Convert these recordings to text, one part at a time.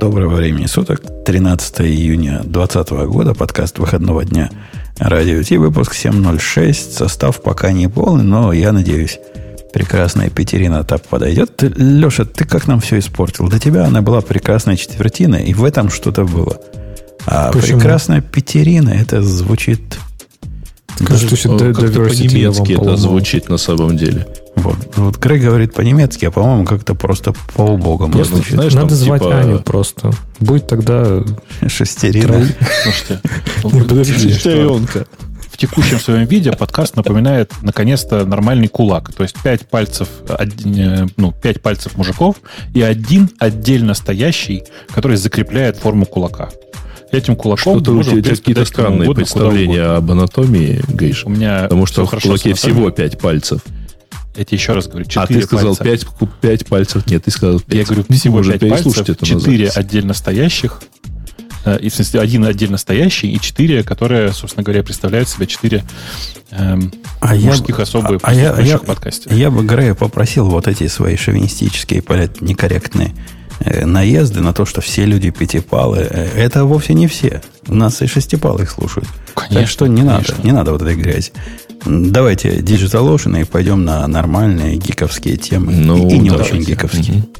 Доброго времени суток. 13 июня 2020 года. Подкаст выходного дня. Радио Ти. Выпуск 706. Состав пока не полный, но я надеюсь, прекрасная пятерина так подойдет. Ты, Леша, ты как нам все испортил? До тебя она была прекрасная четвертина, и в этом что-то было. А Почему? прекрасная пятерина, это звучит... Кажется, что по-немецки это звучит на самом деле. Вот, вот Грег говорит по-немецки, а по-моему как-то просто по-убогому просто, звучит. Знаешь, Надо звать типа... Аню просто. Будет тогда... Шестерина. Слушайте, шестеренка текущем своем виде подкаст напоминает наконец-то нормальный кулак. То есть пять пальцев, э, ну, пять пальцев мужиков и один отдельно стоящий, который закрепляет форму кулака. Этим кулаком Что-то у тебя какие-то странные угодно, представления об анатомии, Гейш. У меня Потому что в кулаке всего пять пальцев. Я тебе еще раз говорю, 4 А ты сказал пальца. 5, 5 пальцев. Нет, ты сказал 5. Я говорю, всего 5 пальцев, 4 отдельно стоящих, Э, и, в смысле, один отдельно стоящий и четыре, которые, собственно говоря, представляют себя четыре эм, а мужских я, особо а, а я, я, подкасте. Я бы Грея попросил вот эти свои шовинистические, некорректные э, наезды на то, что все люди пятипалы. Э, это вовсе не все. У нас и шестипалых слушают. Конечно, так что не конечно. надо, не надо вот этой грязи. Давайте Digital Ocean и пойдем на нормальные гиковские темы. Ну, и, и не давайте. очень гиковские. Угу.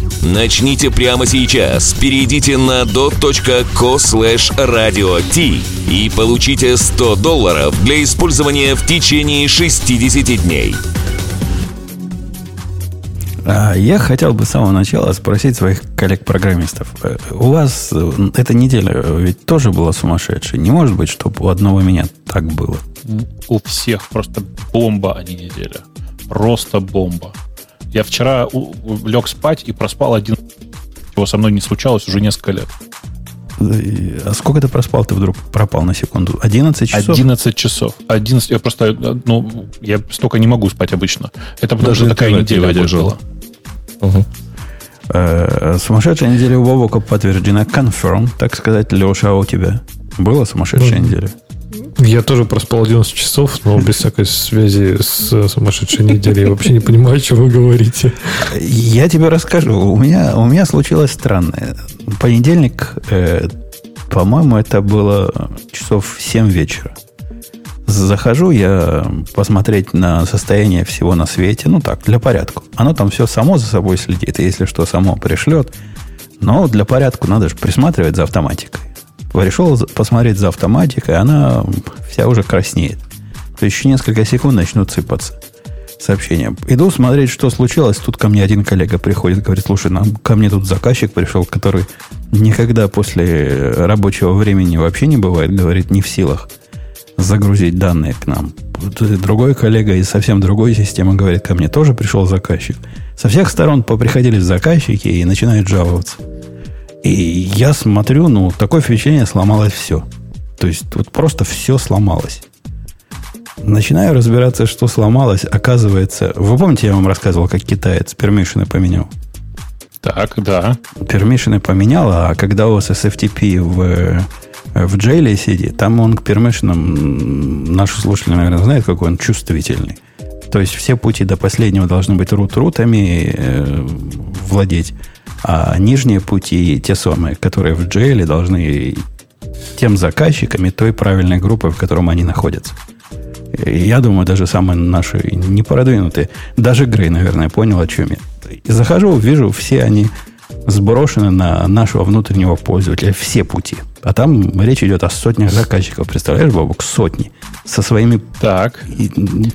Начните прямо сейчас. Перейдите на dot.co slash radio и получите 100 долларов для использования в течение 60 дней. А, я хотел бы с самого начала спросить своих коллег-программистов. Э, у вас э, эта неделя ведь тоже была сумасшедшей. Не может быть, чтобы у одного меня так было? У всех просто бомба, а не неделя. Просто бомба. Я вчера лег спать и проспал один, чего со мной не случалось уже несколько лет. А сколько ты проспал, ты вдруг пропал на секунду? 11 часов? 11 часов. 11, я просто, ну, я столько не могу спать обычно. Это потому что такая неделя была. Угу. сумасшедшая неделя у Вовока подтверждена. Confirm, так сказать. Леша, а у тебя? Была сумасшедшая неделя? Я тоже проспал 11 часов, но без всякой связи с сумасшедшей неделей. Я вообще не понимаю, о чем вы говорите. Я тебе расскажу. У меня, у меня случилось странное. Понедельник, э, по-моему, это было часов 7 вечера. Захожу я посмотреть на состояние всего на свете. Ну так, для порядка. Оно там все само за собой следит. И если что, само пришлет. Но для порядка надо же присматривать за автоматикой решил посмотреть за автоматикой, она вся уже краснеет. То есть еще несколько секунд начнут сыпаться сообщения. Иду смотреть, что случилось. Тут ко мне один коллега приходит, говорит, слушай, нам, ко мне тут заказчик пришел, который никогда после рабочего времени вообще не бывает, говорит, не в силах загрузить данные к нам. Другой коллега из совсем другой системы говорит, ко мне тоже пришел заказчик. Со всех сторон поприходили заказчики и начинают жаловаться. И я смотрю, ну, такое впечатление, сломалось все. То есть вот просто все сломалось. Начинаю разбираться, что сломалось. Оказывается, вы помните, я вам рассказывал, как китаец пермишины поменял? Так, да. Пермишины поменял, а когда у вас SFTP в, в джейле сидит, там он к пермишинам, наши слушатели, наверное, знают, какой он чувствительный. То есть все пути до последнего должны быть рут-рутами э, владеть. А нижние пути, те самые, которые в JL, должны тем заказчиками той правильной группы, в котором они находятся. Я думаю, даже самые наши не продвинутые, даже Грей, наверное, понял, о чем я. И захожу, вижу, все они сброшены на нашего внутреннего пользователя, все пути. А там речь идет о сотнях заказчиков. Представляешь, Бабук, сотни. Со своими так.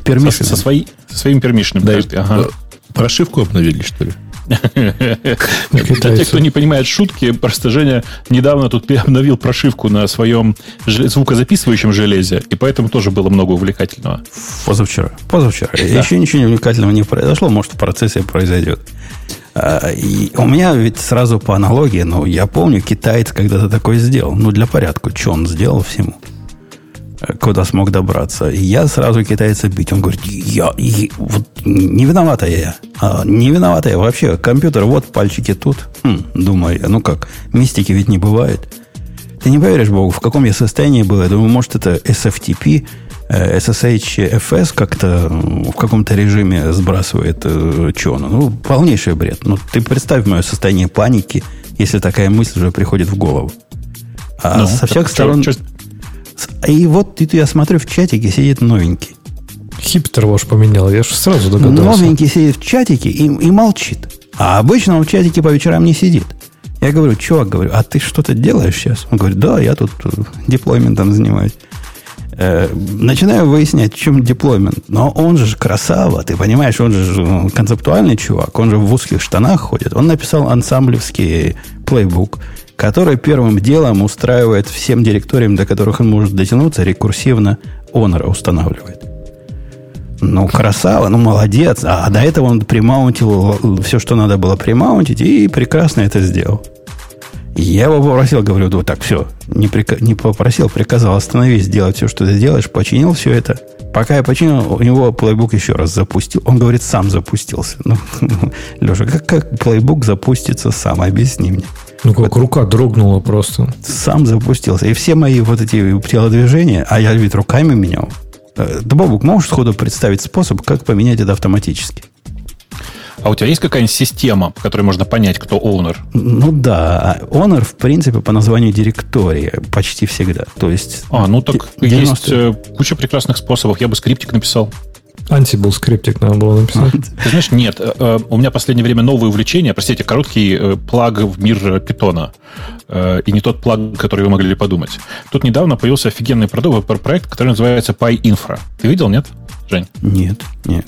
пермишинами. Со, со, свои, со своим пермишином. Да, ага. Прошивку обновили, что ли? Для тех, кто не понимает шутки, просто Женя недавно тут обновил прошивку на своем звукозаписывающем железе, и поэтому тоже было много увлекательного. Позавчера. Позавчера. Еще ничего не увлекательного не произошло, может, в процессе произойдет. А, и у меня ведь сразу по аналогии, ну, я помню, китаец когда-то такое сделал. Ну, для порядка, что он сделал всему? Э, куда смог добраться. И я сразу китайца бить. Он говорит, я, я вот не виновата я. А, не виновата я. Вообще, компьютер, вот пальчики тут. Хм, думаю, ну как, мистики ведь не бывает. Ты не поверишь, Богу, в каком я состоянии был. Я думаю, может, это SFTP, SSH-FS как-то в каком-то режиме сбрасывает э, Чона. Ну, полнейший бред. Ну, ты представь мое состояние паники, если такая мысль уже приходит в голову. А ну, со всех сторон... Что, И вот ты, я смотрю, в чатике сидит новенький. Хиптер ваш поменял, я же сразу догадался. Новенький сидит в чатике и, и молчит. А обычно он в чатике по вечерам не сидит. Я говорю, чувак, говорю, а ты что-то делаешь сейчас? Он говорит, да, я тут э, деплойментом занимаюсь. Э, начинаю выяснять, в чем деплоймент. Но он же красава, ты понимаешь, он же ну, концептуальный чувак, он же в узких штанах ходит. Он написал ансамблевский плейбук, который первым делом устраивает всем директориям, до которых он может дотянуться, рекурсивно Honor устанавливает. Ну, красава, ну, молодец. А до этого он примаунтил все, что надо было примаунтить, и прекрасно это сделал. Я его попросил, говорю, вот так, все, не, прика- не попросил, приказал остановись, сделать все, что ты делаешь, починил все это. Пока я починил, у него плейбук еще раз запустил. Он говорит, сам запустился. Ну, Леша, как, как плейбук запустится сам? Объясни мне. Ну, как вот. рука дрогнула просто. Сам запустился. И все мои вот эти телодвижения, а я ведь руками менял. Э, да, Бобук, можешь сходу представить способ, как поменять это автоматически? А у тебя есть какая-нибудь система, по которой можно понять, кто owner? Ну да, owner, в принципе, по названию директория почти всегда. То есть... А, ну так 90... есть э, куча прекрасных способов. Я бы скриптик написал. Ansible скриптик надо было написать. Ты знаешь, нет, э, э, у меня в последнее время новое увлечение, простите, короткий плаг в мир питона. И не тот плаг, который вы могли подумать. Тут недавно появился офигенный проект, который называется PyInfra. Ты видел, нет, Жень? Нет, нет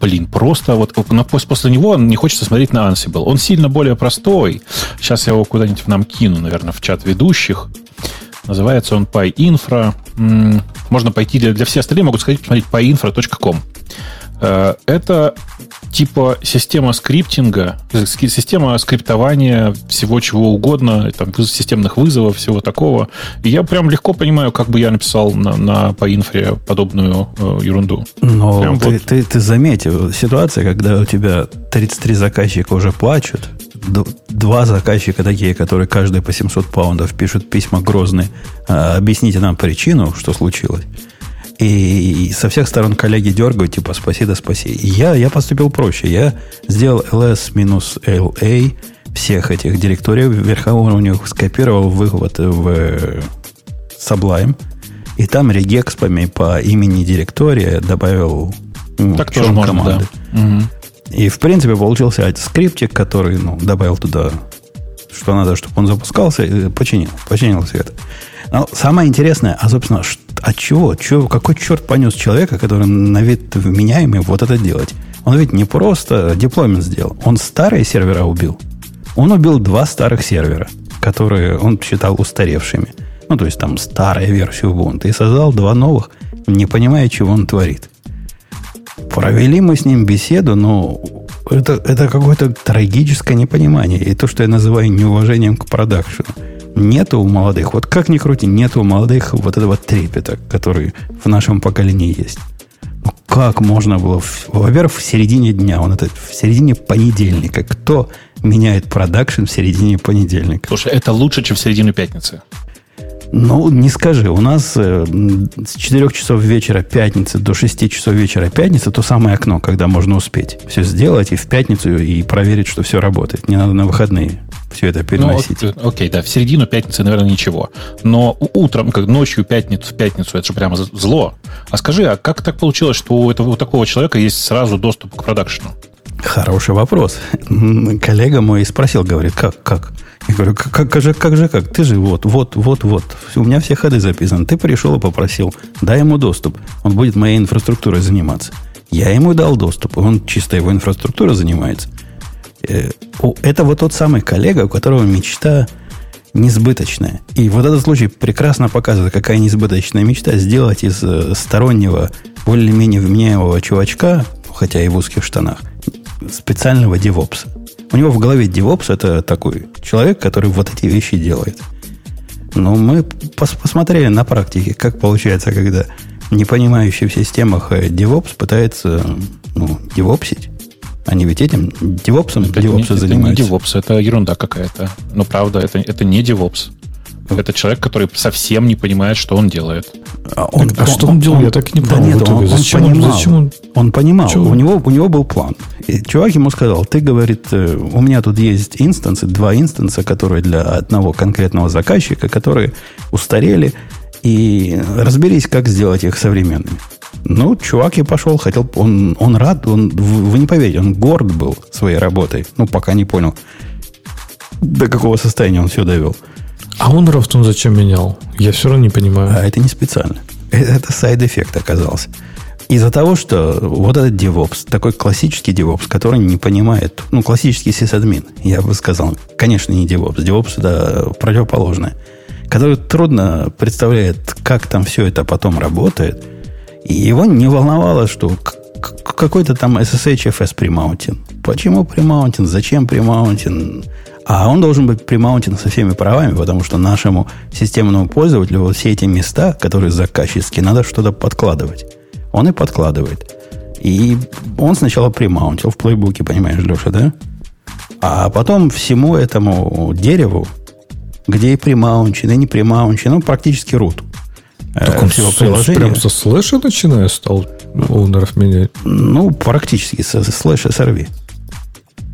блин, просто вот после него не хочется смотреть на Ansible. Он сильно более простой. Сейчас я его куда-нибудь нам кину, наверное, в чат ведущих. Называется он PyInfra. Можно пойти, для, для всех остальных могут сказать, посмотреть pyinfra.com. Э, это типа система скриптинга, система скриптования всего чего угодно, там, системных вызовов, всего такого. И я прям легко понимаю, как бы я написал на, на по инфре подобную э, ерунду. Но ты, вот. ты, ты заметил, ситуация, когда у тебя 33 заказчика уже плачут, два заказчика такие, которые каждый по 700 паундов пишут письма грозные, а, объясните нам причину, что случилось. И со всех сторон коллеги дергают, типа, спаси да спаси. И я, я поступил проще. Я сделал ls-la всех этих директориев верхоуровневых, скопировал вывод в Sublime, и там регекспами по имени директория добавил ну, так тоже можно, команды. Да. Угу. И, в принципе, получился скриптик, который ну, добавил туда, что надо, чтобы он запускался, и починил. Починил все это. Но самое интересное, а, собственно, от чего? чего? Какой черт понес человека, который на вид вменяемый вот это делать? Он ведь не просто деплоймент сделал. Он старые сервера убил. Он убил два старых сервера, которые он считал устаревшими. Ну, то есть там старая версия Ubuntu. И создал два новых, не понимая, чего он творит. Провели мы с ним беседу, но это, это какое-то трагическое непонимание. И то, что я называю неуважением к продакшену. Нету у молодых, вот как ни крути, нету у молодых вот этого трепета, который в нашем поколении есть. Ну, как можно было, во-первых, в середине дня, он это в середине понедельника. Кто меняет продакшн в середине понедельника? Слушай, это лучше, чем в середину пятницы. Ну, не скажи. У нас э, с 4 часов вечера пятницы до 6 часов вечера пятницы то самое окно, когда можно успеть все сделать и в пятницу и проверить, что все работает. Не надо на выходные все это переносить. Ну, окей, да, в середину пятницы, наверное, ничего. Но утром, как ночью, пятницу, в пятницу, это же прямо зло. А скажи, а как так получилось, что у этого у такого человека есть сразу доступ к продакшену? Хороший вопрос. Коллега мой спросил, говорит, как, как? Я говорю, как, как же, как же, как? Ты же вот, вот, вот, вот. У меня все ходы записаны. Ты пришел и попросил, дай ему доступ. Он будет моей инфраструктурой заниматься. Я ему дал доступ, он чисто его инфраструктурой занимается. Э, это вот тот самый коллега, у которого мечта несбыточная. И вот этот случай прекрасно показывает, какая несбыточная мечта сделать из э, стороннего, более-менее вменяемого чувачка, хотя и в узких штанах, специального девопса. У него в голове девопс это такой человек, который вот эти вещи делает. Но мы пос посмотрели на практике, как получается, когда не понимающий в системах DevOps пытается ну, девопсить. Они ведь этим девопсом это девопсы не, занимаются. Это не девопс, это ерунда какая-то. Но правда, это, это не девопс. Это человек, который совсем не понимает, что он делает. А, он, а он, что он, он делал? Я так и не понял. Да нет, он, зачем, он понимал. Зачем он, он понимал. У него, у него был план. И чувак ему сказал, ты, говорит, э, у меня тут есть инстансы, два инстанса, которые для одного конкретного заказчика, которые устарели, и разберись, как сделать их современными. Ну, чувак и пошел, хотел, он, он рад, он, вы не поверите, он горд был своей работой. Ну, пока не понял, до какого состояния он все довел. А он он зачем менял? Я все равно не понимаю. А это не специально. Это side effect оказался. Из-за того, что вот этот DevOps, такой классический DevOps, который не понимает, ну, классический сисадмин, я бы сказал, конечно, не DevOps. DevOps это противоположное. Который трудно представляет, как там все это потом работает. И его не волновало, что какой-то там SSHFS примаунтин. Почему примаунтин? Зачем примаунтин? А он должен быть примаунтен со всеми правами, потому что нашему системному пользователю вот все эти места, которые заказчические, надо что-то подкладывать. Он и подкладывает. И он сначала примаунтил в плейбуке, понимаешь, Леша, да? А потом всему этому дереву, где и примаунчен, и не примаунчен, ну, практически рут. Э, так он всего приложения. прям со слэша начиная стал оунеров менять? Ну, практически со слэша SRV.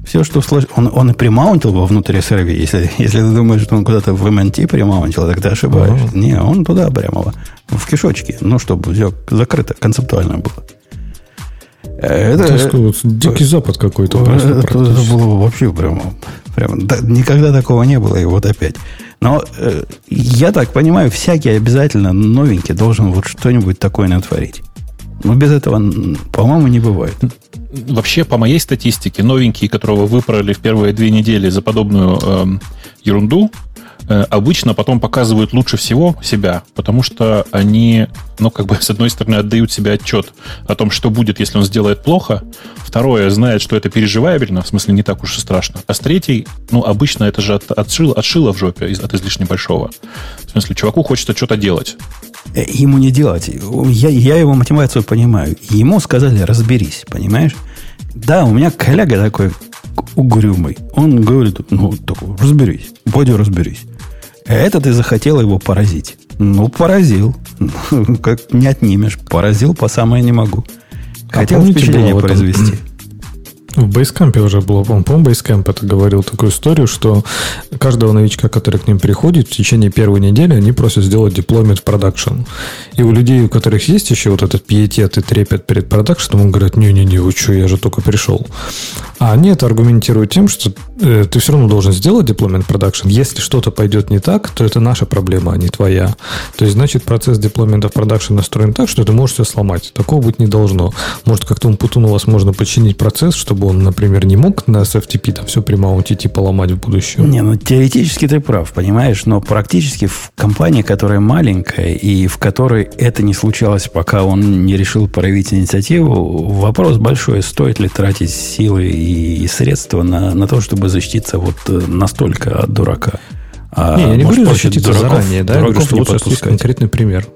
Все, что слэш... Он, он и примаунтил во внутрь SRV. Если, если ты думаешь, что он куда-то в MNT примаунтил, тогда ошибаешься. Uh-huh. Не, он туда прямо в кишочке. Ну, чтобы все закрыто, концептуально было. Это, это что, дикий запад какой-то. Это, это было вообще прямо, прямо да, никогда такого не было, и вот опять. Но э, я так понимаю, всякий обязательно новенький должен вот что-нибудь такое натворить. Но без этого, по-моему, не бывает. Вообще, по моей статистике, новенькие, которого выправили в первые две недели за подобную э, ерунду, обычно потом показывают лучше всего себя, потому что они, ну, как бы, с одной стороны, отдают себе отчет о том, что будет, если он сделает плохо. Второе, знает, что это переживаеменно, в смысле, не так уж и страшно. А с третьей, ну, обычно это же от, отшило, отшило в жопе от излишне большого. В смысле, чуваку хочется что-то делать. Э, ему не делать. Я, я его мотивацию понимаю. Ему сказали, разберись, понимаешь? Да, у меня коллега такой угрюмый. Он говорит, ну, такой, разберись, пойди разберись. Это ты захотел его поразить. Ну, поразил. Как не отнимешь. Поразил по самое не могу. А Хотел а впечатление произвести. В Basecamp уже было, по-моему, Basecamp это говорил такую историю, что каждого новичка, который к ним приходит, в течение первой недели они просят сделать deployment в продакшн. И у людей, у которых есть еще вот этот пиетет и трепет перед продакшном, он говорит, не-не-не, вы что, я же только пришел. А они это аргументируют тем, что э, ты все равно должен сделать deployment продакшн. Если что-то пойдет не так, то это наша проблема, а не твоя. То есть, значит, процесс деплоймента в продакшн настроен так, что ты можешь все сломать. Такого быть не должно. Может, как-то у Путуну вас можно починить процесс, чтобы он, например, не мог на SFTP там все примаунтить и поломать в будущем? Не, ну теоретически ты прав, понимаешь, но практически в компании, которая маленькая и в которой это не случалось, пока он не решил проявить инициативу, вопрос большой, стоит ли тратить силы и средства на, на то, чтобы защититься вот э, настолько от дурака. А, не, я не говорю защититься дураков, заранее, да, я говорю, что лучше конкретный пример.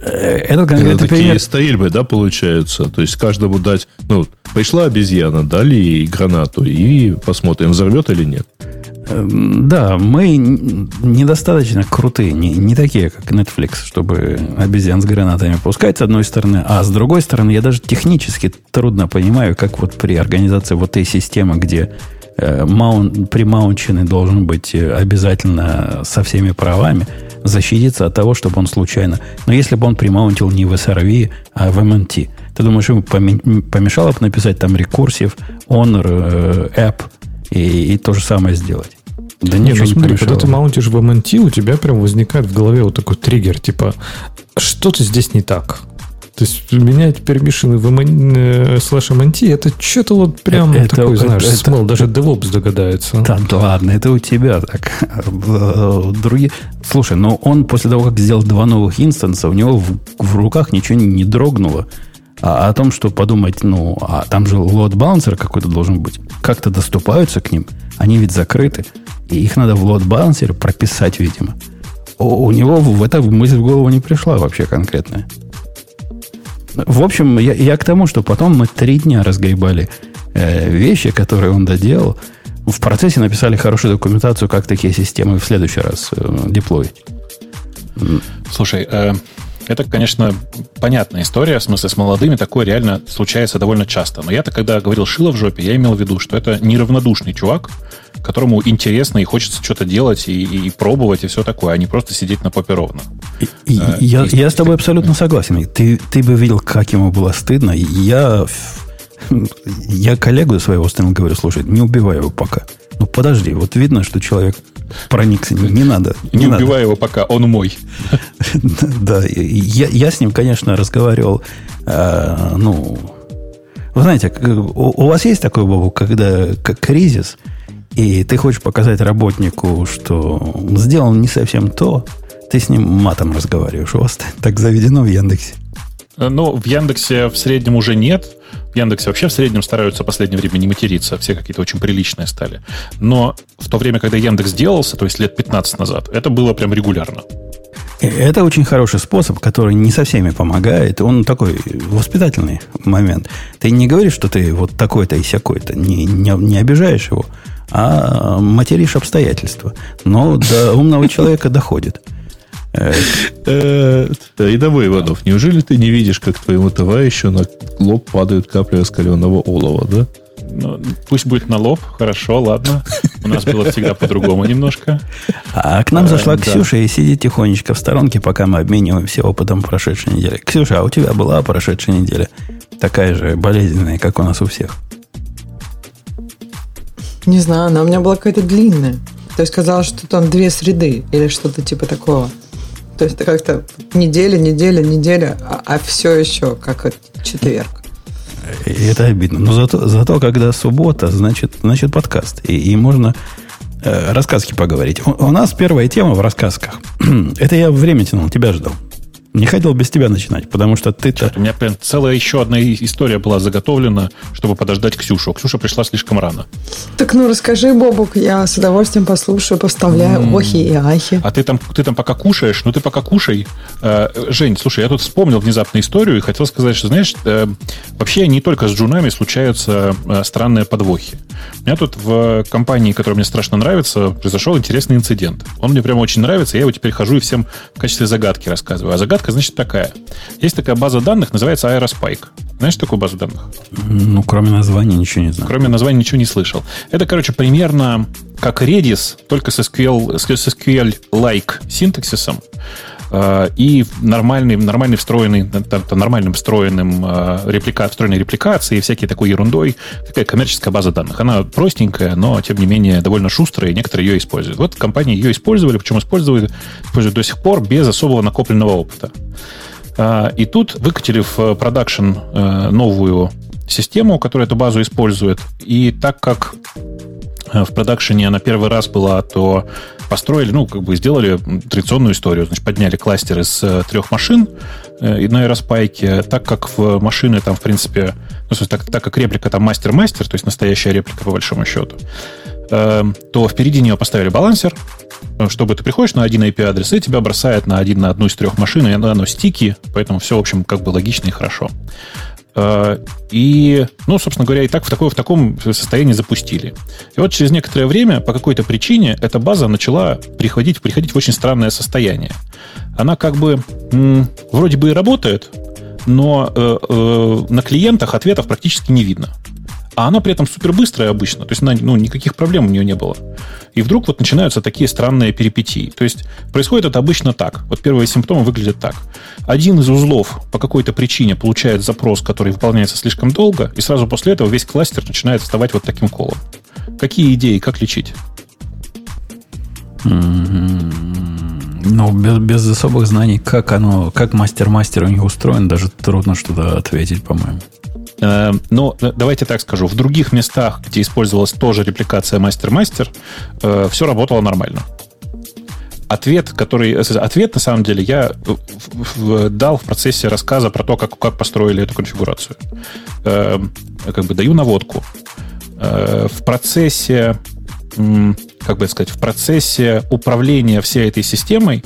Э, этот конкретный Это такие пример... стрельбы, да, получаются. То есть каждому дать... Ну, пришла обезьяна, дали ей гранату, и посмотрим, взорвет или нет. Эм, да, мы недостаточно крутые, не, не такие, как Netflix, чтобы обезьян с гранатами пускать, с одной стороны. А с другой стороны, я даже технически трудно понимаю, как вот при организации вот этой системы, где маун, примаунченный должен быть э, обязательно со всеми правами, защититься от того, чтобы он случайно... Но если бы он примаунтил не в SRV, а в MNT, ты думаешь, ему помешало бы написать там рекурсив, honor, э, app и, и то же самое сделать? Да нет, ну смотри, когда ты маунтишь в MNT, у тебя прям возникает в голове вот такой триггер, типа, что-то здесь не так. То есть менять пермишины в MN, слэш MNT, это что-то вот прям это, такой, это, знаешь, это, смол, даже DevOps догадается. Да, да ладно, это у тебя так. Другие... Слушай, но он после того, как сделал два новых инстанса, у него в, в руках ничего не дрогнуло А о том, что подумать, ну, а там же лот балансер какой-то должен быть. Как-то доступаются к ним. Они ведь закрыты. И их надо в лот балансере прописать, видимо. У, у него в эта мысль в голову не пришла вообще конкретная. В общем, я, я к тому, что потом мы три дня разгребали э, вещи, которые он доделал. В процессе написали хорошую документацию, как такие системы в следующий раз э, деплоить. Слушай, э, это, конечно, понятная история. В смысле, с молодыми такое реально случается довольно часто. Но я-то, когда говорил «шило в жопе», я имел в виду, что это неравнодушный чувак, которому интересно и хочется что-то делать и, и пробовать, и все такое, а не просто сидеть на попе ровно. И, а, я, есть, я с тобой абсолютно согласен. Ты, ты бы видел, как ему было стыдно. Я, я коллегу своего стороны говорю, слушай, не убивай его пока. Ну, подожди, вот видно, что человек проникся. Не, не надо. Не, не убивай его пока, он мой. Да, я, я с ним, конечно, разговаривал. Э, ну, вы знаете, у, у вас есть такой, Бобу, когда как кризис, и ты хочешь показать работнику, что сделал не совсем то, ты с ним матом разговариваешь. У вас так заведено в Яндексе. Э, ну, в Яндексе в среднем уже нет. В Яндексе вообще в среднем стараются в последнее время не материться. Все какие-то очень приличные стали. Но в то время, когда Яндекс делался, то есть лет 15 назад, это было прям регулярно. Э, это очень хороший способ, который не со всеми помогает. Он такой воспитательный момент. Ты не говоришь, что ты вот такой-то и сякой-то. Не, не, не обижаешь его, а материшь обстоятельства. Но до умного человека доходит. Э, Иванов, неужели ты не видишь, как твоему товарищу на лоб падают капли раскаленного олова, да? Ну, пусть будет на лоб, хорошо, ладно. У нас было всегда по-другому немножко. А к нам э, зашла Ксюша и сидит тихонечко в сторонке, пока мы обмениваемся опытом прошедшей недели. Ксюша, а у тебя была прошедшая неделя? Такая же болезненная, как у нас у всех. Не знаю, она у меня была какая-то длинная. То есть казалось, что там две среды или что-то типа такого. То есть это как-то неделя, неделя, неделя, а, а все еще как четверг. И это обидно. Но зато, зато когда суббота, значит, значит подкаст. И, и можно э, рассказки поговорить. У, у нас первая тема в рассказках. это я время тянул, тебя ждал. Не хотел без тебя начинать, потому что ты-то... У меня прям целая еще одна история была заготовлена, чтобы подождать Ксюшу. Ксюша пришла слишком рано. Так ну расскажи, Бобук, я с удовольствием послушаю, поставляю mm. охи и ахи. А ты там, ты там пока кушаешь? Ну ты пока кушай. Э, Жень, слушай, я тут вспомнил внезапно историю и хотел сказать, что, знаешь, э, вообще не только с джунами случаются э, странные подвохи. У меня тут в компании, которая мне страшно нравится, произошел интересный инцидент. Он мне прямо очень нравится, я его теперь хожу и всем в качестве загадки рассказываю. А загадка значит, такая. Есть такая база данных, называется Aerospike. Знаешь такую базу данных? Ну, кроме названия ничего не знаю. Кроме названия ничего не слышал. Это, короче, примерно как Redis, только с SQL, с SQL-like синтаксисом и нормальный, нормальный встроенный, нормальным встроенным э, реплика, встроенной репликацией, всякой такой ерундой, такая коммерческая база данных. Она простенькая, но, тем не менее, довольно шустрая, и некоторые ее используют. Вот компании ее использовали, причем используют, используют до сих пор без особого накопленного опыта. Э, и тут выкатили в продакшн новую систему, которая эту базу использует. И так как в продакшене она первый раз была, то построили, ну, как бы сделали традиционную историю. Значит, подняли кластер из э, трех машин э, на аэроспайке, так как в машины там, в принципе, ну, смысле, так, так как реплика там мастер-мастер, то есть настоящая реплика по большому счету, э, то впереди нее поставили балансер, чтобы ты приходишь на один IP-адрес, и тебя бросает на, один, на одну из трех машин, и оно стики, поэтому все, в общем, как бы логично и хорошо. Э, и, ну, собственно говоря, и так в, такое, в таком состоянии запустили. И вот через некоторое время, по какой-то причине, эта база начала приходить, приходить в очень странное состояние. Она как бы м, вроде бы и работает, но э, э, на клиентах ответов практически не видно а она при этом супер быстрая обычно, то есть она, ну, никаких проблем у нее не было. И вдруг вот начинаются такие странные перипетии. То есть происходит это обычно так. Вот первые симптомы выглядят так. Один из узлов по какой-то причине получает запрос, который выполняется слишком долго, и сразу после этого весь кластер начинает вставать вот таким колом. Какие идеи, как лечить? Ну, без, без особых знаний, как оно, как мастер-мастер у них устроен, даже трудно что-то ответить, по-моему. Э, но э, давайте так скажу. В других местах, где использовалась тоже репликация мастер-мастер, э, все работало нормально. Ответ, который... Ответ, на самом деле, я дал в процессе рассказа про то, как, как построили эту конфигурацию. Э, как бы даю наводку. В процессе как бы сказать, в процессе управления всей этой системой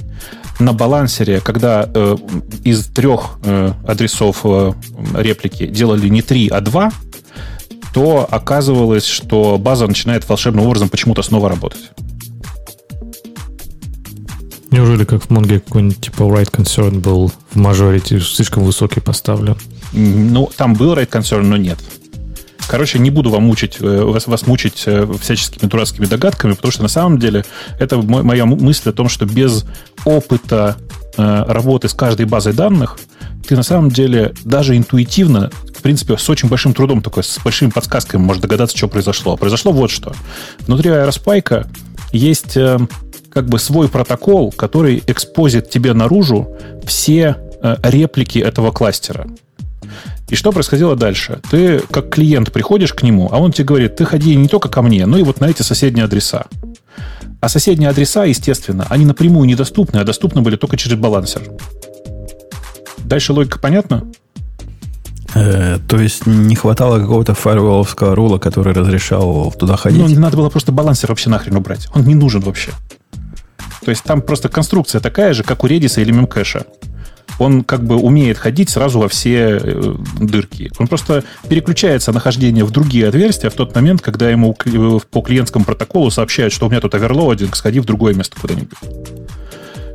на балансере, когда э, из трех э, адресов э, реплики делали не три, а два, то оказывалось, что база начинает волшебным образом почему-то снова работать. Неужели как в Монге какой-нибудь типа write concern был в majority слишком высокий поставлен? Ну, там был write concern, но нет. Короче, не буду вам мучить, э, вас, вас мучить э, всяческими дурацкими догадками, потому что на самом деле это моя мысль о том, что без опыта э, работы с каждой базой данных ты на самом деле даже интуитивно, в принципе, с очень большим трудом, такой, с большими подсказками можешь догадаться, что произошло. Произошло вот что. Внутри аэроспайка есть как бы свой протокол, который экспозит тебе наружу все реплики этого кластера. И что происходило дальше? Ты как клиент приходишь к нему, а он тебе говорит, ты ходи не только ко мне, но и вот на эти соседние адреса. А соседние адреса, естественно, они напрямую недоступны, а доступны были только через балансер. Дальше логика понятна? Э, то есть не хватало какого-то фаерволовского рула, который разрешал туда ходить? Ну, надо было просто балансер вообще нахрен убрать. Он не нужен вообще. То есть там просто конструкция такая же, как у Redis или Memcache он как бы умеет ходить сразу во все э, дырки. Он просто переключается нахождение в другие отверстия в тот момент, когда ему по клиентскому протоколу сообщают, что у меня тут оверлоадинг, сходи в другое место куда-нибудь.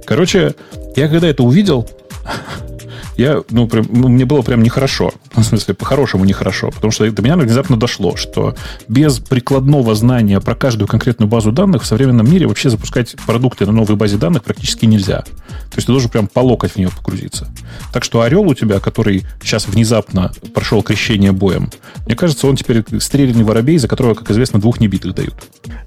Короче, я когда это увидел, я, ну, прям, ну, мне было прям нехорошо. В смысле, по-хорошему нехорошо. Потому что до меня внезапно дошло, что без прикладного знания про каждую конкретную базу данных в современном мире вообще запускать продукты на новой базе данных практически нельзя. То есть ты должен прям по локоть в нее погрузиться. Так что орел у тебя, который сейчас внезапно прошел крещение боем, мне кажется, он теперь стрелянный воробей, за которого, как известно, двух небитых дают.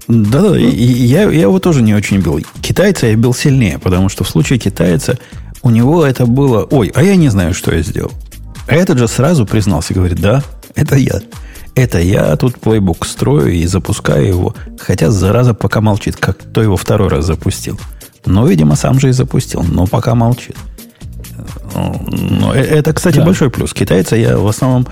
Да-да, я, я его тоже не очень бил. Китайца я бил сильнее, потому что в случае китайца у него это было, ой, а я не знаю, что я сделал. А этот же сразу признался, говорит, да, это я. Это я тут плейбук строю и запускаю его, хотя зараза пока молчит, как кто его второй раз запустил. Но, видимо, сам же и запустил, но пока молчит. Но э, это, кстати, да. большой плюс. Китайца я в основном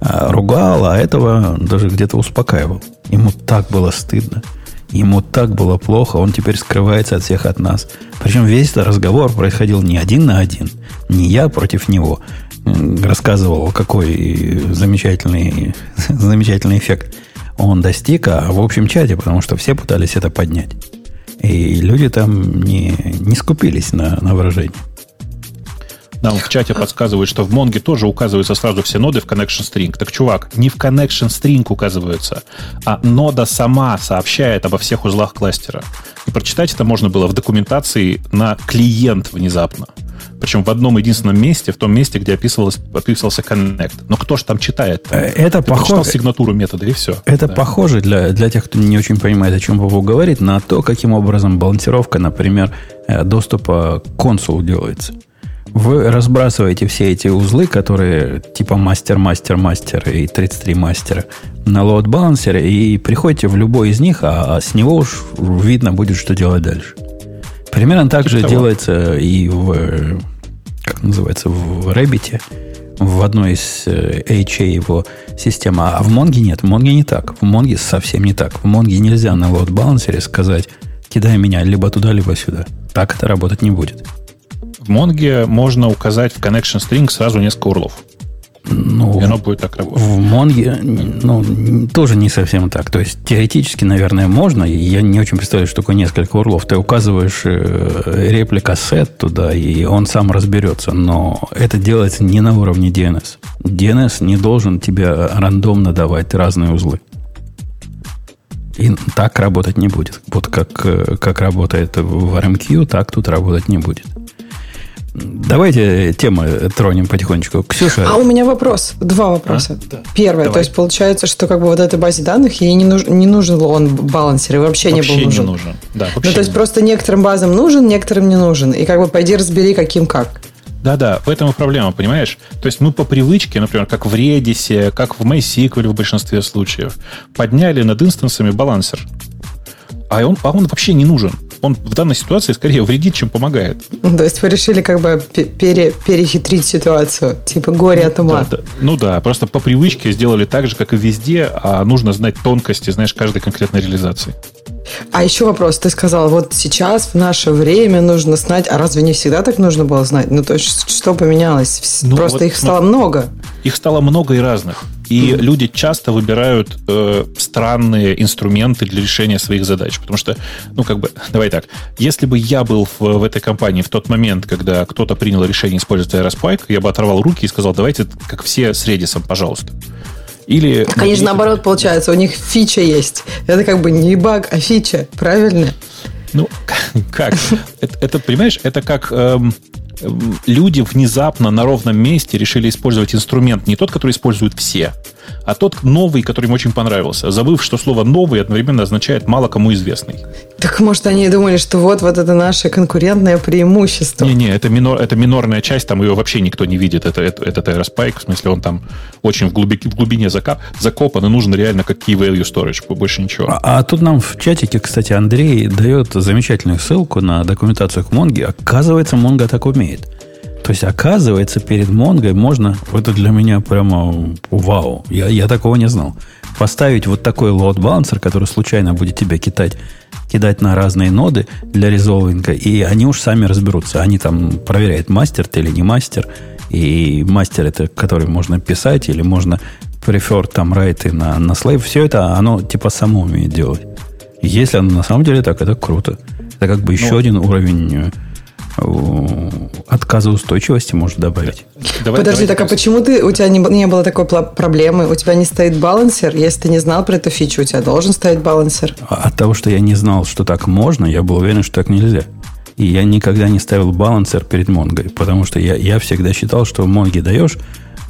а, ругал, а этого даже где-то успокаивал. Ему так было стыдно. Ему так было плохо, он теперь скрывается от всех от нас. Причем весь этот разговор происходил не один на один, не я против него. Рассказывал, какой замечательный, замечательный эффект он достиг, а в общем чате, потому что все пытались это поднять. И люди там не, не скупились на, на выражение. Нам в чате подсказывают, что в Монге тоже указываются сразу все ноды в connection string. Так, чувак, не в connection string указываются, а нода сама сообщает обо всех узлах кластера. И прочитать это можно было в документации на клиент внезапно. Причем в одном единственном месте, в том месте, где описывалось, описывался connect. Но кто же там читает? Э, это похоже... сигнатуру метода, и все. Это да. похоже для, для тех, кто не очень понимает, о чем Вову говорит, на то, каким образом балансировка, например, э, доступа к консулу делается. Вы разбрасываете все эти узлы, которые типа мастер, мастер, мастер и 33 мастера на load balancer е и приходите в любой из них, а, а с него уж видно будет, что делать дальше. Примерно так же делается и в, как называется, в Rabbit, в одной из HA э, его системы. А в Монге нет. В Монге не так. В Монге совсем не так. В Монге нельзя на load balancer е сказать, кидай меня либо туда, либо сюда. Так это работать не будет. В Монге можно указать в connection string сразу несколько урлов. Ну, и оно будет так работать. В Монге ну, тоже не совсем так. То есть, теоретически, наверное, можно. Я не очень представляю, что такое несколько урлов. Ты указываешь э, реплика сет туда, и он сам разберется. Но это делается не на уровне DNS. DNS не должен тебе рандомно давать разные узлы. И так работать не будет. Вот как, э, как работает в RMQ, так тут работать не будет. Давайте темы тронем потихонечку. Ксюша. А у меня вопрос. Два вопроса. А? Да. Первое. Давай. То есть получается, что как бы вот этой базе данных ей не, нуж, не нужен он балансер и вообще, вообще не был нужен. Не нужен. Да, ну, то есть просто некоторым базам нужен, некоторым не нужен. И как бы пойди разбери, каким как. Да-да, в этом и проблема, понимаешь? То есть мы по привычке, например, как в Redis, как в MySQL в большинстве случаев, подняли над инстансами балансер. А он, а он вообще не нужен. Он в данной ситуации скорее вредит, чем помогает. То есть вы решили как бы пере, перехитрить ситуацию, типа горе от ума. Да, да. Ну да, просто по привычке сделали так же, как и везде, а нужно знать тонкости, знаешь, каждой конкретной реализации. А еще вопрос. Ты сказал, вот сейчас, в наше время нужно знать, а разве не всегда так нужно было знать? Ну, то есть, что поменялось? Ну, Просто вот, их стало ну, много. Их стало много и разных. И mm-hmm. люди часто выбирают э, странные инструменты для решения своих задач. Потому что, ну, как бы, давай так, если бы я был в, в этой компании в тот момент, когда кто-то принял решение использовать Aerospike, я бы оторвал руки и сказал, давайте, как все с Redis, пожалуйста. Или... Так они же наоборот, получается, у них фича есть. Это как бы не баг, а фича, правильно? Ну, как? Это, это понимаешь, это как эм, люди внезапно на ровном месте решили использовать инструмент, не тот, который используют все, а тот новый, который им очень понравился, забыв, что слово «новый» одновременно означает «мало кому известный». Так, может, они думали, что вот, вот это наше конкурентное преимущество. Не-не, это, минор, это минорная часть, там ее вообще никто не видит. Это, это, это Aerospike, в смысле, он там очень в глубине, в глубине закап, закопан, и нужен реально как key value storage, больше ничего. А, а тут нам в чатике, кстати, Андрей дает замечательную ссылку на документацию к Монге. Оказывается, Монго так умеет. То есть, оказывается, перед Монгой можно... Это для меня прямо вау. Я, я такого не знал. Поставить вот такой лот-балансер, который случайно будет тебя кидать, кидать на разные ноды для резолвинга, и они уж сами разберутся. Они там проверяют, мастер ты или не мастер. И мастер это, который можно писать, или можно prefer там райты на, на слейв. Все это оно типа само умеет делать. Если оно на самом деле так, это круто. Это как бы еще ну, один уровень Отказа устойчивости может добавить. Давай, Подожди, давай, так а почему ты, у тебя не, не было такой проблемы? У тебя не стоит балансер? Если ты не знал про эту фичу, у тебя должен стоять балансер? От того, что я не знал, что так можно, я был уверен, что так нельзя. И я никогда не ставил балансер перед Монгой, потому что я, я всегда считал, что в Монге даешь,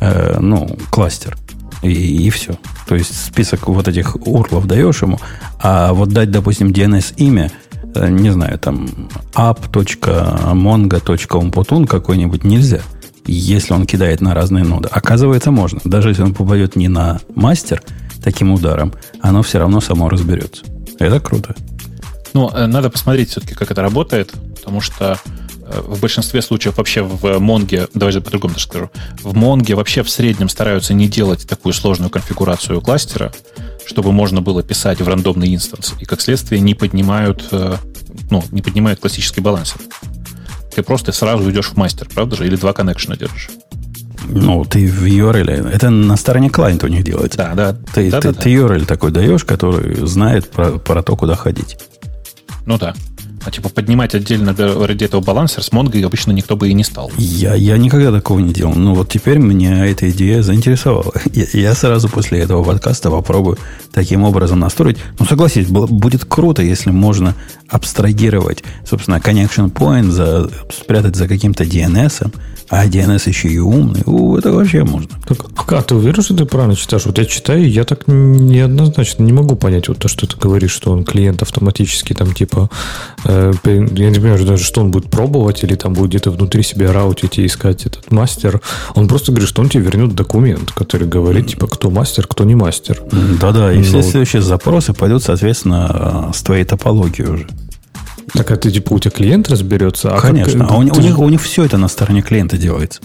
э, ну, кластер, и, и все. То есть список вот этих урлов даешь ему, а вот дать, допустим, DNS-имя – не знаю, там app.mongo.umputun какой-нибудь нельзя, если он кидает на разные ноды. Оказывается, можно. Даже если он попадет не на мастер таким ударом, оно все равно само разберется. Это круто. Ну, э, надо посмотреть все-таки, как это работает, потому что э, в большинстве случаев вообще в Монге, давайте по-другому даже скажу, в Монге вообще в среднем стараются не делать такую сложную конфигурацию кластера, чтобы можно было писать в рандомный инстанс. И, как следствие, не поднимают, э, ну, не поднимают классический балансер. Ты просто сразу идешь в мастер, правда же? Или два коннекшена держишь. Ну, ты в URL. Это на стороне клиента у них делается. Да, да. Ты, да, ты, да, ты URL такой даешь, который знает про, про то, куда ходить. Ну да. А типа поднимать отдельно ради этого балансер с Mongo обычно никто бы и не стал. Я, я никогда такого не делал. Ну вот теперь меня эта идея заинтересовала. Я, я сразу после этого подкаста попробую таким образом настроить. Ну согласись, будет круто, если можно абстрагировать, собственно, connection point, за, спрятать за каким-то DNS, а DNS еще и умный. У, это вообще можно. Так, а ты уверен, что ты правильно читаешь? Вот я читаю, я так неоднозначно не могу понять вот то, что ты говоришь, что он клиент автоматически там типа э, я не понимаю даже, что он будет пробовать или там будет где-то внутри себя раутить и искать этот мастер. Он просто говорит, что он тебе вернет документ, который говорит, типа, кто мастер, кто не мастер. Да-да, и все ну, следующие запросы пойдут, соответственно, с твоей топологией уже. Так это типа у тебя клиент разберется? А Конечно. Как, а у, у, них, у них все это на стороне клиента делается.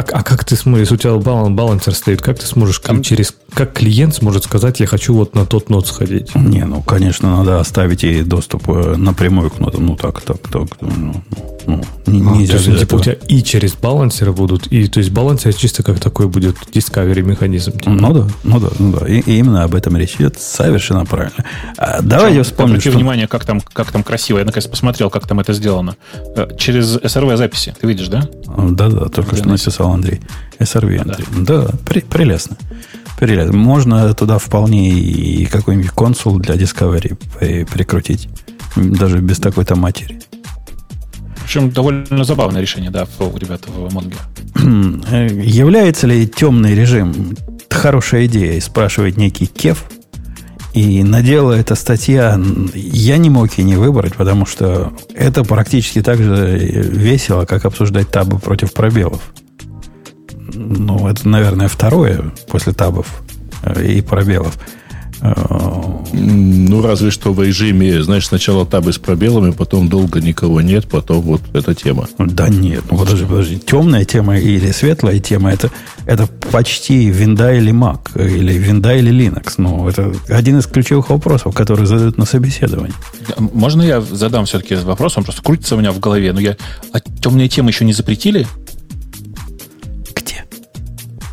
Так, а как ты сможешь, если у тебя балансер стоит, как ты сможешь Там... через как клиент сможет сказать, я хочу вот на тот нот сходить? Не, ну, конечно, надо оставить ей доступ э, напрямую к нотам. Ну, так, так, так. Ну, ну, не, а, нельзя то есть, типа, у тебя и через балансеры будут, и то есть балансер чисто как такой будет discovery механизм. Типа. Ну да, ну да, ну да. И, и именно об этом речь идет совершенно правильно. А, давайте вспомним. Обрати что... внимание, как там, как там красиво. Я наконец посмотрел, как там это сделано. Э, через SRV записи. Ты видишь, да? Да, да, только что написал Андрей. SRV, Андрей. Да, да при, прелестно. Прелестно. Можно туда вполне и какой-нибудь консул для Discovery прикрутить. Даже без такой-то матери. Причем довольно забавное решение, да, у ребят в Монге. Является ли темный режим хорошая идея, спрашивает некий Кев. И надела эта статья, я не мог и не выбрать, потому что это практически так же весело, как обсуждать табы против пробелов. Ну, это, наверное, второе после табов э, и пробелов. Ну, разве что в режиме, знаешь, сначала табы с пробелами, потом долго никого нет, потом вот эта тема. Да нет, ну подожди, подожди. Темная тема или светлая тема, это, это почти винда или Mac, или винда или Linux. Ну, это один из ключевых вопросов, которые задают на собеседовании. Можно я задам все-таки этот вопрос? Он просто крутится у меня в голове. Но я... А темные темы еще не запретили?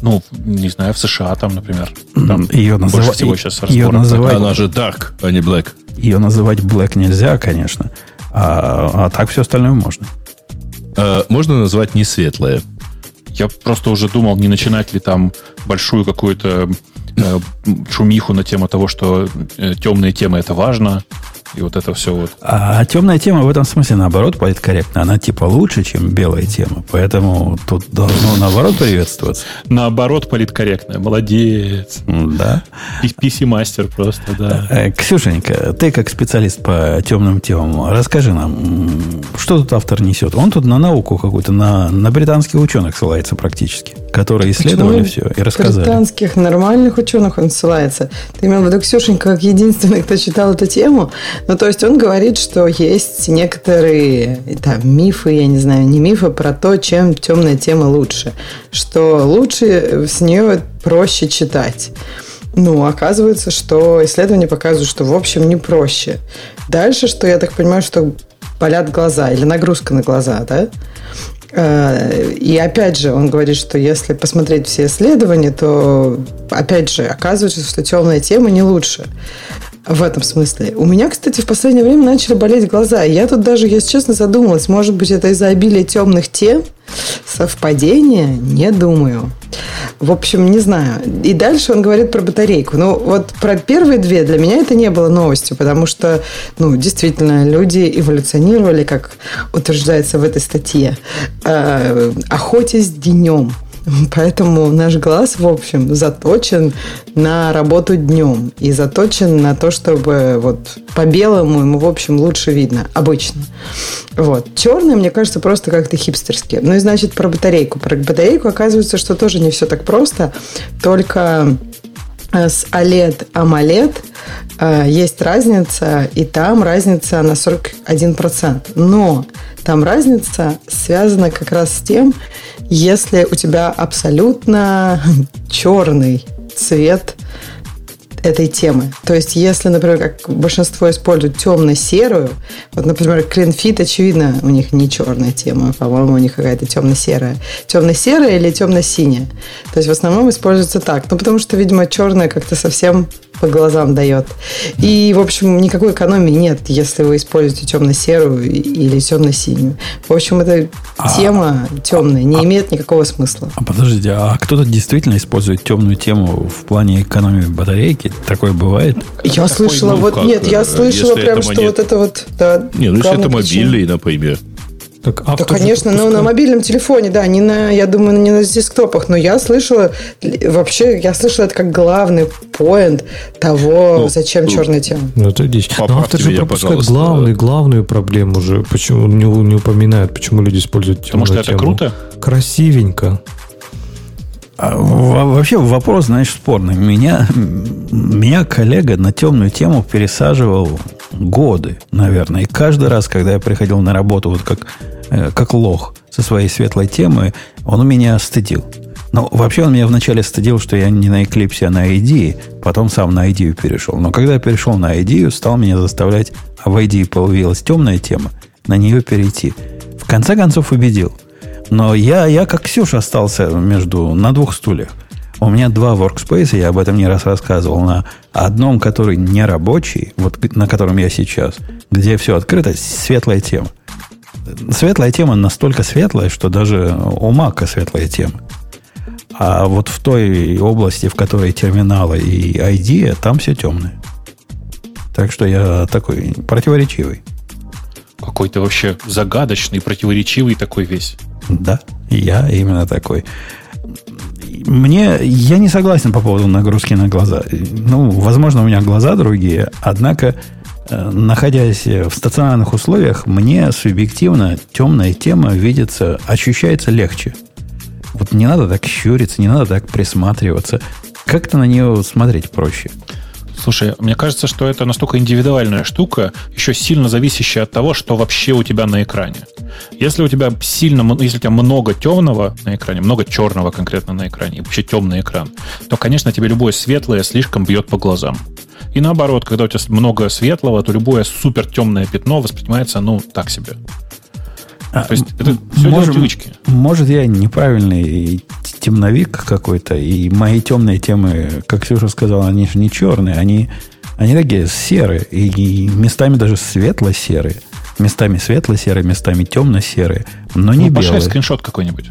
Ну, не знаю, в США там, например. Там ее называть, всего сейчас ее называть, Она же Dark, а не Black. Ее называть Black нельзя, конечно. А, а так все остальное можно. А, можно назвать не светлое. Я просто уже думал, не начинать ли там большую какую-то э, шумиху на тему того, что э, темные темы это важно, и вот это все вот. А, темная тема в этом смысле, наоборот, политкорректна. Она типа лучше, чем белая тема. Поэтому тут должно наоборот приветствоваться. Наоборот, политкорректная. Молодец. Да. PC-мастер просто, да. Э, Ксюшенька, ты как специалист по темным темам, расскажи нам, что тут автор несет? Он тут на науку какую-то, на, на британских ученых ссылается практически, которые исследовали Почему все и рассказали. британских нормальных ученых он ссылается. Ты имел в виду Ксюшенька как единственный, кто читал эту тему? Ну, то есть он говорит, что есть некоторые там, мифы, я не знаю, не мифы про то, чем темная тема лучше. Что лучше с нее проще читать. Ну, оказывается, что исследования показывают, что, в общем, не проще. Дальше, что я так понимаю, что болят глаза или нагрузка на глаза, да? Э, и опять же, он говорит, что если посмотреть все исследования, то опять же оказывается, что темная тема не лучше в этом смысле. У меня, кстати, в последнее время начали болеть глаза. Я тут даже, если честно, задумалась, может быть, это из-за обилия темных тем? Совпадение? Не думаю. В общем, не знаю. И дальше он говорит про батарейку. Ну, вот про первые две для меня это не было новостью, потому что, ну, действительно, люди эволюционировали, как утверждается в этой статье, э, охотясь днем. Поэтому наш глаз, в общем, заточен на работу днем и заточен на то, чтобы вот по белому ему, в общем, лучше видно обычно. Вот. Черный, мне кажется, просто как-то хипстерски. Ну и значит про батарейку. Про батарейку оказывается, что тоже не все так просто. Только э, с OLED AMOLED э, есть разница, и там разница на 41%. Но там разница связана как раз с тем, если у тебя абсолютно черный цвет этой темы. То есть, если, например, как большинство используют темно-серую, вот, например, CleanFit, очевидно, у них не черная тема, по-моему, у них какая-то темно-серая. Темно-серая или темно-синяя. То есть, в основном используется так. Ну, потому что, видимо, черная как-то совсем по глазам дает. И, в общем, никакой экономии нет, если вы используете темно-серую или темно-синюю. В общем, эта а, тема темная, не а, имеет никакого смысла. А подождите, а кто-то действительно использует темную тему в плане экономии батарейки? Такое бывает? Я слышала, ну, вот как, нет, я слышала прям, что вот это вот... Да, не, ну если это мобильный, например. Так, да, конечно, но на мобильном телефоне, да, не на, я думаю, не на десктопах, но я слышала, вообще, я слышала это как главный поинт того, ну, зачем ну, черная тема. Ну, это дичь. Но автор же пропускает главный, главную проблему уже, почему не, не упоминает, почему люди используют темную Потому что это круто? Красивенько. А, вообще вопрос, знаешь, спорный. Меня, меня коллега на темную тему пересаживал годы, наверное. И каждый раз, когда я приходил на работу, вот как, э, как лох со своей светлой темой, он меня стыдил. Но вообще он меня вначале стыдил, что я не на Eclipse, а на IDE, потом сам на IDE перешел. Но когда я перешел на IDE, стал меня заставлять, а в IDE появилась темная тема, на нее перейти. В конце концов убедил. Но я, я как Ксюша остался между, на двух стульях. У меня два workspace, я об этом не раз рассказывал, на одном, который не рабочий, вот на котором я сейчас, где все открыто, светлая тема. Светлая тема настолько светлая, что даже у Мака светлая тема. А вот в той области, в которой терминалы и ID, там все темное. Так что я такой противоречивый. Какой-то вообще загадочный, противоречивый такой весь. Да, я именно такой. Мне, я не согласен по поводу нагрузки на глаза. Ну, возможно, у меня глаза другие, однако, э, находясь в стационарных условиях, мне субъективно темная тема видится, ощущается легче. Вот не надо так щуриться, не надо так присматриваться. Как-то на нее смотреть проще. Слушай, мне кажется, что это настолько индивидуальная штука, еще сильно зависящая от того, что вообще у тебя на экране. Если у тебя сильно, если у тебя много темного на экране, много черного конкретно на экране, и вообще темный экран, то, конечно, тебе любое светлое слишком бьет по глазам. И наоборот, когда у тебя много светлого, то любое супер темное пятно воспринимается, ну, так себе. А, то есть это все может, привычки. Может, я неправильный темновик какой-то, и мои темные темы, как Ксюша сказала, они же не черные, они, они такие серые, и местами даже светло-серые. Местами светло-серые, местами темно-серые, но не ну, белые. скриншот какой-нибудь.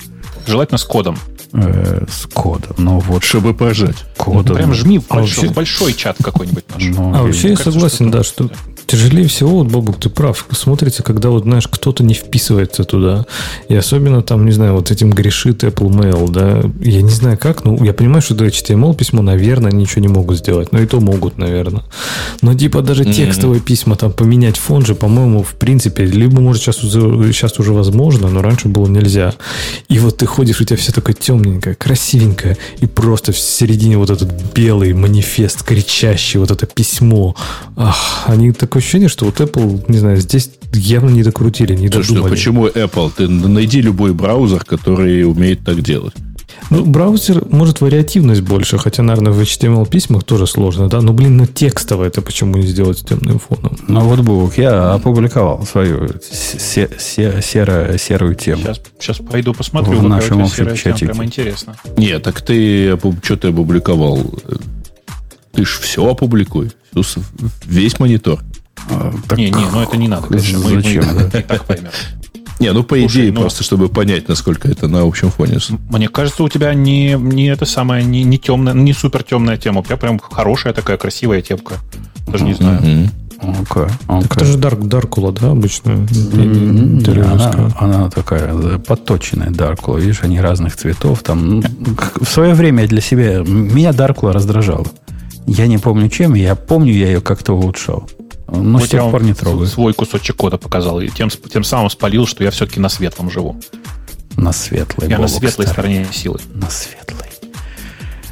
Желательно с кодом. Э, с кодом. Ну вот. Чтобы пожать. Кодом. Ну, прям жми в большой, а вообще... большой чат какой-нибудь наш. Ну, а вообще я согласен, да, что Тяжелее всего, вот, Бобук, ты прав, смотрится, когда вот, знаешь, кто-то не вписывается туда. И особенно там, не знаю, вот этим грешит Apple Mail, да. Я не знаю как, ну, я понимаю, что до HTML письмо, наверное, ничего не могут сделать. Но и то могут, наверное. Но типа даже mm-hmm. текстовые письма, там, поменять фон же, по-моему, в принципе, либо, может, сейчас, сейчас уже возможно, но раньше было нельзя. И вот ты ходишь, у тебя все такое темненькое, красивенькое, и просто в середине вот этот белый манифест, кричащий, вот это письмо. Ах, они такой такое ощущение, что вот Apple, не знаю, здесь явно не докрутили, не Слушай, додумали. Ну почему Apple? Ты найди любой браузер, который умеет так делать. Ну, браузер может вариативность больше, хотя, наверное, в HTML письмах тоже сложно, да. Но, блин, на текстовое это почему не сделать с темным фоном? Ну, вот, Бог, я опубликовал свою се- се- серо- серую тему. Сейчас, сейчас пойду посмотрю. В нашем общем чатике. Прямо интересно. Нет, так ты что ты опубликовал? Ты ж все опубликуй. Весь монитор. А, так... Не, не, ну это не надо, конечно. Мы, Зачем? Мы, мы так поймем. Не, ну по Слушай, идее, ну, просто чтобы понять, насколько это на общем фоне. Мне кажется, у тебя не, не это самое, не, не темная, не супер темная тема. У тебя прям хорошая такая красивая темка. Даже не знаю. Mm-hmm. Okay, okay. Так это же Dark, Даркула, да, обычно? Mm-hmm. Она, она такая подточенная Даркула. Видишь, они разных цветов. Там, в свое время для себя... Меня Даркула раздражала. Я не помню чем, я помню, я ее как-то улучшал. Но вот с тех пор не трогаю. Свой кусочек кода показал, и тем, тем самым спалил, что я все-таки на светлом живу. На светлой. Я Бобок, на светлой стороне силы. На светлой.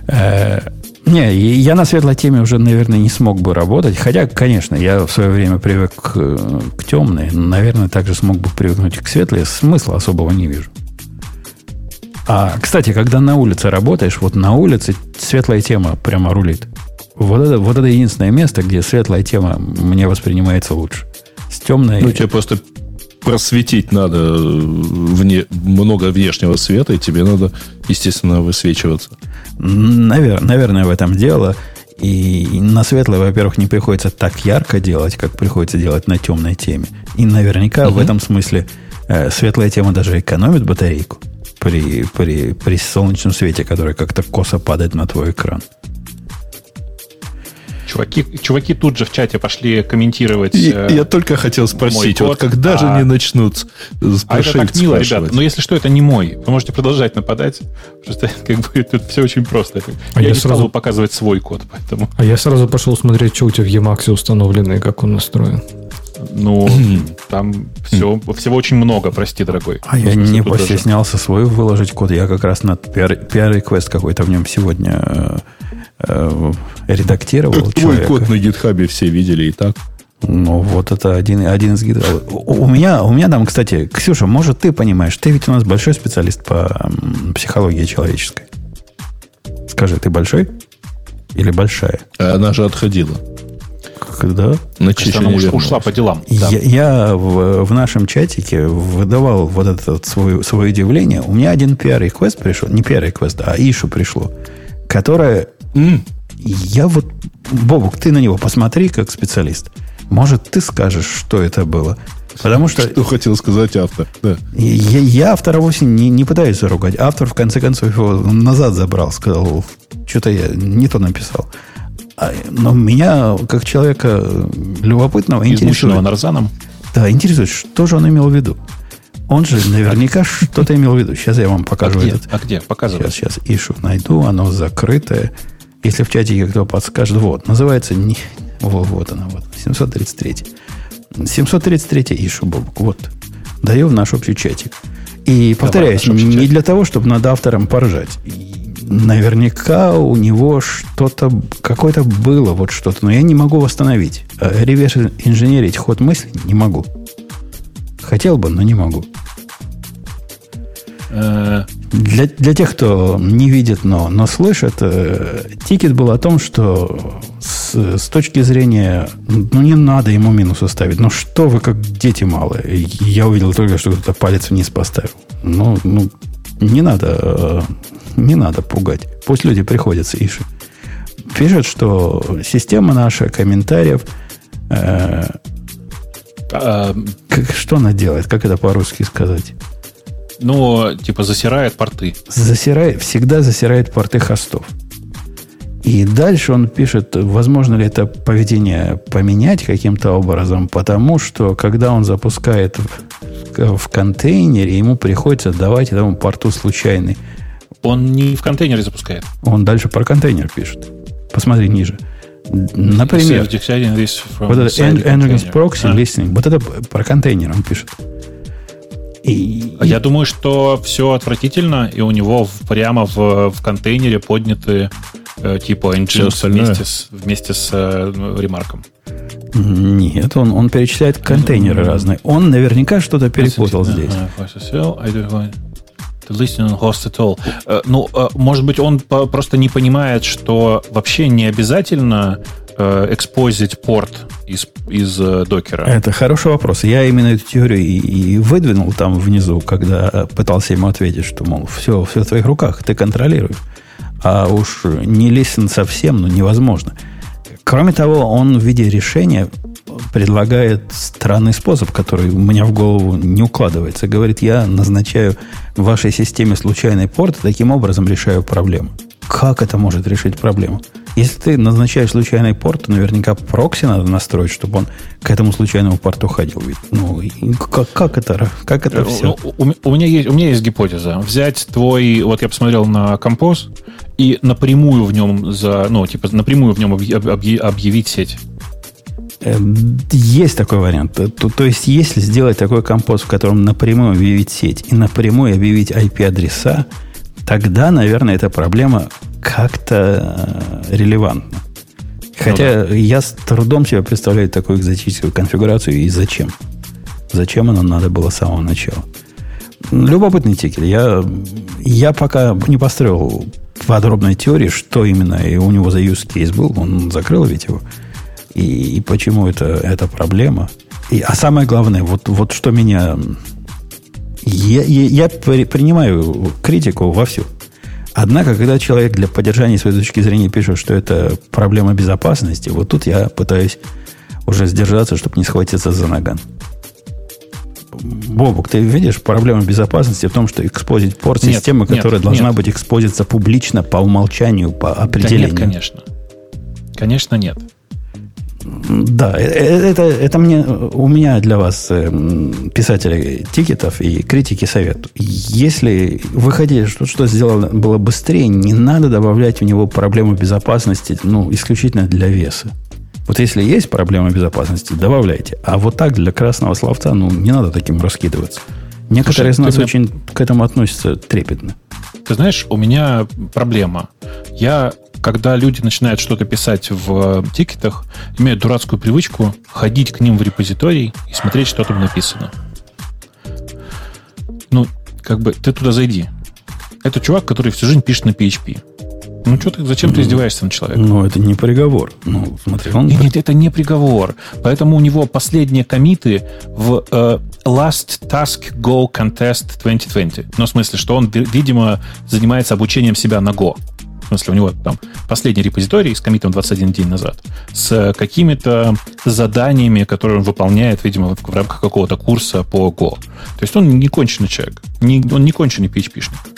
Э, не, я на светлой теме уже, наверное, не смог бы работать. Хотя, конечно, я в свое время привык к, к темной. Наверное, также смог бы привыкнуть к светлой. Смысла особого не вижу. А, кстати, когда на улице работаешь, вот на улице светлая тема прямо рулит. Вот это, вот это единственное место, где светлая тема мне воспринимается лучше. С темной... Ну, тебе просто просветить надо э, вне, много внешнего света, и тебе надо, естественно, высвечиваться. Навер, наверное, в этом дело. И на светлой, во-первых, не приходится так ярко делать, как приходится делать на темной теме. И наверняка угу. в этом смысле э, светлая тема даже экономит батарейку при, при, при солнечном свете, который как-то косо падает на твой экран. Чуваки, чуваки тут же в чате пошли комментировать. Я, э, я только хотел спросить, вот когда а, же они начнут с а это так мило, ребят. Но если что, это не мой. Вы можете продолжать нападать. Просто как бы тут все очень просто. А я, я не сразу стал показывать свой код, поэтому. А я сразу пошел смотреть, что у тебя в Emacs установлено и как он настроен. Ну, там все, всего очень много, прости, дорогой. А я не постеснялся даже... свой выложить код. Я как раз на PR-реквест какой-то в нем сегодня э, э, редактировал. Твой код на гитхабе все видели и так. Ну, вот это один, один из гитхабов. У, меня, у меня там, кстати, Ксюша, может, ты понимаешь, ты ведь у нас большой специалист по психологии человеческой. Скажи, ты большой? Или большая? Она же отходила. Когда? На она ушла, ушла по делам. Да. Я, я в, в нашем чатике выдавал вот это вот свое, свое удивление. У меня один PR-реквест пришел, не PR-реквест, а ишу пришло, которое Mm. Я вот, Бобук, ты на него посмотри как специалист. Может, ты скажешь, что это было. Потому что... Что хотел сказать автор. Да. Я, я автора вовсе не, не пытаюсь заругать. Автор, в конце концов, его назад забрал. Сказал, что-то я не то написал. А, но меня, как человека любопытного, интересует... нарзаном? Да, интересует, что же он имел в виду. Он же наверняка что-то имел в виду. Сейчас я вам покажу а где? этот. А где? Показывай. Сейчас, сейчас ишу найду. Оно закрытое. Если в чатике кто подскажет, вот, называется, не, вот, вот она, вот, 733. 733 ишу, Бобок, вот. Даю в наш общий чатик. И повторяюсь, не для того, чтобы над автором поржать. Наверняка у него что-то, какое-то было вот что-то, но я не могу восстановить. Э, реверс инженерить ход мысли не могу. Хотел бы, но не могу. Э. Для, для тех, кто не видит, но, но слышит, э, тикет был о том, что с, с точки зрения, ну не надо ему минусы ставить. Ну что вы как дети малые. Я увидел только, что кто-то палец вниз поставил. Ну, ну не надо, э, не надо пугать. Пусть люди приходят с Иши. Пишет, что система наша комментариев э, а, как, что она делает? Как это по-русски сказать? Ну, типа засирает порты. Засирает, всегда засирает порты хостов. И дальше он пишет, возможно ли это поведение поменять каким-то образом, потому что когда он запускает в, в контейнере, ему приходится давать этому порту случайный. Он не в контейнере запускает. Он дальше про контейнер пишет. Посмотри ниже. Например, вот это Nginx Proxy а. Listening, вот это про контейнер он пишет. И, Я думаю, что все отвратительно, и у него прямо в, в контейнере подняты э, типа Nginx вместе с, вместе с э, ремарком. Нет, он, он перечисляет контейнеры mm-hmm. разные. Он наверняка что-то перепутал здесь. Listening host at all. Uh, ну, uh, может быть, он просто не понимает, что вообще не обязательно Э, экспозить порт из, из э, докера? Это хороший вопрос. Я именно эту теорию и, и выдвинул там внизу, когда пытался ему ответить, что, мол, все, все в твоих руках, ты контролируешь. А уж не лесен совсем, ну, невозможно. Кроме того, он в виде решения предлагает странный способ, который у меня в голову не укладывается. Говорит, я назначаю в вашей системе случайный порт, таким образом решаю проблему. Как это может решить проблему? Если ты назначаешь случайный порт, то наверняка прокси надо настроить, чтобы он к этому случайному порту ходил. Ведь, ну, как, как это, как это все? У, у, у, меня есть, у меня есть гипотеза. Взять твой, вот я посмотрел на композ, и напрямую в нем за, ну, типа, напрямую в нем объявить сеть. Есть такой вариант. То, то есть, если сделать такой композ, в котором напрямую объявить сеть и напрямую объявить IP-адреса, тогда, наверное, эта проблема как-то э, релевантна. Хотя ну, да. я с трудом себе представляю такую экзотическую конфигурацию и зачем. Зачем она надо было с самого начала. Любопытный тикер. Я, я пока не построил подробной теории, что именно и у него за use case был. Он закрыл ведь его. И, и почему это, это проблема. И, а самое главное, вот, вот что меня... Я, я, я принимаю критику вовсю. Однако, когда человек для поддержания своей точки зрения пишет, что это проблема безопасности, вот тут я пытаюсь уже сдержаться, чтобы не схватиться за наган. Бобук, ты видишь, проблема безопасности в том, что экспозить порт нет, системы, которая нет, должна нет. быть экспозиться публично по умолчанию, по определению. Да нет, конечно. Конечно, нет. Да, э, э, это, это мне, у меня для вас, э, писатели тикетов и критики совет. Если вы хотите, что что сделано было быстрее, не надо добавлять в него проблему безопасности, ну, исключительно для веса. Вот если есть проблема безопасности, добавляйте. А вот так для красного словца, ну, не надо таким раскидываться. Некоторые Слушай, из нас меня... очень к этому относятся трепетно. Ты знаешь, у меня проблема. Я когда люди начинают что-то писать в э, тикетах, имеют дурацкую привычку ходить к ним в репозиторий и смотреть, что там написано. Ну, как бы ты туда зайди. Это чувак, который всю жизнь пишет на PHP. Ну, что ты, зачем ты издеваешься над человеком? Ну, это не приговор. Ну, смотри, он... Нет, нет, это не приговор. Поэтому у него последние комиты в uh, Last Task Go Contest 2020. Ну, в смысле, что он, видимо, занимается обучением себя на Go. В смысле, у него там последний репозиторий с комитом 21 день назад, с какими-то заданиями, которые он выполняет, видимо, в рамках какого-то курса по Go. То есть он не конченый человек, не, он не конченый PHP-шник.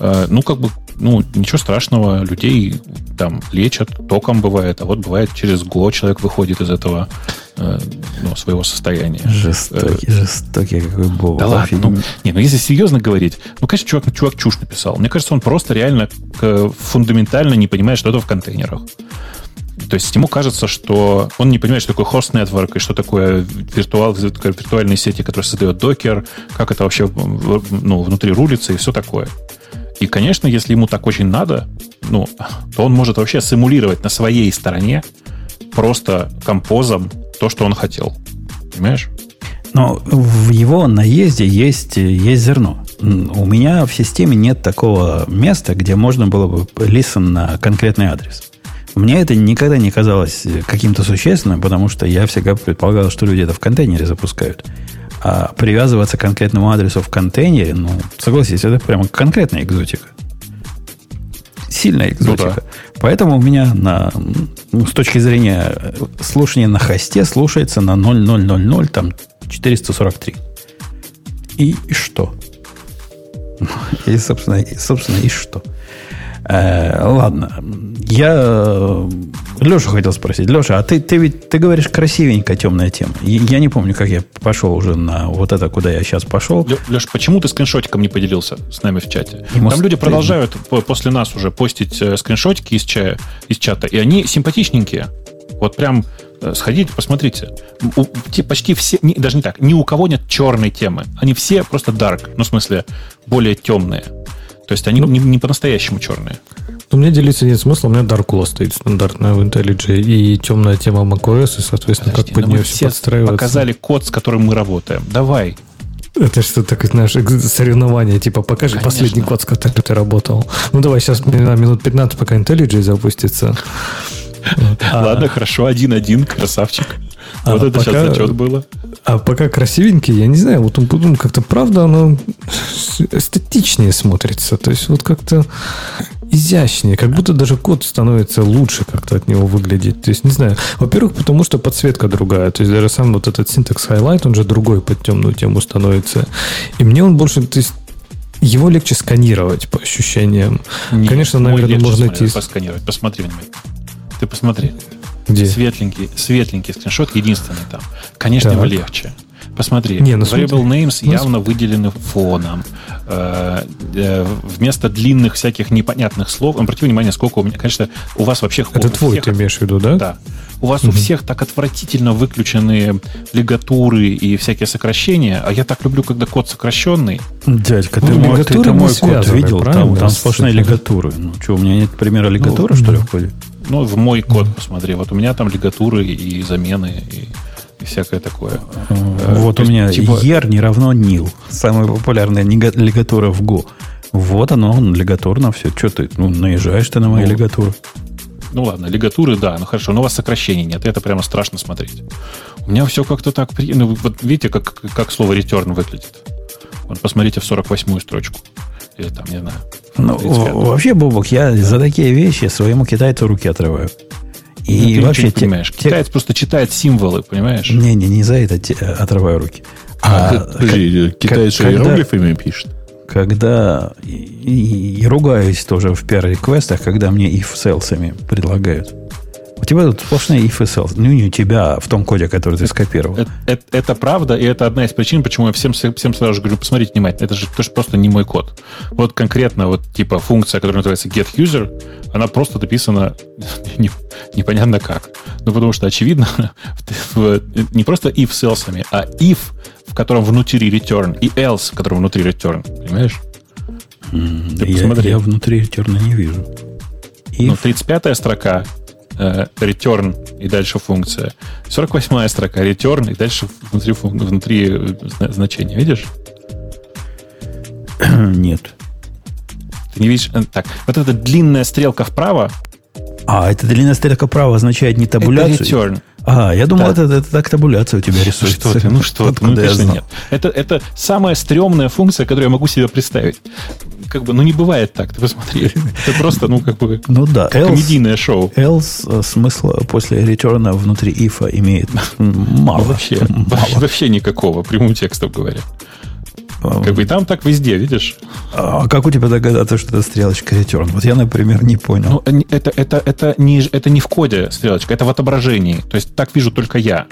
Э, ну, как бы ну, ничего страшного, людей там лечат, током бывает, а вот бывает через Go человек выходит из этого э, ну, своего состояния. Жестокий, э, жестокий какой был. Да ладно, ну, не, ну если серьезно говорить, ну, конечно, чувак, чувак чушь написал. Мне кажется, он просто реально фундаментально не понимает, что это в контейнерах. То есть ему кажется, что он не понимает, что такое host network и что такое виртуал, виртуальные сети, которые создает докер, как это вообще ну, внутри рулится и все такое. И, конечно, если ему так очень надо, ну, то он может вообще симулировать на своей стороне просто композом то, что он хотел. Понимаешь? Но в его наезде есть, есть зерно. У меня в системе нет такого места, где можно было бы listen на конкретный адрес. Мне это никогда не казалось каким-то существенным, потому что я всегда предполагал, что люди это в контейнере запускают. А привязываться к конкретному адресу в контейнере, ну, согласитесь, это прямо конкретная экзотика. Сильная экзотика. Ну, да. Поэтому у меня на, ну, с точки зрения слушания на хосте слушается на 0000, там 443. И, и что? И, собственно, и, собственно, и что? Э, ладно. Я э, Леша хотел спросить. Леша, а ты, ты ведь ты говоришь красивенькая темная тема. Я не помню, как я пошел уже на вот это, куда я сейчас пошел. Леша, почему ты скриншотиком не поделился с нами в чате? Ему Там люди продолжают после нас уже постить э, скриншотики из, чая, из чата, и они симпатичненькие. Вот прям э, сходите, посмотрите. У, почти все, не, даже не так, ни у кого нет черной темы. Они все просто dark, ну, в смысле, более темные. То есть они ну, не, не по-настоящему черные. У меня делиться нет смысла, у меня Darkula стоит стандартная в IntelliJ и темная тема macOS, и, соответственно, Подожди, как под нее все подстраиваться. показали код, с которым мы работаем. Давай. Это что такое, знаешь, соревнование, типа, покажи Конечно. последний код, с которым ты работал. Ну, давай сейчас на минут 15, пока IntelliJ запустится. Ладно, хорошо, один-один, красавчик. А вот это пока, сейчас зачет было. А пока красивенький, я не знаю, вот он потом как-то правда оно эстетичнее смотрится. То есть вот как-то изящнее, как будто даже код становится лучше как-то от него выглядеть. То есть, не знаю. Во-первых, потому что подсветка другая. То есть, даже сам вот этот синтекс highlight, он же другой под темную тему становится. И мне он больше, то есть, его легче сканировать по ощущениям. Нет, Конечно, наверное, можно найти... Посканировать. Посмотри внимательно. Ты посмотри. Где? Светленький, светленький скриншот, единственный там. Конечно, так. его легче. Посмотри, Не, ну, variable смотри. names ну, явно выделены фоном. Э, э, вместо длинных всяких непонятных слов, обрати внимание, сколько у меня, конечно, у вас вообще... Это твой всех, ты имеешь в виду, да? Да. У вас угу. у всех так отвратительно выключены лигатуры и всякие сокращения, а я так люблю, когда код сокращенный. Дядька, ну, ты, мой, ты, ты мой код видел? Там, там сплошные лигатуры. Ну что, у меня нет примера лигатуры, ну, что ли, в коде? Ну, в мой код посмотри. Вот у меня там лигатуры и замены, и, и всякое такое. Э, вот у меня типа... ER не равно nil. Самая популярная лигатура в Go. Вот оно, лигатурно все. Что ты, ну, наезжаешь ты на мои ну, лигатуры. Ну ладно, лигатуры, да, ну хорошо, но у вас сокращений нет, это прямо страшно смотреть. У меня все как-то так... Ну, вот видите, как, как слово return выглядит? Вот посмотрите в 48-ю строчку. Или там, не знаю. Ну, вообще, Бобок, я за такие вещи своему китайцу руки отрываю. И ну, вообще, не понимаешь. Те... Китаец просто читает символы, понимаешь? Не-не, не за это те, отрываю руки. А, а подожди, как, китаец что, иероглифами пишет? Когда и, и ругаюсь тоже в PR-реквестах, когда мне if селсами предлагают. У тебя тут сплошные if и else. Ну, не у тебя, а в том коде, который ты скопировал. Это, это, это правда, и это одна из причин, почему я всем, всем сразу же говорю, посмотрите внимательно, это же тоже просто не мой код. Вот конкретно вот типа функция, которая называется getUser, она просто написана не, непонятно как. Ну, потому что, очевидно, не просто if с else, а if, в котором внутри return, и else, в котором внутри return. Понимаешь? Mm, я, я внутри return не вижу. If... Ну, 35-я строка Э, return и дальше функция. 48 строка return и дальше внутри, внутри э, значения. Видишь? Нет. Ты не видишь? Э, так, вот эта длинная стрелка вправо. А, эта длинная стрелка вправо означает не табуляцию? Это return. А, я думал, да. это, это так табуляция у тебя рисуется. Что ты, ну что ты, ну, конечно, нет. Это, это самая стрёмная функция, которую я могу себе представить как бы, ну, не бывает так, ты посмотри. Это просто, ну, как бы, ну, да. Else, комедийное шоу. Else э, смысла после ретерна внутри ифа имеет мало. Вообще, мало. вообще никакого, прямым текстом говоря. А, как бы и там так везде, видишь? А как у тебя догадаться, что это стрелочка return? Вот я, например, не понял. Ну, это, это, это, не, это не в коде стрелочка, это в отображении. То есть так вижу только я.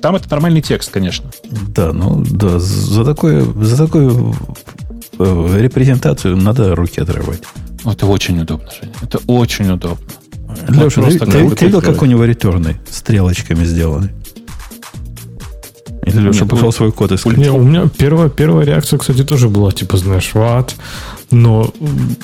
Там это нормальный текст, конечно. Да, ну да, за такое, за такую Э, репрезентацию надо руки отрывать. Это очень удобно, Женя. Это очень удобно. Леша, ты, ты, ты видел, как у него ретерны стрелочками сделаны? Или Леша Нет, пошел свой код искать? Не, у меня первая, первая реакция, кстати, тоже была, типа, знаешь, what? Но,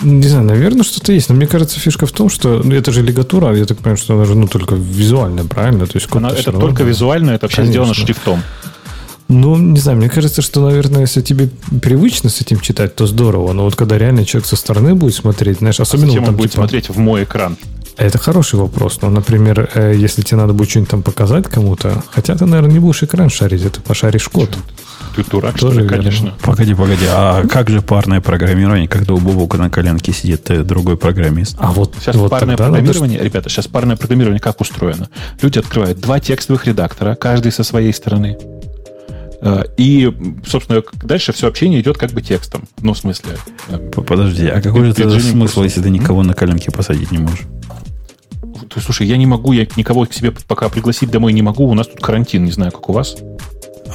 не знаю, наверное, что-то есть. Но мне кажется, фишка в том, что ну, это же лигатура, я так понимаю, что она же ну, только визуальная, правильно? То есть она, это только визуально, это вообще Конечно. сделано шрифтом. Ну, не знаю, мне кажется, что, наверное, если тебе привычно с этим читать, то здорово. Но вот когда реально человек со стороны будет смотреть, знаешь, особенно... А зачем он будет типа, смотреть в мой экран? Это хороший вопрос. Но, например, э, если тебе надо будет что-нибудь там показать кому-то, хотя ты, наверное, не будешь экран шарить, это пошаришь код. Ты дурак, Тоже что ли, конечно. Погоди, погоди. А как же парное программирование, когда у Бобука на коленке сидит э, другой программист? А вот сейчас вот парное программирование, надо... ребята, сейчас парное программирование как устроено? Люди открывают два текстовых редактора, каждый со своей стороны. Э, и, собственно, дальше все общение идет как бы текстом. Ну, в смысле... Подожди, а какой же это смысл, если ты никого на коленке посадить не можешь? слушай, я не могу, я никого к себе пока пригласить домой не могу, у нас тут карантин, не знаю, как у вас.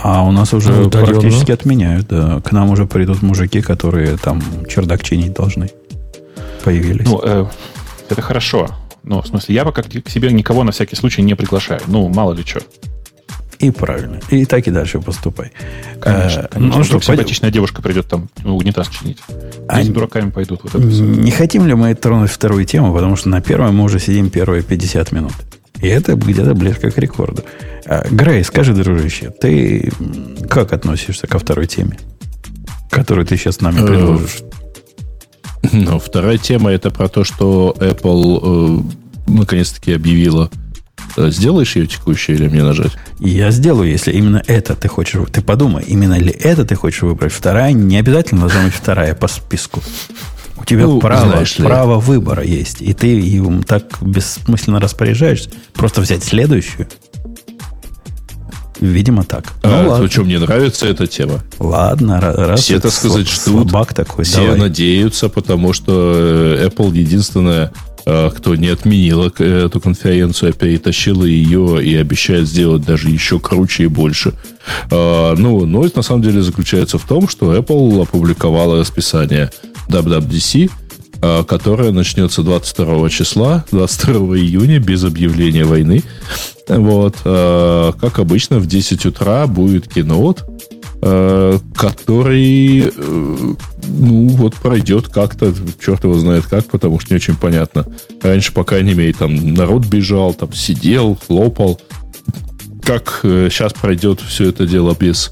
А у нас уже ну, практически отменяют, да. К нам уже придут мужики, которые там чердак чинить должны. Появились. Ну, э, это хорошо. Ну, в смысле, я пока к себе никого на всякий случай не приглашаю. Ну, мало ли что. И правильно. И так и дальше поступай. Конечно. А, конечно. Ну, что, симпатичная девушка придет там унитаз чинить. А Здесь дураками пойдут. Вот это не хотим ли мы тронуть вторую тему, потому что на первой мы уже сидим первые 50 минут. И это где-то близко к рекорду. А, Грей, скажи, дружище, ты как относишься ко второй теме, которую ты сейчас нами э, предложишь? Ну, вторая тема это про то, что Apple э, наконец-таки объявила Э, сделаешь ее текущую или мне нажать? Я сделаю, если именно это ты хочешь. Ты подумай, именно ли это ты хочешь выбрать. Вторая не обязательно должна быть вторая по списку. У тебя ну, право, право выбора есть. И ты им так бессмысленно распоряжаешься. Просто взять следующую. Видимо, так. А, ну, ладно. что, мне нравится эта тема. Ладно, раз Все, так сказать, ждут. такой. Все давай. надеются, потому что э, Apple единственная Э, кто не отменила эту конференцию, а перетащила ее и обещает сделать даже еще круче и больше. Э, ну, новость на самом деле заключается в том, что Apple опубликовала расписание WWDC, э, которое начнется 22 числа, 22 июня, без объявления войны. Вот, как обычно, в 10 утра будет кинот, Э, который, э, ну, вот пройдет как-то, черт его знает как, потому что не очень понятно. Раньше, по крайней мере, там народ бежал, там сидел, хлопал. Как сейчас э, пройдет все это дело без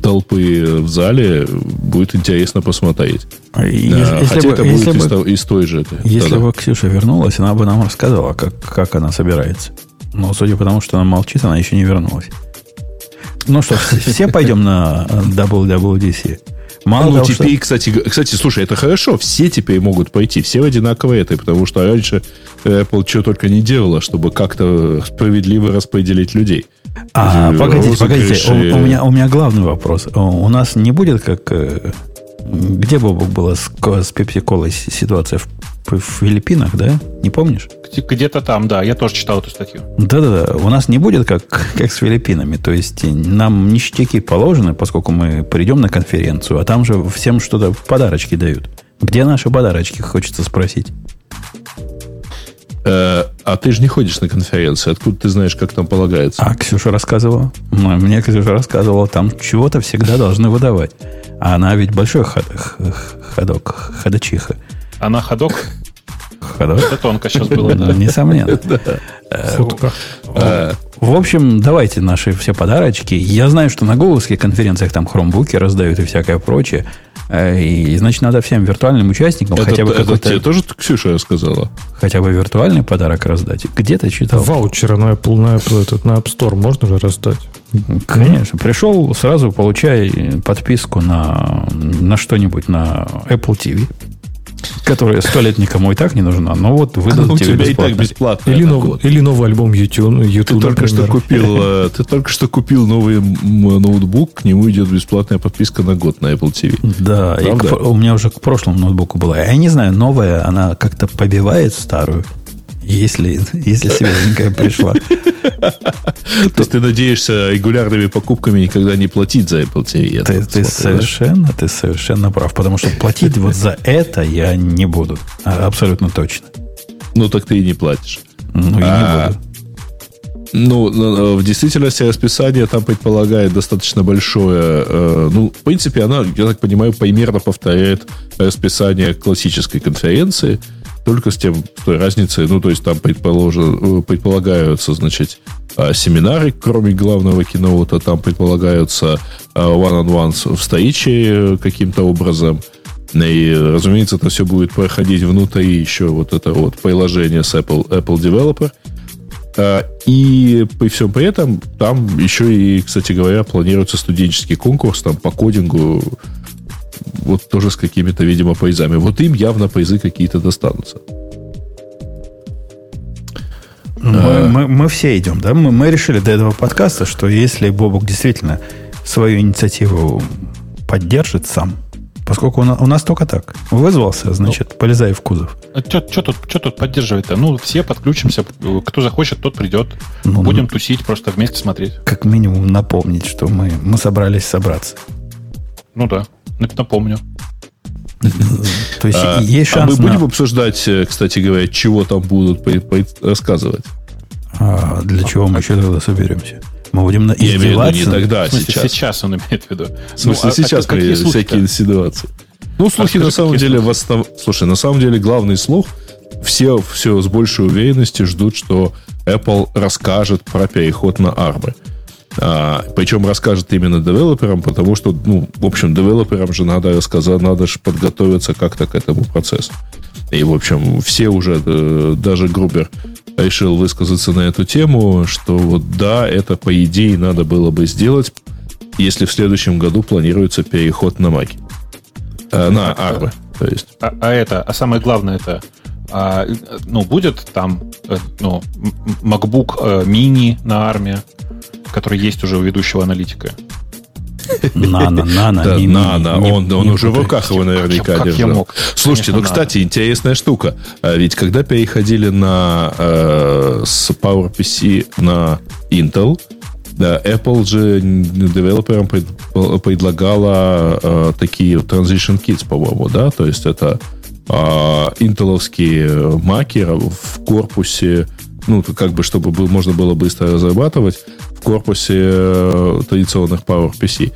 толпы в зале, будет интересно посмотреть. Если, Хотя бы, это если будет бы, из, из той же. Если да, бы Ксюша вернулась, она бы нам рассказала, как, как она собирается. Но судя по тому, что она молчит, она еще не вернулась. Ну что, все пойдем на WWDC? Мало ну, того, теперь, что... кстати, кстати, слушай, это хорошо. Все теперь могут пойти. Все в одинаковой этой, потому что раньше Apple что только не делала, чтобы как-то справедливо распределить людей. А, погодите, погодите. У, у, меня, у меня главный вопрос. У нас не будет как... Где, Бобок, была с, с Pepsi-Cola ситуация в в Филиппинах, да? Не помнишь? Где-то там, да. Я тоже читал эту статью. Да-да-да. У нас не будет как, как с Филиппинами. То есть нам ништяки положены, поскольку мы придем на конференцию, а там же всем что-то подарочки дают. Где наши подарочки, хочется спросить. Э, а ты же не ходишь на конференции. Откуда ты знаешь, как там полагается? А Ксюша рассказывала. Мне Ксюша рассказывала, там чего-то всегда должны выдавать. А она ведь большой ход, ходок, ходочиха. Она ходок? Это тонко сейчас было, да. Несомненно. Худка. Э, в общем, давайте наши все подарочки. Я знаю, что на гугловских конференциях там хромбуки раздают и всякое прочее. Э, и, значит, надо всем виртуальным участникам это, хотя бы Это тебе тоже Ксюша рассказала? Хотя бы виртуальный подарок раздать. Где-то читал. Ваучеры на Apple, на Apple, этот, на App Store можно же раздать? Конечно. Пришел, сразу получай подписку на, на что-нибудь на Apple TV которая сто лет никому и так не нужна, но вот выдал у тебе бесплатно. и так бесплатно. Или, нов, или новый альбом YouTube. YouTube ты, только что купил, э, ты только что купил новый ноутбук, к нему идет бесплатная подписка на год на Apple TV. Да, и к, у меня уже к прошлому ноутбуку была. Я не знаю, новая, она как-то побивает старую. Если, если свеженькая пришла. То есть ты надеешься регулярными покупками никогда не платить за Apple TV? Ты, ты совершенно, ты совершенно прав. Потому что платить вот за это я не буду. А, абсолютно точно. Ну, так ты и не платишь. Ну, и не а, буду. Ну, в действительности расписание там предполагает достаточно большое. Э, ну, в принципе, она, я так понимаю, примерно повторяет расписание классической конференции, только с тем, с той разницей, ну, то есть там предположено, предполагаются, значит, а, семинары, кроме главного киноута, там предполагаются а, one-on-ones встречи каким-то образом. И, разумеется, это все будет проходить внутри еще вот это вот приложение с Apple, Apple Developer – а, и при всем при этом там еще и, кстати говоря, планируется студенческий конкурс там по кодингу, вот тоже с какими-то, видимо, призами. Вот им явно призы какие-то достанутся. Мы, а... мы, мы все идем, да? Мы, мы решили до этого подкаста, что если Бобок действительно свою инициативу поддержит сам, Поскольку у нас, у нас только так. Вызвался, значит, ну, полезай в кузов. А что тут, что тут поддерживать-то? Ну, все подключимся. Кто захочет, тот придет. Ну, Будем ну, тусить, просто вместе смотреть. Как минимум напомнить, что мы, мы собрались собраться. Ну да, напомню. То есть а, есть шанс. А мы будем обсуждать, э, кстати говоря, чего там будут рассказывать? А для чего мы еще тогда соберемся? Мы будем на Я имею в виду не тогда, а сейчас. сейчас он имеет в виду. В смысле, ну, а сейчас а, какие всякие ситуации. Ну, слухи а на самом деле восстав... Слушай, на самом деле главный слух, все, все с большей уверенностью ждут, что Apple расскажет про переход на ARM. А, причем расскажет именно девелоперам, потому что, ну, в общем, девелоперам же надо рассказать, надо же подготовиться как-то к этому процессу. И, в общем, все уже, э, даже Грубер решил высказаться на эту тему, что вот да, это по идее надо было бы сделать, если в следующем году планируется переход на Маки. Э, на Арбы, то есть. А, а это, а самое главное это, а, ну, будет там, э, ну, MacBook мини на армии, который есть уже у ведущего аналитика. Нано, нано. Да, нано. Он, он уже в руках его наверняка как держал. Я мог? Слушайте, Конечно, ну, кстати, интересная штука. А ведь когда переходили на э, с PowerPC на Intel, да, Apple же девелоперам пред, предлагала э, такие transition kits, по-моему, да? То есть это э, интеловские маки в корпусе, ну, как бы, чтобы был, можно было быстро разрабатывать, корпусе э, традиционных PowerPC.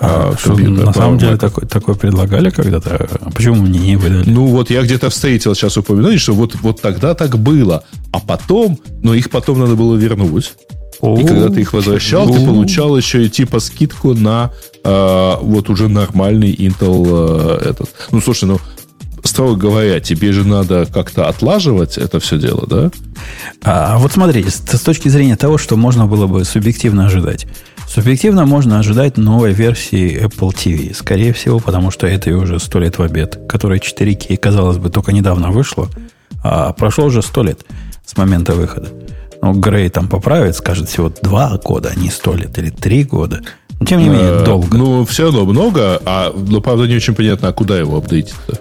А, а, что, на самом деле такой, такой предлагали когда-то? А почему мне не выдали? Ну, вот я где-то встретил сейчас упоминание, что вот, вот тогда так было. А потом, но их потом надо было вернуть. О, и когда ты их возвращал, ты получал еще и типа скидку на э, вот уже нормальный Intel э, этот. Ну, слушай, ну строго говоря, тебе же надо как-то отлаживать это все дело, да? А, вот смотрите, с, с точки зрения того, что можно было бы субъективно ожидать. Субъективно можно ожидать новой версии Apple TV. Скорее всего, потому что это уже сто лет в обед, которая 4K, казалось бы, только недавно вышло, а прошло уже сто лет с момента выхода. Ну, Грей там поправит, скажет всего два года, а не сто лет или три года. Но, тем не менее, э, долго. Ну, все равно много, а, но, правда, не очень понятно, а куда его апдейтить-то?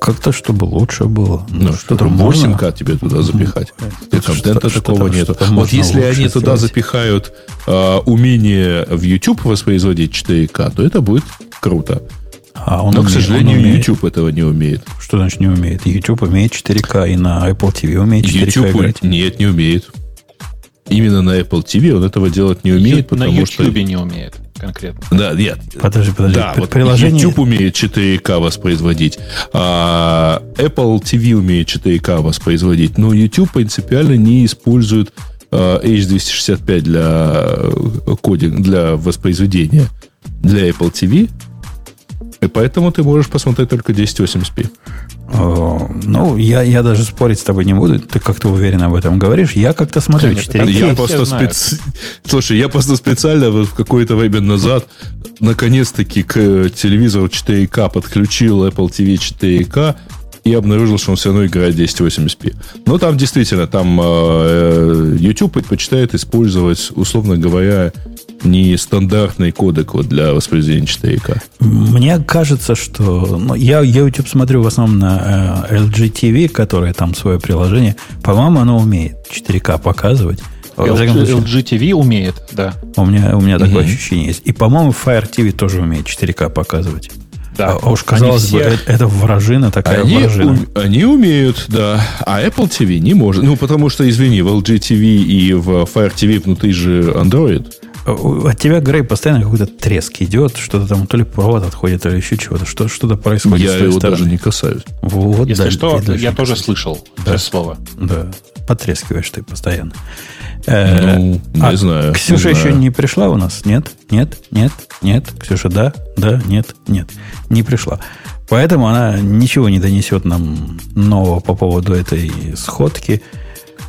Как-то, чтобы лучше было. Ну, что-то 8К тебе туда запихать. И контента что, такого нет. Вот если они сделать. туда запихают э, умение в YouTube воспроизводить 4К, то это будет круто. А он Но, умеет, к сожалению, он умеет. YouTube этого не умеет. Что значит не умеет? YouTube умеет 4К и на Apple TV умеет 4К YouTube играть. Нет, не умеет. Именно на Apple TV он этого делать не умеет, потому на YouTube что... не умеет конкретно. Да, нет. Подожди, подожди. Да, вот приложение... YouTube умеет 4К воспроизводить, а Apple TV умеет 4К воспроизводить, но YouTube принципиально не использует H265 для э, кодинг, для воспроизведения для Apple TV, и поэтому ты можешь посмотреть только 1080p. Ну, я, я даже спорить с тобой не буду. Ты как-то уверенно об этом говоришь. Я как-то смотрю 4К. Я просто специ... Слушай, я просто специально вот какое-то время назад наконец-таки к телевизору 4К подключил Apple TV 4К и обнаружил, что он все равно играет 1080p. Но там действительно, там э, YouTube предпочитает использовать, условно говоря, не стандартный кодек вот для воспроизведения 4К. Мне кажется, что... Ну, я, я YouTube смотрю в основном на э, LG TV, которое там свое приложение. По-моему, оно умеет 4К показывать. LG, LG TV умеет, да. У меня, у меня такое ощущение есть. И, по-моему, Fire TV тоже умеет 4К показывать. Да. А уж казалось бы, это, это вражина такая они, вражина. У, они умеют, да. А Apple TV не может. Ну, потому что, извини, в LG TV и в Fire TV внутри же Android. От тебя, Грей, постоянно какой-то треск идет, что-то там то ли провод отходит, или еще чего-то, что, что-то происходит. Я его стороны. даже не касаюсь. Вот, Если да, что, я тоже слышал да. это слово. Да, потрескиваешь ты постоянно. Э, ну, не а знаю. Ксюша не еще знаю. не пришла у нас? Нет? Нет? Нет? Нет? Ксюша, да? Да? Нет? Нет. Не пришла. Поэтому она ничего не донесет нам нового по поводу этой сходки.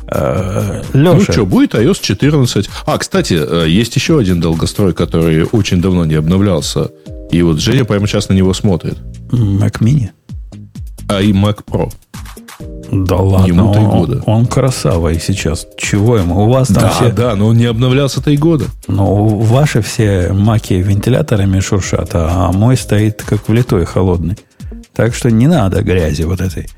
Леша. Ну что, будет iOS 14. А, кстати, э, есть еще один долгострой, который очень давно не обновлялся. И вот Женя прямо сейчас на него смотрит. Mac Mini? А и Mac Pro. Да ладно, ему три года. Он, он красава и сейчас. Чего ему? У вас там да, все... Да, но он не обновлялся три года. Но ваши все маки вентиляторами шуршат, а мой стоит как влитой холодный. Так что не надо грязи вот этой.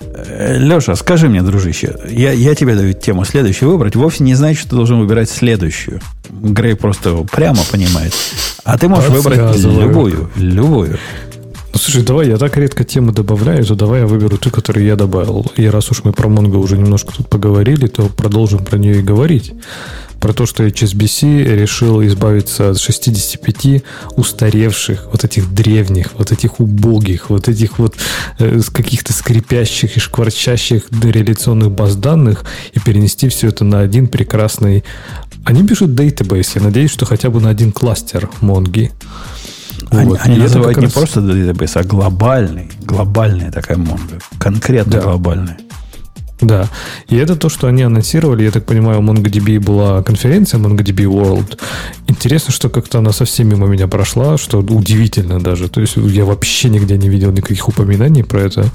Э, Леша, скажи мне, дружище, я, я тебе даю тему следующую выбрать. Вовсе не значит, что ты должен выбирать следующую. Грей просто прямо понимает. А ты можешь выбрать любую. Любую. Слушай, давай, я так редко темы добавляю, то давай я выберу ту, которую я добавил. И раз уж мы про Mongo уже немножко тут поговорили, то продолжим про нее и говорить. Про то, что HSBC решил избавиться от 65 устаревших, вот этих древних, вот этих убогих, вот этих вот э, каких-то скрипящих и шкварчащих реляционных баз данных и перенести все это на один прекрасный... Они пишут database, я надеюсь, что хотя бы на один кластер Монги. Они, вот. они называют не раз... просто database, а глобальный. Глобальная такая Mongo. Конкретно да. глобальная. Да. И это то, что они анонсировали. Я так понимаю, у MongoDB была конференция MongoDB World. Интересно, что как-то она совсем мимо меня прошла, что удивительно даже. То есть я вообще нигде не видел никаких упоминаний про это.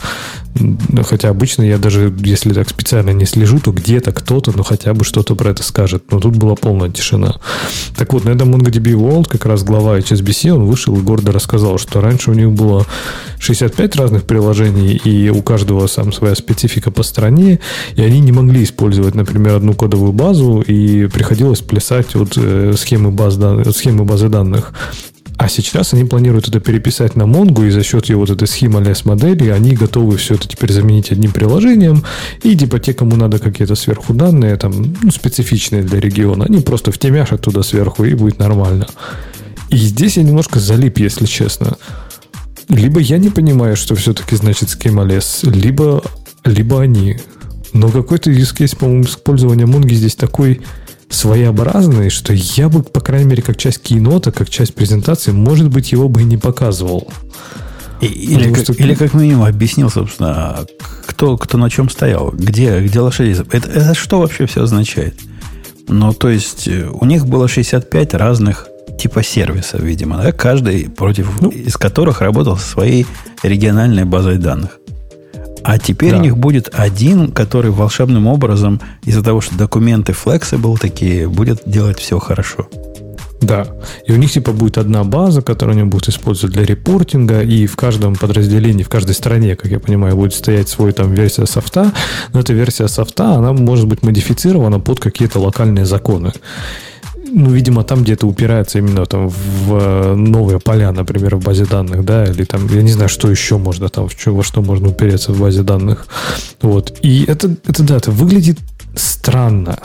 Хотя обычно я даже, если так специально не слежу, то где-то кто-то, ну хотя бы что-то про это скажет. Но тут была полная тишина. Так вот, на этом MongoDB World как раз глава HSBC, он вышел и гордо рассказал, что раньше у них было 65 разных приложений, и у каждого сам своя специфика по стране, и они не могли использовать, например, одну кодовую базу, и приходилось плясать от э, схемы, баз, схемы базы данных. А сейчас они планируют это переписать на Mongo, и за счет его вот этой схемы лес модели они готовы все это теперь заменить одним приложением. И типа те, кому надо какие-то сверху данные, там, ну, специфичные для региона, они просто втемяшат туда сверху, и будет нормально. И здесь я немножко залип, если честно. Либо я не понимаю, что все-таки значит схема лес, либо, либо они. Но какой-то use case, по-моему, использования Монги здесь такой своеобразный, что я бы, по крайней мере, как часть кинота, как часть презентации, может быть, его бы и не показывал. И, или, как, что... или как минимум объяснил, собственно, кто, кто на чем стоял, где, где лошади. Это, это что вообще все означает? Ну, то есть, э, у них было 65 разных типа сервисов, видимо, да, каждый против ну, из которых работал со своей региональной базой данных. А теперь да. у них будет один, который волшебным образом, из-за того, что документы flexible такие, будет делать все хорошо. Да. И у них типа будет одна база, которую они будут использовать для репортинга, и в каждом подразделении, в каждой стране, как я понимаю, будет стоять свой там версия софта, но эта версия софта, она может быть модифицирована под какие-то локальные законы ну, видимо, там где-то упирается именно там в э, новые поля, например, в базе данных, да, или там, я не знаю, что еще можно там, в что, во что можно упереться в базе данных. Вот. И это, это да, это выглядит странно.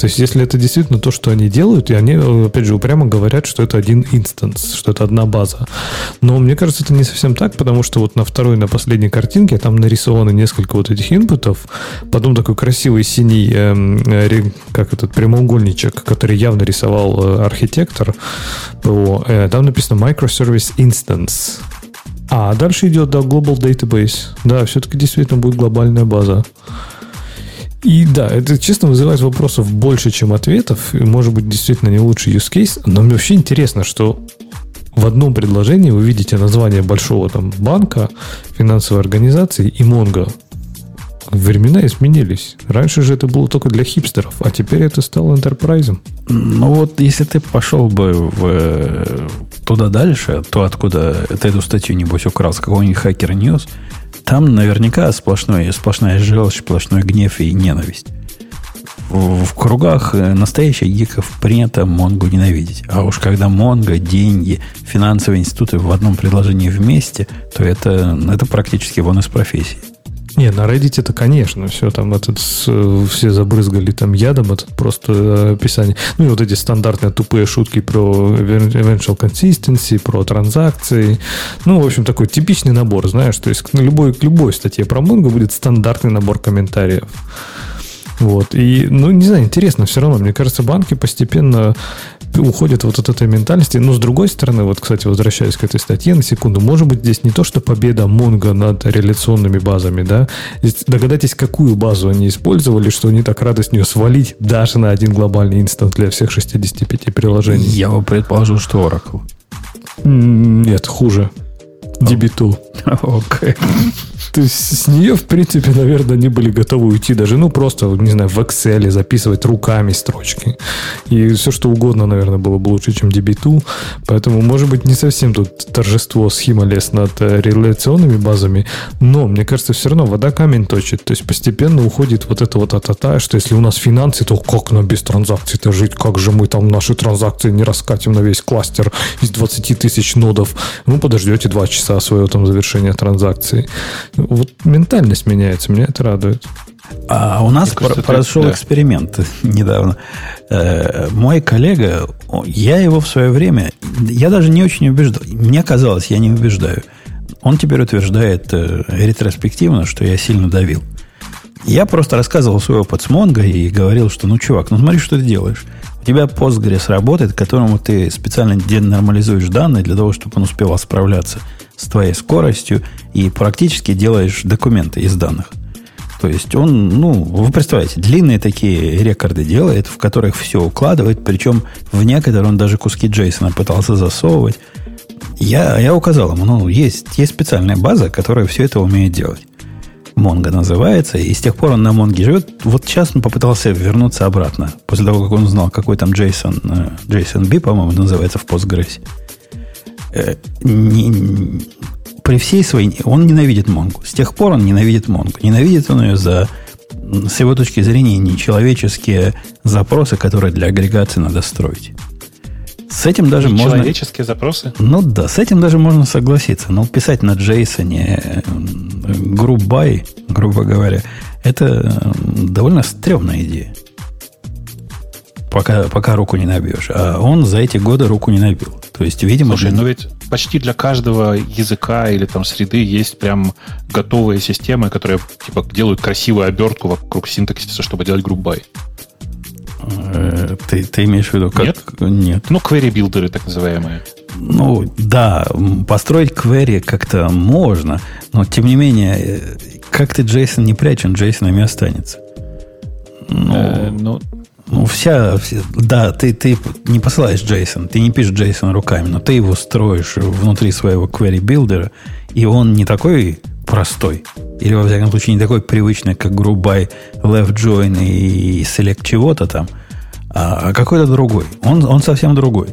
То есть, если это действительно то, что они делают, и они, опять же, упрямо говорят, что это один инстанс, что это одна база. Но мне кажется, это не совсем так, потому что вот на второй, на последней картинке там нарисованы несколько вот этих инпутов, потом такой красивый синий, э, как этот прямоугольничек, который явно рисовал э, архитектор ПО, э, там написано Microservice Instance. А дальше идет, да, Global Database. Да, все-таки действительно будет глобальная база. И да, это честно вызывает вопросов больше, чем ответов. И, может быть, действительно не лучший use case. Но мне вообще интересно, что в одном предложении вы видите название большого там банка, финансовой организации и Mongo. Времена изменились. Раньше же это было только для хипстеров, а теперь это стало энтерпрайзом. Ну вот, если ты пошел бы в, туда дальше, то откуда ты эту статью, небось, украл с какого-нибудь хакер News, там наверняка сплошной, сплошная желчь, сплошной гнев и ненависть. в, в кругах э, настоящих гиков принято Монгу ненавидеть. А уж когда Монго, деньги, финансовые институты в одном предложении вместе, то это, это практически вон из профессии. Не, на Reddit это, конечно, все там этот, все забрызгали там ядом, это просто э, описание. Ну и вот эти стандартные тупые шутки про eventual consistency, про транзакции. Ну, в общем, такой типичный набор, знаешь, то есть к любой, к любой статье про Mongo будет стандартный набор комментариев. Вот. И, ну, не знаю, интересно все равно. Мне кажется, банки постепенно уходят вот от этой ментальности. Но, с другой стороны, вот, кстати, возвращаясь к этой статье на секунду, может быть, здесь не то, что победа Монго над реляционными базами, да? Здесь догадайтесь, какую базу они использовали, что они так рады с нее свалить даже на один глобальный инстант для всех 65 приложений. Я бы предположил, что Oracle. Нет, хуже. DB2. Окей. То есть с нее, в принципе, наверное, они были готовы уйти даже, ну, просто, не знаю, в Excel записывать руками строчки. И все, что угодно, наверное, было бы лучше, чем DB2. Поэтому, может быть, не совсем тут торжество схемолес над э, реляционными базами, но, мне кажется, все равно вода камень точит. То есть постепенно уходит вот это вот атата, что если у нас финансы, то как нам без транзакций-то жить? Как же мы там наши транзакции не раскатим на весь кластер из 20 тысяч нодов? Ну, подождете два часа своего там завершения транзакции вот ментальность меняется, меня это радует. А у нас про- прошел да. эксперимент недавно. Э, мой коллега, я его в свое время, я даже не очень убеждал. Мне казалось, я не убеждаю. Он теперь утверждает э, ретроспективно, что я сильно давил. Я просто рассказывал свой опыт с Монго и говорил, что ну, чувак, ну смотри, что ты делаешь. У тебя Postgres работает, которому ты специально денормализуешь данные для того, чтобы он успевал справляться с твоей скоростью и практически делаешь документы из данных. То есть он, ну, вы представляете, длинные такие рекорды делает, в которых все укладывает, причем в некоторые он даже куски Джейсона пытался засовывать. Я, я указал ему, ну, есть, есть специальная база, которая все это умеет делать. Монго называется, и с тех пор он на Монге живет. Вот сейчас он попытался вернуться обратно, после того, как он узнал, какой там Джейсон, Джейсон Би, по-моему, называется в Postgres. Э, не, при всей своей... Он ненавидит Монгу. С тех пор он ненавидит Монгу. Ненавидит он ее за, с его точки зрения, нечеловеческие запросы, которые для агрегации надо строить. С этим даже можно... Человеческие запросы? Ну да, с этим даже можно согласиться. Но писать на Джейсоне грубай, грубо говоря, это довольно стрёмная идея. Пока, пока руку не набьешь. А он за эти годы руку не набил. То есть, видимо... Слушай, ну ведь почти для каждого языка или там среды есть прям готовые системы, которые типа делают красивую обертку вокруг синтаксиса, чтобы делать group by. Э, ты, ты имеешь в виду как? Нет? Нет. Ну, query builder ы так называемые. Ну, да, построить query как-то можно, но тем не менее, э, как ты JSON не прячь, он JSON останется. Ну, э, ну, ну, вся, вся да, ты, ты не посылаешь JSON, ты не пишешь JSON руками, но ты его строишь внутри своего query builder а, и он не такой простой, или, во всяком случае, не такой привычный, как грубай left join и select чего-то там, а, а какой-то другой. Он, он совсем другой.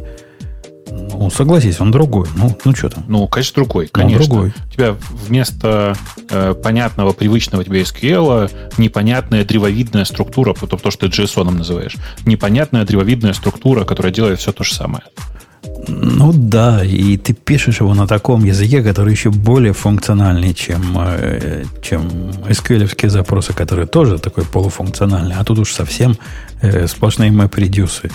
Ну, согласись, он другой. Ну, ну что там? Ну, конечно, другой. Конечно. Он другой. У тебя вместо э, понятного, привычного тебе SQL непонятная древовидная структура, то, то, что ты JSON называешь. Непонятная древовидная структура, которая делает все то же самое. Ну да, и ты пишешь его на таком языке, который еще более функциональный, чем, э, чем SQL запросы, которые тоже такой полуфункциональный. А тут уж совсем э, сплошные MapReduce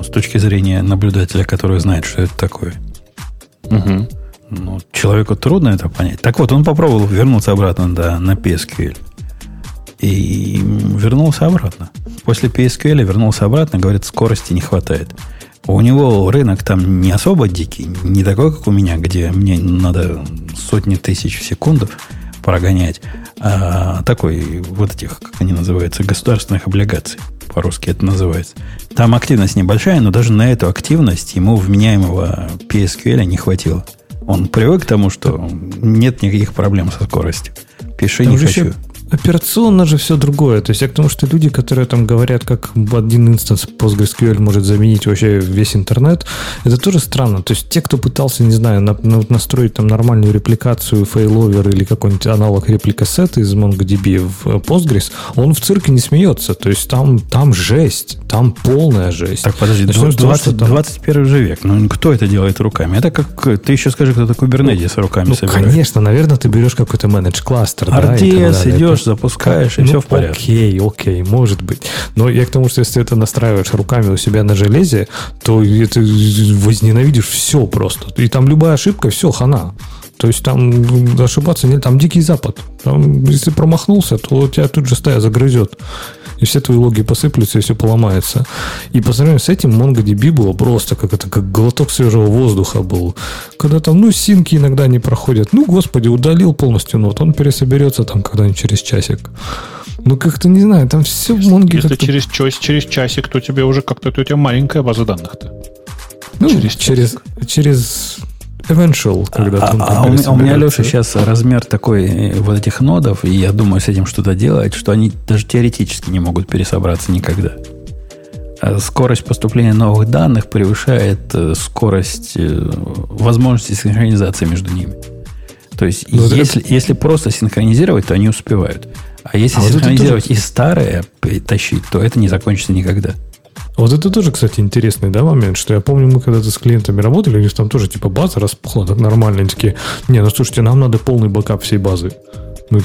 с точки зрения наблюдателя, который знает, что это такое. Угу. Ну, человеку трудно это понять. Так вот, он попробовал вернуться обратно да, на PSQL. И вернулся обратно. После PSQL вернулся обратно, говорит, скорости не хватает. У него рынок там не особо дикий, не такой, как у меня, где мне надо сотни тысяч в секунду прогонять, а такой вот этих, как они называются, государственных облигаций. По-русски это называется. Там активность небольшая, но даже на эту активность ему вменяемого PSQL не хватило. Он привык к тому, что нет никаких проблем со скоростью. Пиши там не хочу. Еще Операционно же все другое. То есть я к тому, что люди, которые там говорят, как один инстанс PostgreSQL может заменить вообще весь интернет, это тоже странно. То есть те, кто пытался, не знаю, на, на, настроить там нормальную репликацию failover или какой-нибудь аналог replica set'ы из MongoDB в Postgres, он в цирке не смеется. То есть там, там жесть, там полная жесть. Так, подожди, 20, того, там... 21 же век. Ну, кто это делает руками? Это как, ты еще скажи, кто такой Kubernetes ну, руками ну, собирает. Конечно, наверное, ты берешь какой-то managed кластер. RDS да, идешь, запускаешь, и ну, все в порядке. Окей, окей, может быть. Но я к тому, что если ты это настраиваешь руками у себя на железе, то ты возненавидишь все просто. И там любая ошибка, все, хана. То есть там ошибаться нет, там дикий запад. Там, если промахнулся, то тебя тут же стая загрызет. И все твои логи посыплются, и все поломается. И по сравнению с этим MongoDB было просто как это, как глоток свежего воздуха был. Когда там, ну, синки иногда не проходят. Ну, господи, удалил полностью нот, он пересоберется там когда-нибудь через часик. Ну, как-то не знаю, там все в Монге Если через, через часик, то тебе уже как-то, то у тебя маленькая база данных-то. Ну, через, через, через Eventual, когда а, а, у, меня, у меня, Леша, сейчас размер такой э, вот этих нодов, и я думаю с этим что-то делать, что они даже теоретически не могут пересобраться никогда. А скорость поступления новых данных превышает э, скорость э, возможности синхронизации между ними. То есть, ну, если, это... если просто синхронизировать, то они успевают. А если а синхронизировать вот тоже... и старое тащить, то это не закончится никогда. Вот это тоже, кстати, интересный да, момент, что я помню, мы когда-то с клиентами работали, у них там тоже типа база распухла так нормально. Они такие, не, ну слушайте, нам надо полный бэкап всей базы. Ну,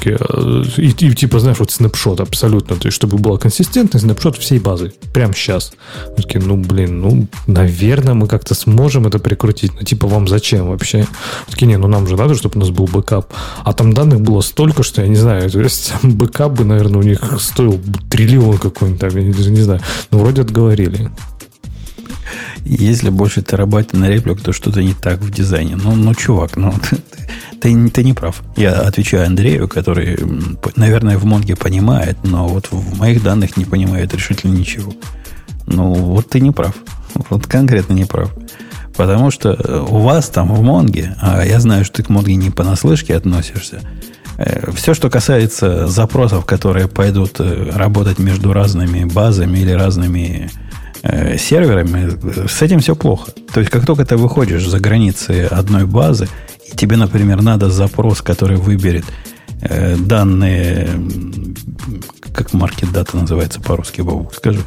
и, и типа, знаешь, вот снапшот абсолютно, то есть, чтобы была консистентный снапшот всей базы, прямо сейчас. Мы такие, ну, блин, ну, наверное, мы как-то сможем это прикрутить, но типа, вам зачем вообще? Мы такие, не, ну, нам же надо, чтобы у нас был бэкап. А там данных было столько, что я не знаю, то есть, бэкап бы, наверное, у них стоил триллион какой-нибудь там, я даже не знаю. Ну, вроде отговорили. Если больше терабайта на реплику, то что-то не так в дизайне. Ну, ну чувак, ну, ты, ты не прав. Я отвечаю Андрею, который, наверное, в Монге понимает, но вот в моих данных не понимает решительно ничего. Ну, вот ты не прав. Вот конкретно не прав. Потому что у вас там в Монге, а я знаю, что ты к Монге не понаслышке относишься, э, все, что касается запросов, которые пойдут э, работать между разными базами или разными э, серверами, с этим все плохо. То есть, как только ты выходишь за границы одной базы, и тебе, например, надо запрос, который выберет э, данные, как market data называется по-русски, Бабу, скажи.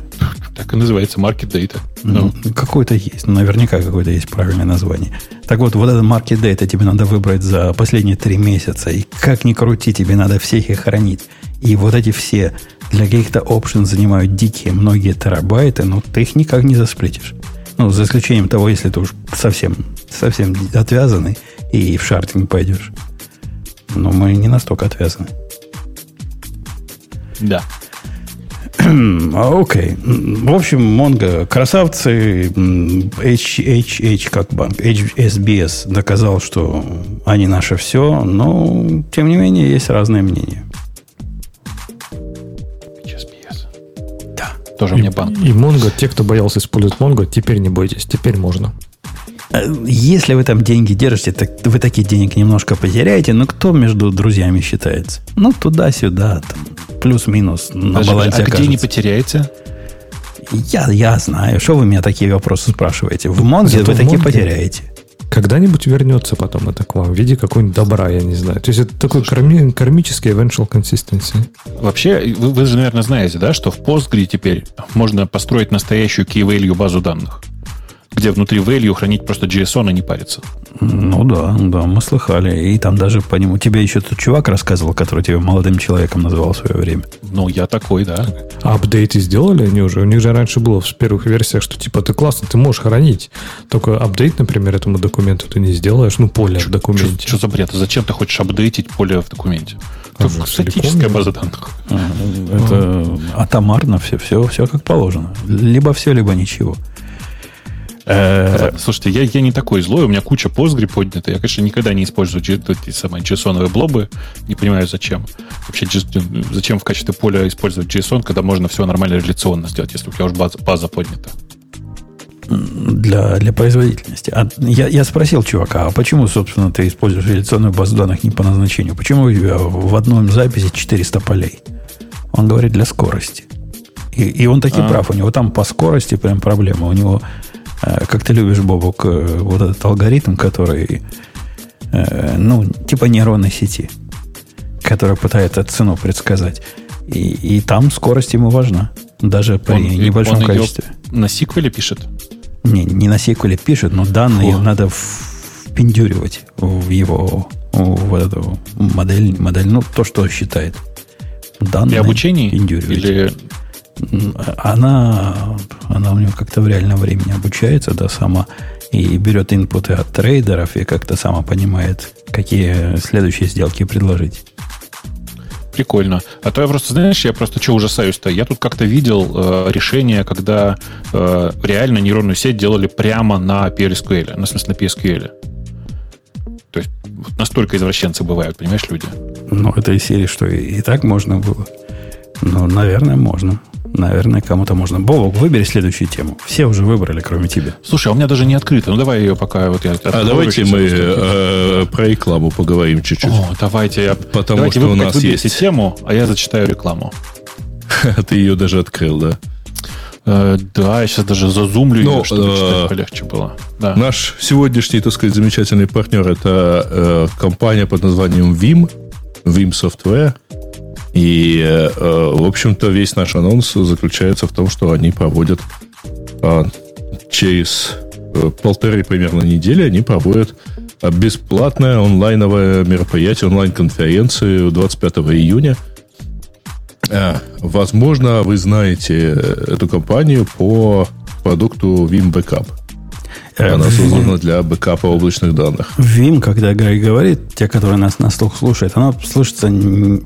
Так и называется market data. Ну, какой-то есть, наверняка какое-то есть правильное название. Так вот, вот этот market data тебе надо выбрать за последние три месяца. И как ни крути, тебе надо всех их хранить. И вот эти все для каких-то options занимают дикие многие терабайты, но ты их никак не засплитишь. Ну, за исключением того, если ты уж совсем, совсем отвязанный и в шартинг пойдешь. Но мы не настолько отвязаны. Да. А, окей. В общем, Монго красавцы. HHH как банк. HSBS доказал, что они наше все, но, тем не менее, есть разные мнения. Тоже и, мне банк. И Монго, те, кто боялся использовать Монго, теперь не бойтесь, теперь можно. Э, если вы там деньги держите, так вы такие денег немножко потеряете, но кто между друзьями считается? Ну, туда-сюда, там, плюс-минус на Даже, балансе А окажется. где не потеряете? Я, я знаю. Что вы меня такие вопросы спрашиваете? В Монге вы такие Монге потеряете. Когда-нибудь вернется потом это к вам в виде какой-нибудь добра, я не знаю. То есть это такой карми, кармический eventual consistency. Вообще, вы, вы же, наверное, знаете, да, что в Postgre теперь можно построить настоящую key-value базу данных где внутри value хранить просто JSON, а не париться. Ну да, да, мы слыхали. И там даже по нему тебе еще тот чувак рассказывал, который тебя молодым человеком называл в свое время. Ну, я такой, да. А апдейты сделали они уже? У них же раньше было в первых версиях, что типа ты классно, ты можешь хранить. Только апдейт, например, этому документу ты не сделаешь. Ну, поле в документе. Что за бред? Зачем ты хочешь апдейтить поле в документе? Это а, статическая база данных. Это атомарно все, все, все как положено. Либо все, либо ничего. Э, слушайте, я, я не такой злой, у меня куча Postgre поднята. Я, конечно, никогда не использую эти самые JSON блобы. Не понимаю, зачем. Вообще, зачем в качестве поля использовать JSON, когда можно все нормально реляционно сделать, если у тебя уже база, база поднята. для, для производительности. А я, я спросил чувака, а почему, собственно, ты используешь реляционную базу данных не по назначению? Почему у тебя в одном записи 400 полей? Он говорит, для скорости. И, и он таки а. прав. У него там по скорости прям проблема. У него, э, как ты любишь, Бобок, э, вот этот алгоритм, который, э, ну, типа нейронной сети, который пытается цену предсказать. И, и там скорость ему важна. Даже при он, небольшом он количестве. на сиквеле пишет? Не, не на сиквеле пишет, но данные Фу. надо впендюривать в его в эту модель, модель, ну, то, что считает. Данные При обучении? Или... Она, она у него как-то в реальном времени обучается, да, сама, и берет инпуты от трейдеров, и как-то сама понимает, какие следующие сделки предложить. Прикольно. А то я просто, знаешь, я просто что ужасаюсь-то? Я тут как-то видел э, решение, когда э, реально нейронную сеть делали прямо на PLSQL, ну, в смысле, на PSQL. То есть настолько извращенцы бывают, понимаешь, люди. Ну, это из серии, что и, и так можно было. Ну, наверное, можно. Наверное, кому-то можно. Бобок, выбери следующую тему. Все уже выбрали, кроме тебя. Слушай, а у меня даже не открыто. Ну, давай ее пока вот я... А давайте мы э, про рекламу поговорим чуть-чуть. О, давайте. Я... Потому давайте что у нас есть... тему, а я зачитаю рекламу. Ты ее даже открыл, да? Э, да, я сейчас даже зазумлю Но, ее, чтобы э, читать полегче было. Да. Наш сегодняшний, так сказать, замечательный партнер это э, компания под названием Vim, Vim Software. И, э, в общем-то, весь наш анонс заключается в том, что они проводят э, через э, полторы примерно недели, они проводят бесплатное онлайновое мероприятие, онлайн-конференцию 25 июня. Возможно, вы знаете эту компанию по продукту Vim Backup. Она создана для бэкапа облачных данных. Vim, когда Грей говорит, те, которые нас на слух слушают, оно слышится,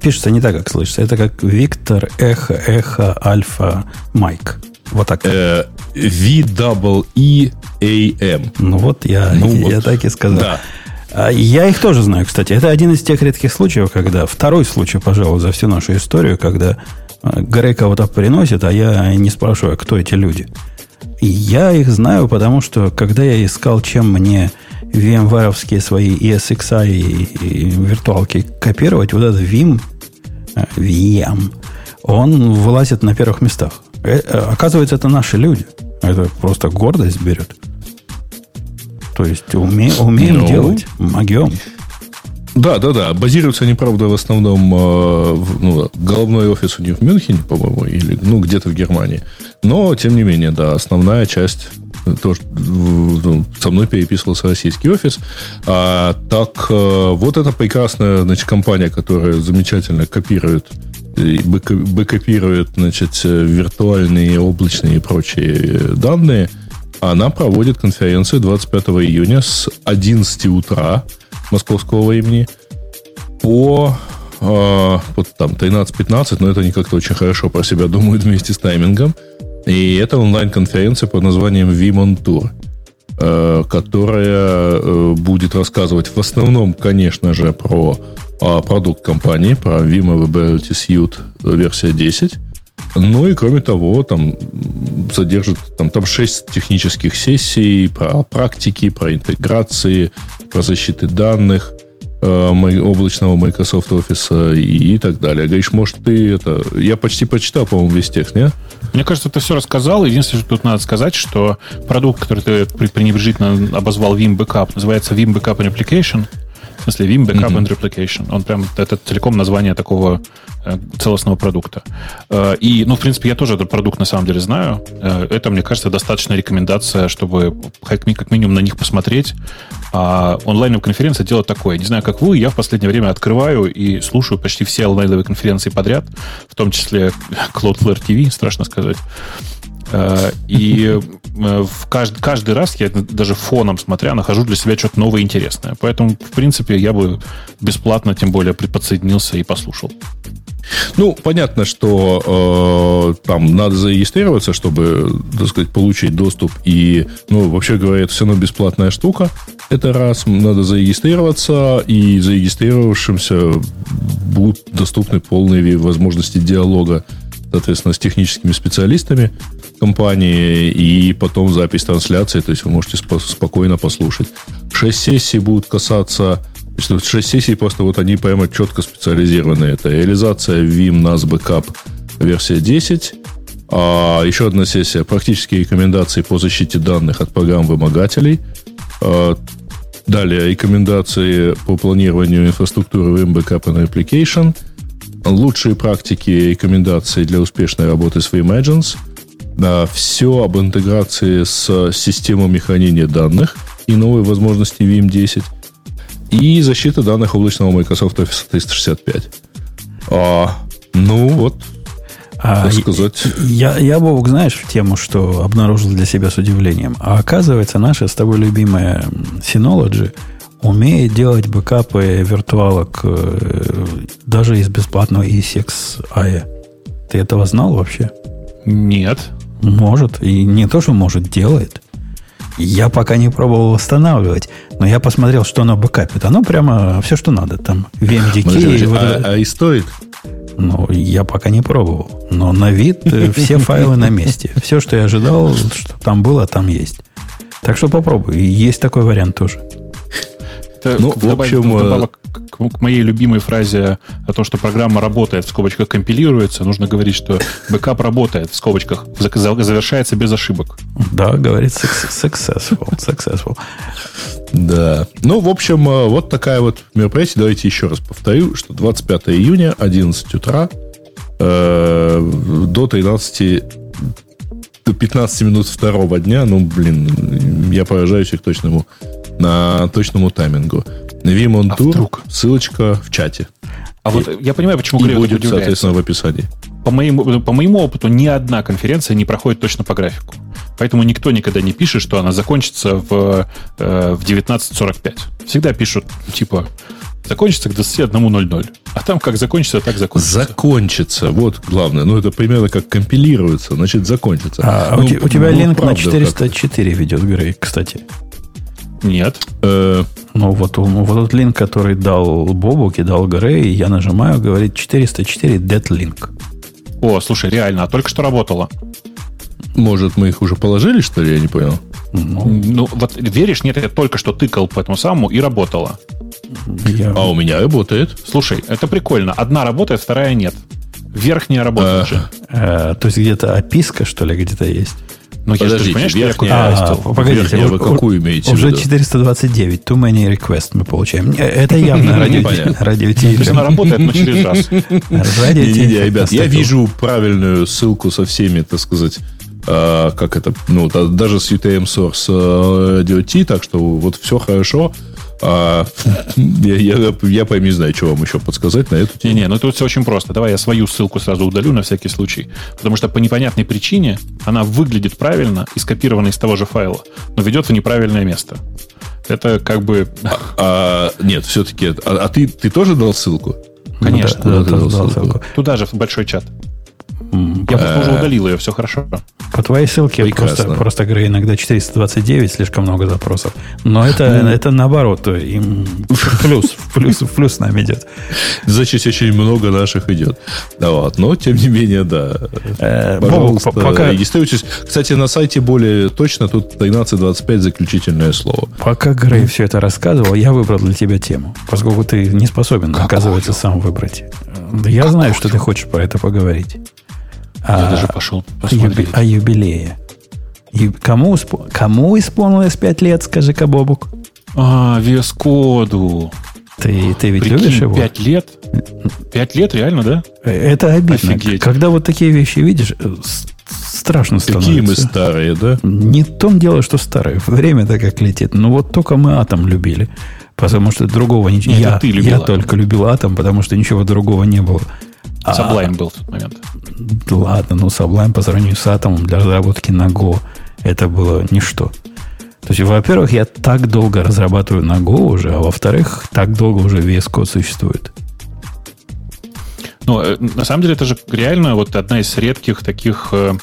пишется не так, как слышится. Это как Виктор, Эхо, Эхо, Альфа, Майк. Вот так. Э, V-E-E-A-M. Ну вот я, ну, я вот. так и сказал. Да. А я их тоже знаю, кстати. Это один из тех редких случаев, когда... Второй случай, пожалуй, за всю нашу историю, когда э, Грей кого-то приносит, а я не спрашиваю, кто эти люди. Я их знаю, потому что когда я искал, чем мне VMware свои ESXi и, и виртуалки копировать, вот этот Vim, э, VM, он вылазит на первых местах. Э, э, оказывается, это наши люди. Это просто гордость берет. То есть уме, умеем ну, делать, могем. Да, да, да. Базируются они, правда, в основном э, ну, головной офис у них в Мюнхене, по-моему, или ну, где-то в Германии. Но, тем не менее, да, основная часть э, тоже ну, со мной переписывался российский офис. А, так э, вот эта прекрасная значит, компания, которая замечательно копирует бэкопирует значит, виртуальные, облачные и прочие данные, она проводит конференцию 25 июня с 11 утра московского времени по э, вот там 13-15, но это они как-то очень хорошо про себя думают вместе с таймингом. И это онлайн-конференция под названием Vimon Tour, э, которая э, будет рассказывать в основном, конечно же, про э, продукт компании, про Vim Availability Suite версия 10. Ну и кроме того, там содержит там, там 6 технических сессий про практики, про интеграции, про защиты данных э, облачного Microsoft Office и, и так далее. Говоришь, может, ты это... Я почти прочитал, по-моему, весь текст, нет? Мне кажется, ты все рассказал. Единственное, что тут надо сказать, что продукт, который ты пренебрежительно обозвал Vim Backup, называется Vim Backup Application. В смысле, Vim Backup mm-hmm. and Replication. Он прям, это целиком название такого э, целостного продукта. Э, и, ну, в принципе, я тоже этот продукт на самом деле знаю. Э, это, мне кажется, достаточная рекомендация, чтобы как минимум на них посмотреть. А онлайновая конференция дело такое. Не знаю, как вы, я в последнее время открываю и слушаю почти все онлайновые конференции подряд, в том числе Cloudflare TV, страшно сказать. Э, и э, в каждый, каждый раз я даже фоном смотря нахожу для себя что-то новое интересное. Поэтому, в принципе, я бы бесплатно, тем более, подсоединился и послушал. Ну, понятно, что э, там надо зарегистрироваться, чтобы, так сказать, получить доступ. И, ну, вообще говоря, это все равно бесплатная штука. Это раз. Надо зарегистрироваться, и зарегистрировавшимся будут доступны полные возможности диалога соответственно, с техническими специалистами компании, и потом запись трансляции, то есть вы можете спо- спокойно послушать. Шесть сессий будут касаться... Шесть сессий просто вот они прямо четко специализированы. Это реализация Vim NAS Backup версия 10, а еще одна сессия практические рекомендации по защите данных от программ-вымогателей. А, далее рекомендации по планированию инфраструктуры Vim Backup and Application. Лучшие практики и рекомендации для успешной работы с да, все об интеграции с системами хранения данных и новые возможности Vim 10 и защита данных облачного Microsoft Office 365. А, ну вот, а, сказать. Я, я, Бобок, знаешь, в тему, что обнаружил для себя с удивлением. А оказывается, наша с тобой любимая Synology умеет делать бэкапы виртуалок э, даже из бесплатного ESXi. Ты этого знал вообще? Нет. Может. И не то, что может, делает. Я пока не пробовал восстанавливать, но я посмотрел, что оно бэкапит. Оно прямо все, что надо. Там VMDK. Подожди, вот а, а и стоит? Ну, я пока не пробовал. Но на вид э, все файлы на месте. Все, что я ожидал, что там было, там есть. Так что попробуй. Есть такой вариант тоже. Это ну, в общем, вдобавок к, к моей любимой фразе о том, что программа работает, в скобочках компилируется, нужно говорить, что бэкап работает, в скобочках, завершается без ошибок. Да, говорит successful. successful. Да. Ну, в общем, э, вот такая вот мероприятие. Давайте еще раз повторю, что 25 июня, 11 утра, э, до 13 до 15 минут второго дня, ну, блин, я поражаюсь их точному, на точному таймингу. On а вдруг? ссылочка в чате. А и, вот я понимаю, почему Грег будет, соответственно, в описании. По моему, по моему опыту, ни одна конференция не проходит точно по графику. Поэтому никто никогда не пишет, что она закончится в, э, в 19.45. Всегда пишут, типа, закончится к 21.00. А там как закончится, так закончится. Закончится. Вот главное. Ну, это примерно как компилируется, значит, закончится. А, ну, у, у тебя ну, линк на 404 ведет, Грей, кстати. Нет. Э, ну, вот, вот тот линк, который дал Бобук и дал Грей, я нажимаю, говорит 404 dead link. О, слушай, реально, а только что работало. Может, мы их уже положили, что ли? Я не понял. Ну, ну вот веришь, нет, я только что тыкал по этому самому и работало. Я... А у меня работает. Слушай, это прикольно. Одна работает, вторая нет. Верхняя работает а, же. А, то есть где-то описка, что ли, где-то есть? Ну, Подождите, я верхняя, а, погодите, верхняя, вы какую имеете Уже 429, too many requests мы получаем. Это явно радио радио есть она работает, но через раз. Радио ребят, я вижу правильную ссылку со всеми, так сказать, а, как это, ну, даже с UTM Source Radio T, так что вот все хорошо. А, я, я, я прям не знаю, что вам еще подсказать на эту тему. Не-не, ну тут все очень просто. Давай я свою ссылку сразу удалю на всякий случай. Потому что по непонятной причине она выглядит правильно и скопирована из того же файла, но ведет в неправильное место. Это как бы... А, а, нет, все-таки... А, а ты, ты тоже дал ссылку? Конечно. Ну, да, да, дал ссылку. ссылку. Туда же, в большой чат. Я просто уже удалил ее, все хорошо. По твоей ссылке просто, просто говорю, иногда 429, слишком много запросов. Но это, ну. это наоборот, им в плюс, плюс, плюс нам идет. Значит, очень много наших идет. Да, вот. Но, тем не менее, да. Э, Пожалуйста, пока... регистрируйтесь. Кстати, на сайте более точно тут 13.25 заключительное слово. Пока Грей все это рассказывал, я выбрал для тебя тему. Поскольку ты не способен, оказывается, сам выбрать. Я знаю, что ты хочешь про это поговорить. Я а, даже пошел посмотреть. О юбилее. И кому, кому исполнилось 5 лет, скажи-ка, Бобук? А, Вескоду. Ты, ты ведь Прикинь, любишь его? 5 лет? 5 лет, реально, да? Это обидно. Офигеть. Когда вот такие вещи видишь, э, страшно становится. Какие мы старые, да? Не в том дело, что старые. Время-то как летит. Ну вот только мы атом любили. Потому что другого ничего... Я, я только любил атом, потому что ничего другого не было. Sublime а, был в тот момент. Ладно, ну Sublime по сравнению с Atom для разработки на Go это было ничто. То есть, во-первых, я так долго разрабатываю на Go уже, а во-вторых, так долго уже VS Code существует. Ну, э, на самом деле, это же реально вот одна из редких таких э,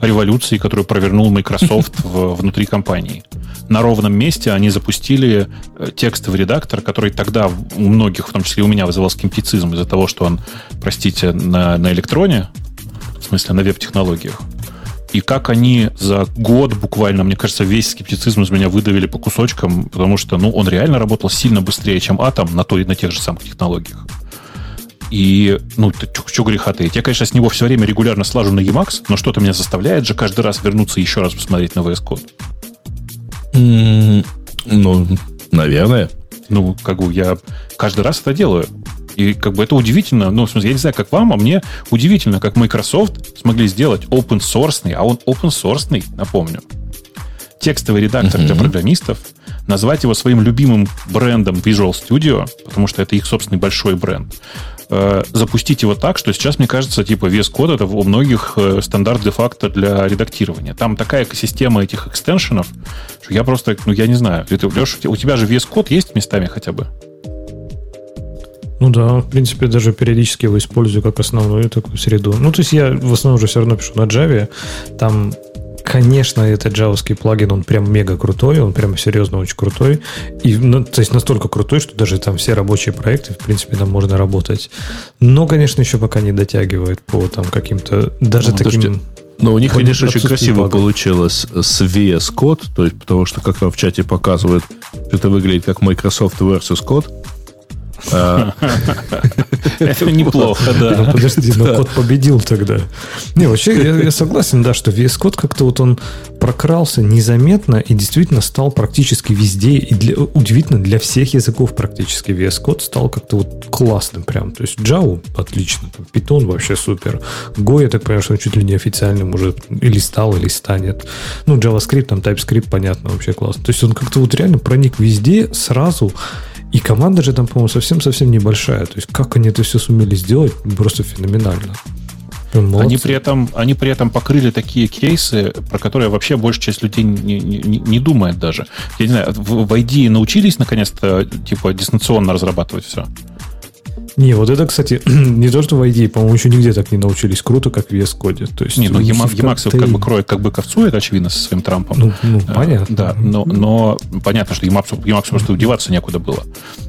революций, которую провернул Microsoft в, внутри компании на ровном месте они запустили э, текстовый редактор, который тогда у многих, в том числе и у меня, вызывал скептицизм из-за того, что он, простите, на, на электроне смысле, на веб-технологиях. И как они за год буквально, мне кажется, весь скептицизм из меня выдавили по кусочкам, потому что, ну, он реально работал сильно быстрее, чем Атом на, той, на тех же самых технологиях. И, ну, что греха таить. Я, конечно, с него все время регулярно слажу на Emacs, но что-то меня заставляет же каждый раз вернуться и еще раз посмотреть на VS Code. Mm, ну, наверное. Ну, как бы я каждый раз это делаю. И как бы это удивительно, ну, в смысле, я не знаю, как вам, а мне удивительно, как Microsoft смогли сделать open source, а он open source, напомню. Текстовый редактор mm-hmm. для программистов, назвать его своим любимым брендом Visual Studio, потому что это их собственный большой бренд, э, запустить его так, что сейчас, мне кажется, типа VS Code это у многих э, стандарт де-факто для редактирования. Там такая экосистема этих экстеншенов, что я просто, ну, я не знаю. Это, Леша, у тебя же VS Code есть местами хотя бы? Ну да, в принципе, даже периодически его использую как основную такую среду. Ну, то есть я в основном уже все равно пишу на Java. Там Конечно, этот джавовский плагин, он прям мега крутой, он прям серьезно очень крутой. И, ну, то есть настолько крутой, что даже там все рабочие проекты, в принципе, там можно работать. Но, конечно, еще пока не дотягивает по там каким-то даже ну, таким... Подожди. Но у них, конечно, очень красиво багов. получилось с VS Code, то есть потому что, как там в чате показывают, это выглядит как Microsoft versus Code. А. Это неплохо, да. Ну, подожди, но код победил тогда. Не, вообще, я согласен, да, что VS Code как-то вот он прокрался незаметно и действительно стал практически везде, и для, удивительно, для всех языков практически VS Code стал как-то вот классным прям. То есть Java отлично, Python вообще супер. Go, я так понимаю, что он чуть ли не официальным уже или стал, или станет. Ну, JavaScript, там TypeScript, понятно, вообще классно. То есть он как-то вот реально проник везде сразу, и команда же там, по-моему, совсем-совсем небольшая. То есть, как они это все сумели сделать, просто феноменально. Они при, этом, они при этом покрыли такие кейсы, про которые вообще большая часть людей не, не, не думает даже. Я не знаю, в, в ID научились наконец-то типа дистанционно разрабатывать все? Не, вот это, кстати, не то, что в ID, по-моему, еще нигде так не научились круто, как в VS Code. То есть, не, ну Emacs, Emacs как бы кроет, как бы ковцует, очевидно, со своим Трампом. Ну, ну э, понятно. Да, но, но понятно, что Emacs, Emacs просто удеваться некуда было.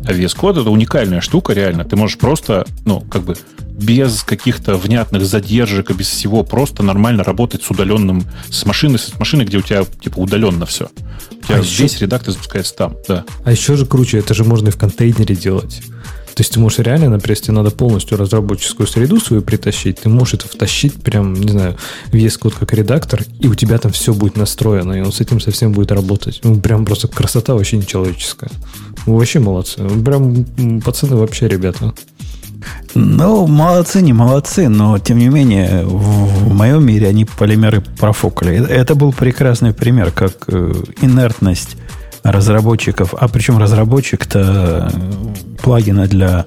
А VS Code это уникальная штука, реально. Ты можешь просто, ну, как бы без каких-то внятных задержек и без всего просто нормально работать с удаленным, с машиной, с машиной, где у тебя типа удаленно все. У тебя а весь еще... редактор запускается там, да. А еще же круче, это же можно и в контейнере делать. То есть ты можешь реально, например, если надо полностью разработческую среду свою притащить, ты можешь это втащить прям, не знаю, в VS Code как редактор, и у тебя там все будет настроено, и он с этим совсем будет работать. Ну, прям просто красота вообще нечеловеческая. Вы вообще молодцы. Прям пацаны вообще ребята. Ну, молодцы, не молодцы, но тем не менее, в, в моем мире они полимеры профукали. Это был прекрасный пример, как э, инертность разработчиков, а причем разработчик-то плагина для,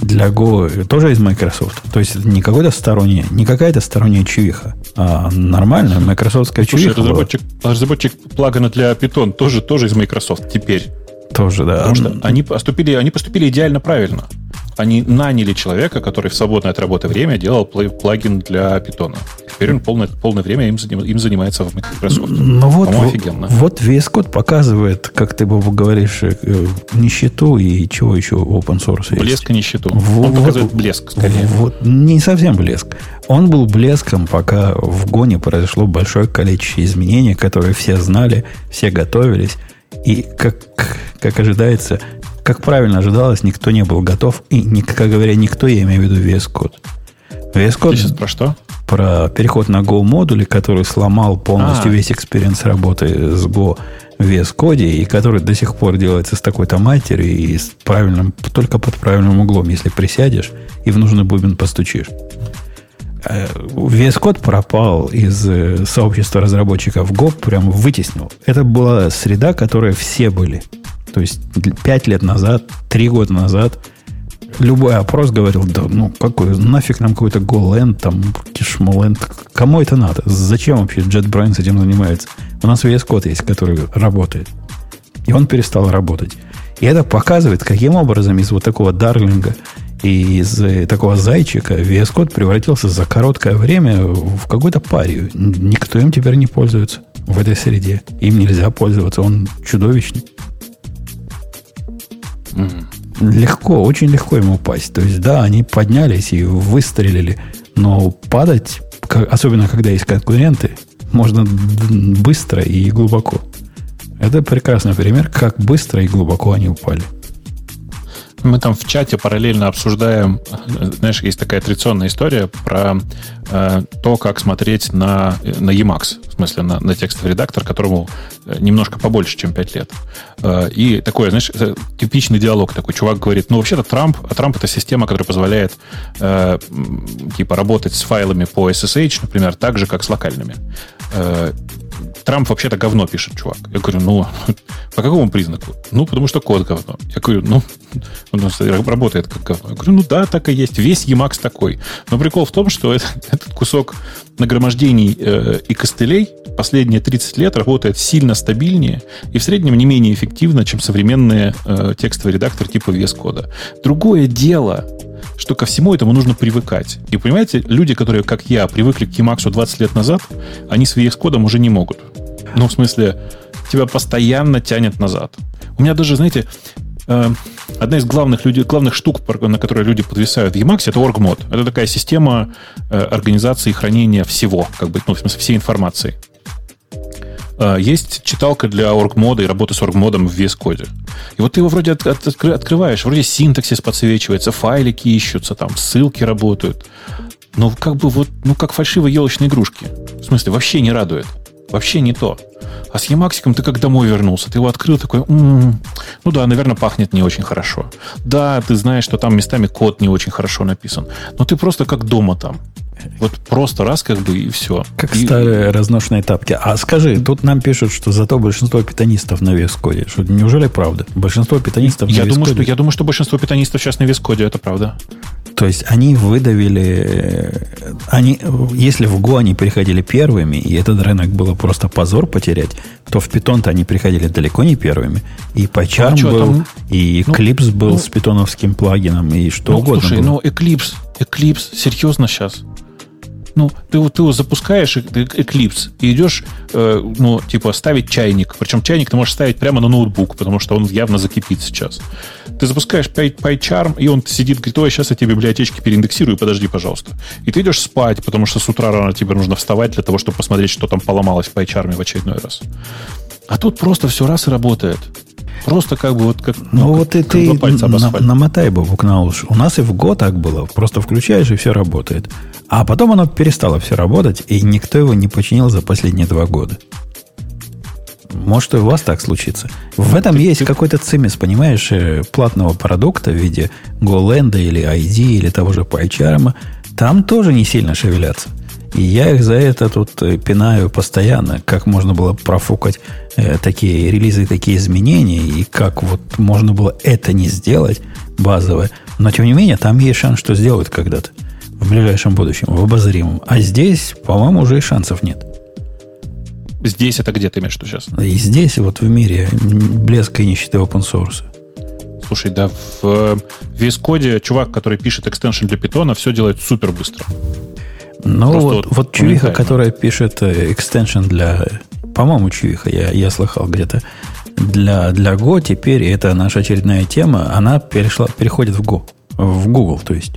для Go тоже из Microsoft. То есть это не какой-то сторонний, не какая-то сторонняя чувиха, а нормальная Microsoftская Слушай, чувиха. Разработчик, разработчик плагина для Python тоже, тоже из Microsoft теперь. Тоже, да. Потому что они поступили, они поступили идеально правильно они наняли человека, который в свободное от работы время делал плагин для питона. Теперь он полное, полное время им, им занимается в Microsoft. Ну вот, офигенно. Вот VS Code показывает, как ты, Бобу, говоришь, э, нищету и чего еще open source Блеск и нищету. Вот, он показывает блеск, скорее. Вот, не совсем блеск. Он был блеском, пока в Гоне произошло большое количество изменений, которые все знали, все готовились. И, как, как ожидается, как правильно ожидалось, никто не был готов. И, как говоря, никто, я имею в виду VS Code. VS Code... Ты сейчас про что? Про переход на Go модули, который сломал полностью а. весь experience работы с Go в VS Code, и который до сих пор делается с такой-то матерью и с правильным, только под правильным углом, если присядешь и в нужный бубен постучишь. Э, VS Code пропал из э, сообщества разработчиков Go, прям вытеснил. Это была среда, которой все были. То есть пять лет назад, три года назад любой опрос говорил, да ну какой, нафиг нам какой-то GoLand, там, Kishmoland, кому это надо? Зачем вообще JetBrains этим занимается? У нас VS Code есть, который работает. И он перестал работать. И это показывает, каким образом из вот такого дарлинга и из э, такого зайчика VS Code превратился за короткое время в какую-то парию. Никто им теперь не пользуется в этой среде. Им нельзя пользоваться, он чудовищный. Легко, очень легко ему упасть. То есть, да, они поднялись и выстрелили, но падать особенно когда есть конкуренты, можно быстро и глубоко. Это прекрасный пример, как быстро и глубоко они упали. Мы там в чате параллельно обсуждаем, знаешь, есть такая традиционная история про э, то, как смотреть на, на Emacs, в смысле на, на текстовый редактор, которому э, немножко побольше, чем 5 лет. Э, и такой, знаешь, типичный диалог такой. Чувак говорит, ну, вообще-то Трамп, а Трамп это система, которая позволяет э, типа работать с файлами по SSH, например, так же, как с локальными. Э, Трамп вообще-то говно пишет, чувак. Я говорю, ну, по какому признаку? Ну, потому что код говно. Я говорю, ну, он работает как говно. Я говорю, ну да, так и есть. Весь Emacs такой. Но прикол в том, что это, этот кусок нагромождений э, и костылей последние 30 лет работает сильно стабильнее и в среднем не менее эффективно, чем современные э, текстовые редакторы типа VS Code. Другое дело, что ко всему этому нужно привыкать. И понимаете, люди, которые, как я, привыкли к Emacs 20 лет назад, они с VS кодом уже не могут. Ну, в смысле, тебя постоянно тянет назад. У меня даже, знаете, э, одна из главных, людей, главных штук, на которые люди подвисают в Emacs, это OrgMod. Это такая система э, организации и хранения всего, как бы, ну, в смысле, всей информации. Э, есть читалка для оргмода и работы с оргмодом в VS Code. И вот ты его вроде от, от, открываешь, вроде синтаксис подсвечивается, файлики ищутся, там ссылки работают. Но как бы вот, ну как фальшивые елочные игрушки. В смысле, вообще не радует. Вообще не то. А с Емаксиком ты как домой вернулся. Ты его открыл такой, м-м, ну да, наверное, пахнет не очень хорошо. Да, ты знаешь, что там местами код не очень хорошо написан. Но ты просто как дома там. Вот просто раз как бы и все. Как и, старые разношенные тапки. А скажи, тут нам пишут, что зато большинство питанистов на вескоде. Что, неужели правда? Большинство питанистов я на думаю, что Я думаю, что большинство питанистов сейчас на вескоде, это правда. То есть они выдавили... Они, если в Go они приходили первыми, и этот рынок было просто позор потерять, то в Python-то они приходили далеко не первыми. И PyCharm ну, а был, там? и ну, Eclipse был ну, с питоновским плагином, и что ну, угодно Слушай, было. ну Eclipse, Eclipse, серьезно сейчас? Ну, ты, ты его запускаешь, Eclipse, и идешь, э, ну, типа, ставить чайник. Причем чайник ты можешь ставить прямо на ноутбук, потому что он явно закипит сейчас. Ты запускаешь PyCharm, и он сидит, говорит, ой, сейчас я тебе библиотечки переиндексирую, подожди, пожалуйста. И ты идешь спать, потому что с утра рано тебе нужно вставать для того, чтобы посмотреть, что там поломалось в PyCharm в очередной раз. А тут просто все раз и работает. Просто как бы вот как, ну, ну вот как, и ты на, намотай бабук на уши. У нас и в год так было. Просто включаешь, и все работает. А потом оно перестало все работать, и никто его не починил за последние два года. Может, и у вас так случится. В этом есть какой-то цимис, понимаешь, э, платного продукта в виде GoLand или ID или того же PyCharm. Там тоже не сильно шевелятся. И я их за это тут э, пинаю постоянно, как можно было профукать э, такие релизы, такие изменения, и как вот можно было это не сделать базовое. Но, тем не менее, там есть шанс, что сделают когда-то в ближайшем будущем, в обозримом. А здесь, по-моему, уже и шансов нет. Здесь это где ты имеешь что сейчас? И здесь, вот в мире, блеска и нищеты open source. Слушай, да, в VS Code чувак, который пишет экстеншн для питона, все делает супер быстро. Ну, вот, вот, вот чувиха, которая пишет экстеншн для... По-моему, чувиха, я, я слыхал где-то. Для, для Go теперь, это наша очередная тема, она перешла, переходит в Go. В Google, то есть.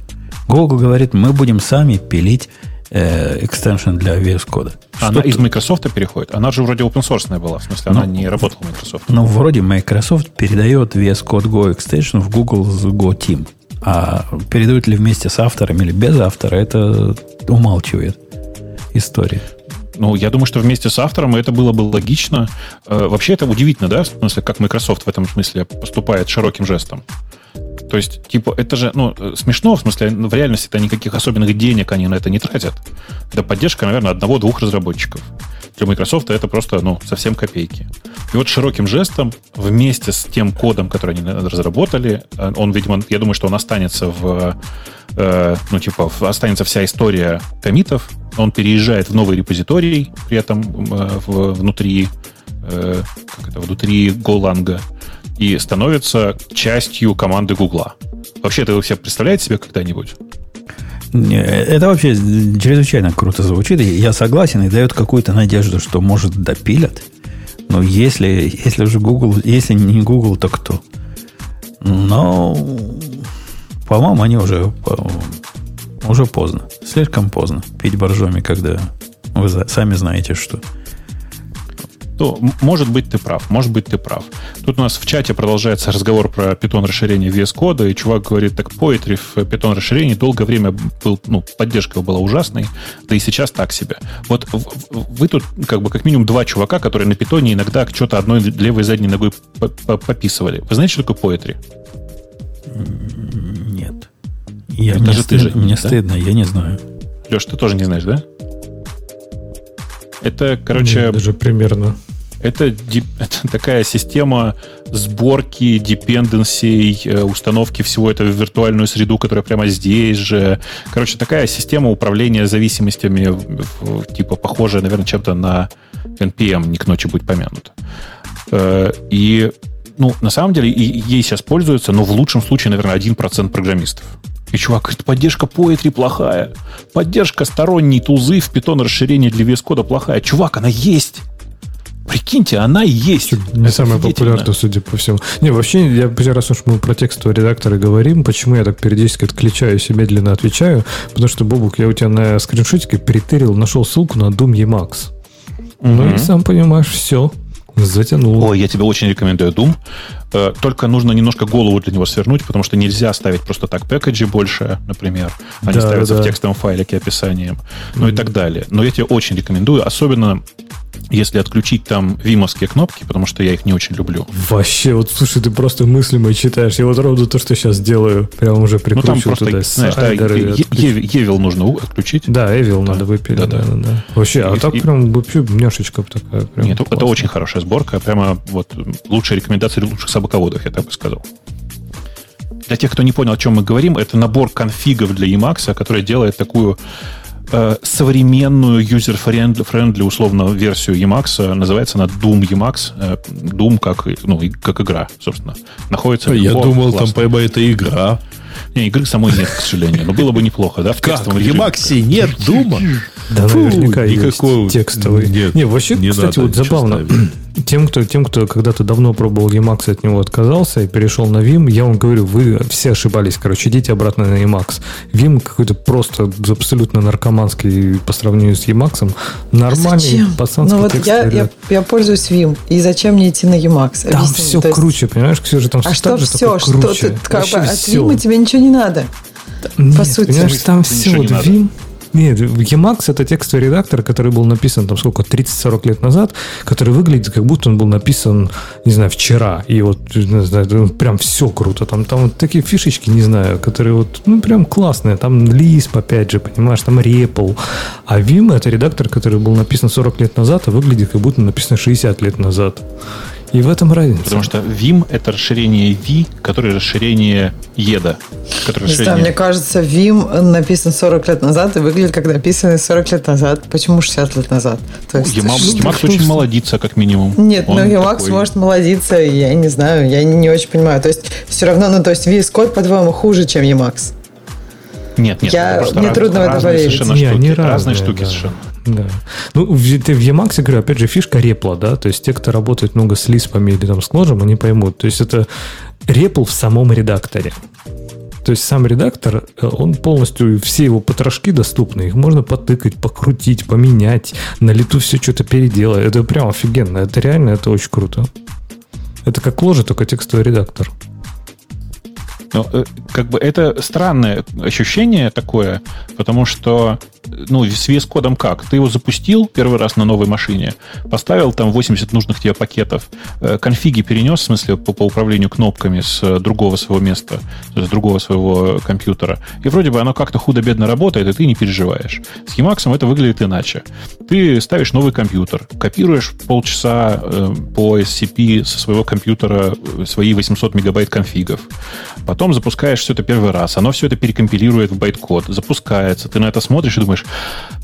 Google говорит, мы будем сами пилить э, экстеншн для VS Code. Она из Microsoft переходит? Она же вроде open source была, в смысле, ну, она не работала в Microsoft. Ну, вроде Microsoft передает VS Code Go Extension в Google Go Team. А передают ли вместе с автором или без автора, это умалчивает история. Ну, я думаю, что вместе с автором это было бы логично. Э, вообще это удивительно, да, в смысле, как Microsoft в этом смысле поступает широким жестом. То есть, типа, это же, ну, смешно, в смысле, в реальности-то никаких особенных денег они на это не тратят. Это поддержка, наверное, одного-двух разработчиков. Для Microsoft это просто, ну, совсем копейки. И вот широким жестом, вместе с тем кодом, который они разработали, э, он, видимо, я думаю, что он останется в, э, ну, типа, останется вся история комитов, он переезжает в новый репозиторий, при этом э, в, внутри, э, как это, внутри Golang, и становится частью команды Гугла. Вообще, это вы себе представляете себе когда-нибудь? Это вообще чрезвычайно круто звучит. Я согласен и дает какую-то надежду, что, может, допилят. Но если, если же Google, если не Google, то кто? Но, по-моему, они уже, уже поздно слишком поздно пить боржоми, когда вы сами знаете, что то, может быть, ты прав, может быть, ты прав. Тут у нас в чате продолжается разговор про питон расширение VS кода, и чувак говорит, так Poetry в питон расширении долгое время был, ну, поддержка была ужасной, да и сейчас так себе. Вот вы тут как бы как минимум два чувака, которые на питоне иногда что-то одной левой задней ногой пописывали. Вы знаете, что такое Poetry? Нет. Я, Это мне же стыд, ты же, мне да? стыдно, я не знаю. Леш, ты тоже не знаешь, да? Это, короче... Нет, даже примерно. Это, это такая система сборки депенденсий, э, установки всего этого в виртуальную среду, которая прямо здесь же. Короче, такая система управления зависимостями, типа похожая, наверное, чем-то на NPM, не к ночи будет помянуто. Э, и, ну, на самом деле, ей сейчас пользуются, но в лучшем случае, наверное, 1% программистов. И чувак говорит, поддержка Poetry плохая. Поддержка сторонней тулзы в питон расширение для VS Code плохая. Чувак, она есть. Прикиньте, она есть. Не самая популярная, судя по всему. Не, вообще, я раз уж мы про текстовые редакторы говорим, почему я так периодически отключаюсь и медленно отвечаю, потому что, Бобук, я у тебя на скриншотике перетырил, нашел ссылку на Doom Emacs. Угу. Ну и сам понимаешь, все. Затянул. Ой, я тебе очень рекомендую Doom. Э, только нужно немножко голову для него свернуть, потому что нельзя ставить просто так пэкэджи больше, например. Они да, ставятся да. в текстовом файлике описанием, ну mm-hmm. и так далее. Но я тебе очень рекомендую, особенно если отключить там вимовские кнопки, потому что я их не очень люблю. Вообще, вот слушай, ты просто мысли мои читаешь. Я вот ровно то, что сейчас делаю, прям уже прикручиваю ну, там просто, туда. Знаешь, да, Evil нужно отключить. Да, Evil да. надо выпилить. Да, да. Да, да. Вообще, а и, а так и, прям вообще няшечка такая. Прям нет, классная. это очень хорошая сборка. Прямо вот лучшая рекомендация лучших собаководов, я так бы сказал. Для тех, кто не понял, о чем мы говорим, это набор конфигов для Emacs, который делает такую э, современную user-friendly условно версию Emacs. Называется она Doom Emacs. Э, Doom как, ну, как игра, собственно. Находится Я думал, классно. там пойма это игра. Не, игры самой нет, к сожалению. Но было бы неплохо, да? В как? В Emacs нет Дума? Да, Фу, наверняка никакого есть текстовый. Нет, не, вообще, не кстати, вот забавно. Тем кто, тем, кто когда-то давно пробовал Emacs, от него отказался и перешел на Vim, я вам говорю, вы все ошибались. Короче, идите обратно на Emacs. Vim какой-то просто абсолютно наркоманский по сравнению с Emacs. Нормальный зачем? пацанский ну, вот текст. Я, я, я пользуюсь Vim. И зачем мне идти на Emacs? Там Объясни, все есть... круче, понимаешь, Ксюша, там а что все? Что ты, как бы, от Vim тебе ничего не надо? Нет, по сути. Понимаешь, там все. Вот Vim, нет, Emacs это текстовый редактор, который был написан там сколько, 30-40 лет назад, который выглядит, как будто он был написан, не знаю, вчера. И вот, не знаю, прям все круто. Там, там вот такие фишечки, не знаю, которые вот, ну, прям классные. Там Lisp, опять же, понимаешь, там REPL. А Vim это редактор, который был написан 40 лет назад, а выглядит, как будто написан 60 лет назад. И в этом разница. Потому что Vim — это расширение V, которое расширение EDA. Которое расширение... Да, мне кажется, Vim написан 40 лет назад и выглядит как написанный 40 лет назад. Почему 60 лет назад? То есть, Emacs, Emacs очень молодится, как минимум. Нет, Он но Emacs такой... может молодиться, я не знаю, я не, не очень понимаю. То есть, все равно, ну, то есть, VS Code, по-твоему, хуже, чем Emacs? Нет, нет. Я, мне раз, трудно в это поверить. Штуки, не разные, разные штуки да. совершенно. Да. Ну, в, ты в Emacs, говорю, опять же, фишка репла, да, то есть те, кто работает много с лиспами или там с кложем, они поймут. То есть это репл в самом редакторе. То есть сам редактор, э, он полностью, все его потрошки доступны, их можно потыкать, покрутить, поменять, на лету все что-то переделать. Это прям офигенно, это реально, это очень круто. Это как ложа, только текстовый редактор. Но, э, как бы это странное ощущение такое, потому что ну, с VS кодом как? Ты его запустил первый раз на новой машине, поставил там 80 нужных тебе пакетов, э, конфиги перенес, в смысле, по, по управлению кнопками с э, другого своего места, с другого своего компьютера. И вроде бы оно как-то худо-бедно работает, и ты не переживаешь. С Emacs это выглядит иначе. Ты ставишь новый компьютер, копируешь полчаса по SCP со своего компьютера свои 800 мегабайт конфигов. Потом запускаешь все это первый раз, оно все это перекомпилирует в байт-код, запускается, ты на это смотришь и думаешь,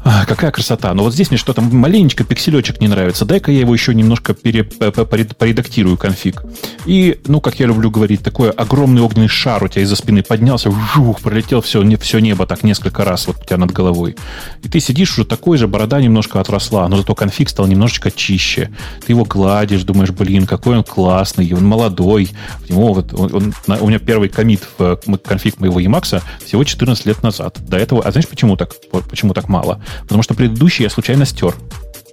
А, какая красота. Но вот здесь мне что-то маленечко пикселечек не нравится. Дай-ка я его еще немножко пере, поредактирую конфиг. И, ну, как я люблю говорить, такой огромный огненный шар у тебя из-за спины поднялся, вжух, пролетел все, все небо так несколько раз вот у тебя над головой. И ты сидишь уже такой же, борода немножко отросла, но зато конфиг стал немножечко чище. Ты его гладишь, думаешь, блин, какой он классный, он молодой. В него вот, он, он, у меня первый комит в конфиг моего Emacs всего 14 лет назад. До этого, а знаешь, почему так, почему так мало? Потому что предыдущий я случайно стер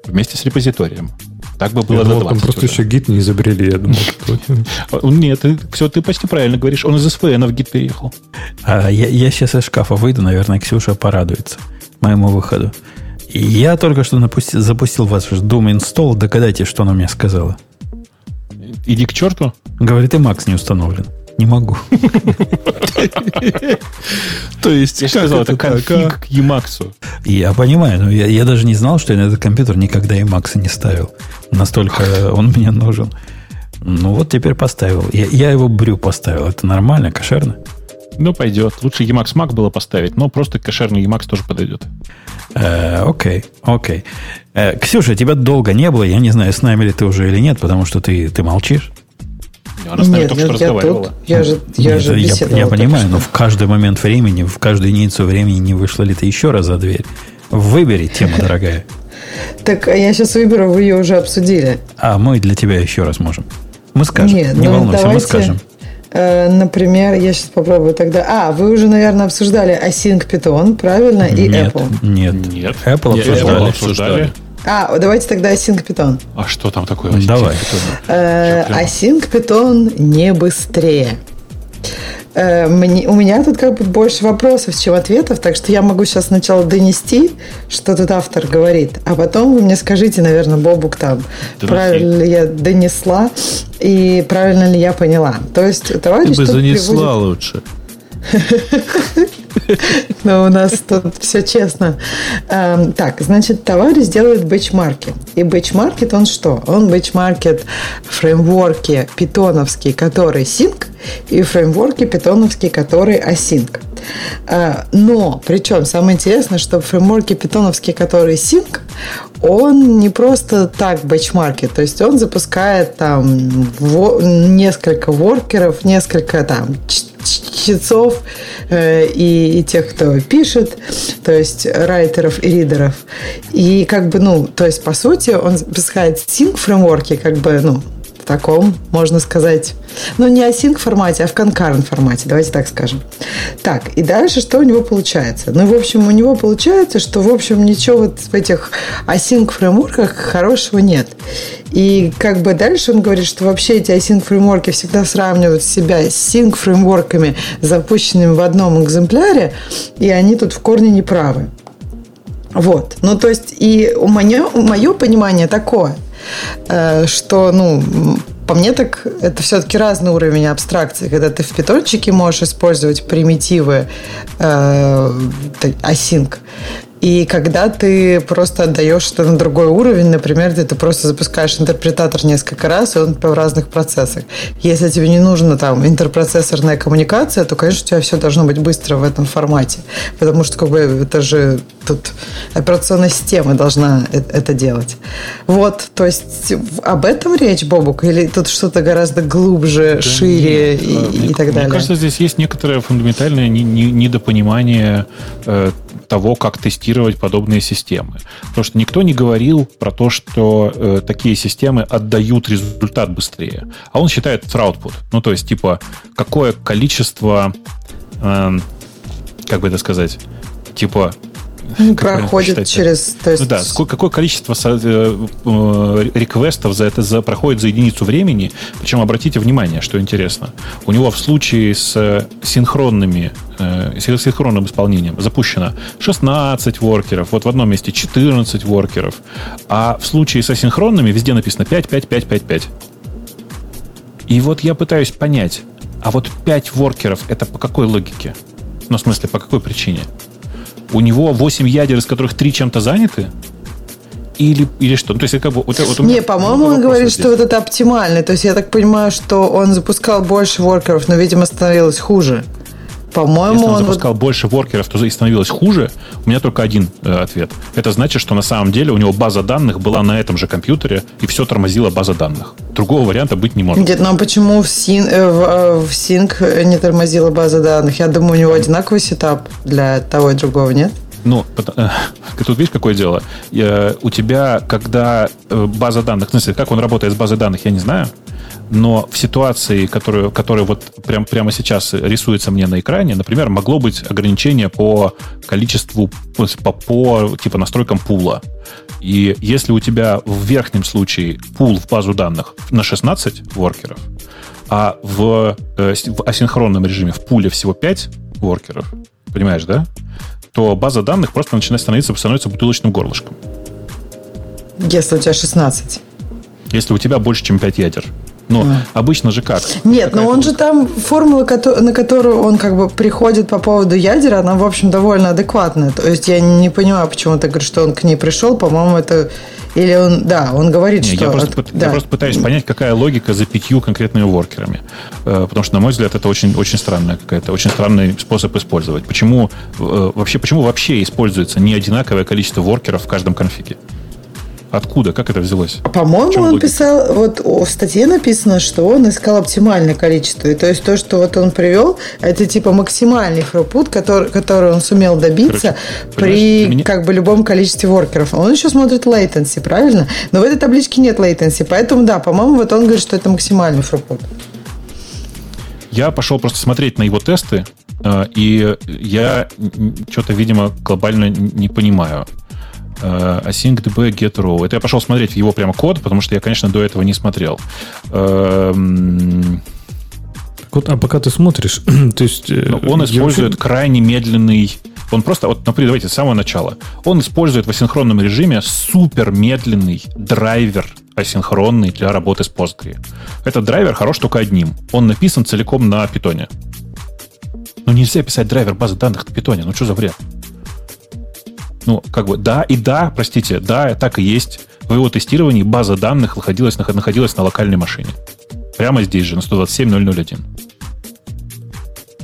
вместе с репозиторием. Так бы было я думал, там просто уже. еще гид не изобрели, я думал. Нет, все, ты почти правильно говоришь. Он из SVN в гид переехал. А, я, сейчас из шкафа выйду, наверное, Ксюша порадуется моему выходу. Я только что запустил вас в Doom Install. Догадайтесь, что она мне сказала. Иди к черту. Говорит, и Макс не установлен. Не могу. То есть, я сказал, это конфиг к Emacs. Я понимаю, но я, я даже не знал, что я на этот компьютер никогда Emacs не ставил. Настолько он мне нужен. Ну вот теперь поставил. Я, я его брю поставил. Это нормально, кошерно? Ну, пойдет. Лучше Emacs Mac было поставить, но просто кошерный Emacs тоже подойдет. Э, окей, окей. Э, Ксюша, тебя долго не было. Я не знаю, с нами ли ты уже или нет, потому что ты, ты молчишь. Она с нами Нет, только что разговаривала. Тут, я же, я Нет, же я, я понимаю, но в каждый момент времени, в каждую единицу времени не вышла ли ты еще раз за дверь. Выбери тему, дорогая. Так а я сейчас выберу, вы ее уже обсудили. А мы для тебя еще раз можем. Мы скажем. Нет, не ну, волнуйся, мы скажем. Э, например, я сейчас попробую тогда. А, вы уже, наверное, обсуждали Async Python, правильно? И нет, Apple. Нет, нет. Apple обсуждали. Apple обсуждали. А, давайте тогда Async Python. А что там такое? Давай. Э, Async Python не быстрее. Э, мне, у меня тут как бы больше вопросов, чем ответов, так что я могу сейчас сначала донести, что тут автор говорит, а потом вы мне скажите, наверное, Бобук там, Доноси. правильно ли я донесла и правильно ли я поняла. То есть товарищ Ты бы занесла приводит... лучше. Но у нас тут все честно. Эм, так, значит, товарищ делает бенчмаркает. И бенчмаркает он что? Он бенчмаркает фреймворки питоновские, которые sync, и фреймворки питоновские, которые async. Э, но, причем, самое интересное, что фреймворки питоновские, которые sync, он не просто так бенчмаркает, то есть он запускает там несколько воркеров, несколько там чтецов э, и, и тех, кто пишет, то есть райтеров и ридеров. И как бы, ну, то есть, по сути, он запускает синк фреймворки, как бы, ну, таком, можно сказать, ну, не async формате, а в concurrent формате, давайте так скажем. Так, и дальше что у него получается? Ну, в общем, у него получается, что, в общем, ничего вот в этих async фреймворках хорошего нет. И как бы дальше он говорит, что вообще эти async фреймворки всегда сравнивают себя с sync фреймворками, запущенными в одном экземпляре, и они тут в корне неправы. Вот. Ну, то есть, и мое, мое понимание такое – что, ну, по мне так это все-таки разный уровень абстракции, когда ты в питончике можешь использовать примитивы э, async, и когда ты просто отдаешь это на другой уровень, например, ты, ты просто запускаешь интерпретатор несколько раз, и он в разных процессах. Если тебе не нужна там интерпроцессорная коммуникация, то, конечно, у тебя все должно быть быстро в этом формате. Потому что как бы, это же тут операционная система должна это делать. Вот, то есть об этом речь, Бобук? Или тут что-то гораздо глубже, да шире нет, и, мне, и так далее? Мне кажется, здесь есть некоторое фундаментальное недопонимание э, того, как тестировать подобные системы. Потому что никто не говорил про то, что э, такие системы отдают результат быстрее. А он считает throughput. Ну, то есть, типа, какое количество, э, как бы это сказать, типа, проходит через... То есть... Ну да, сколько, какое количество э, э, реквестов за это за, проходит за единицу времени. Причем обратите внимание, что интересно. У него в случае с синхронными э, синхронным исполнением запущено 16 воркеров, вот в одном месте 14 воркеров, а в случае с асинхронными везде написано 5, 5, 5, 5, 5. И вот я пытаюсь понять, а вот 5 воркеров это по какой логике? Ну, в смысле, по какой причине? У него 8 ядер, из которых 3 чем-то заняты? Или, или что? Ну, то есть, как бы, вот, вот Не, по-моему, он говорит, здесь. что вот это оптимально. То есть, я так понимаю, что он запускал больше воркеров, но, видимо, становилось хуже. По-моему, Если он, он запускал больше воркеров, то и становилось хуже. У меня только один э, ответ. Это значит, что на самом деле у него база данных была на этом же компьютере, и все тормозила база данных. Другого варианта быть не может. Нет, ну а почему в, син, э, в, э, в Sync не тормозила база данных? Я думаю, у него одинаковый сетап для того и другого, нет? Ну, э, тут видишь, какое дело? Э, у тебя, когда э, база данных, в смысле, как он работает с базой данных, я не знаю, но в ситуации, которую, которая вот прям, прямо сейчас рисуется мне на экране, например, могло быть ограничение по количеству, по, по, типа настройкам пула. И если у тебя в верхнем случае пул в базу данных на 16 воркеров, а в, э, в асинхронном режиме в пуле всего 5 воркеров, понимаешь, да? То база данных просто начинает становиться, становится бутылочным горлышком. Если у тебя 16. Если у тебя больше, чем 5 ядер. Но обычно же как? Нет, но Какая-то он же там, формула, на которую он как бы приходит по поводу ядер, она, в общем, довольно адекватная. То есть я не понимаю, почему ты говоришь, что он к ней пришел. По-моему, это... Или он... Да, он говорит, Не, что... я, просто, от- да. я просто пытаюсь понять, какая логика за пятью конкретными воркерами. Э, Потому что, на мой взгляд, это очень, очень странная какая-то, очень странный способ использовать. Почему э, вообще, почему вообще используется не одинаковое количество воркеров в каждом конфиге? Откуда? Как это взялось? В По-моему, он логика? писал, вот в статье написано, что он искал оптимальное количество. И то есть то, что вот он привел, это типа максимальный фрупут, который, который он сумел добиться Короче, при меня- как бы любом количестве воркеров. Он еще смотрит latency, правильно? Но в этой табличке нет latency, поэтому да, по-моему, вот он говорит, что это максимальный фрупут. Я пошел просто смотреть на его тесты, э, и я что-то, видимо, глобально не понимаю. Э, Async DB get row. Это я пошел смотреть в его прямо код, потому что я, конечно, до этого не смотрел. Эм, вот, а пока ты смотришь, то есть... э, Но Ну, он использует вообще- крайне медленный... Он просто, вот, например, давайте с самого начала. Он использует в асинхронном режиме супер медленный драйвер асинхронный для работы с Postgre. Этот драйвер хорош только одним. Он написан целиком на питоне. Ну, нельзя писать драйвер базы данных на питоне. Ну, что за бред? Ну, как бы, да, и да, простите, да, так и есть. В его тестировании база данных находилась, на- находилась на локальной машине. Прямо здесь же, на 127.001.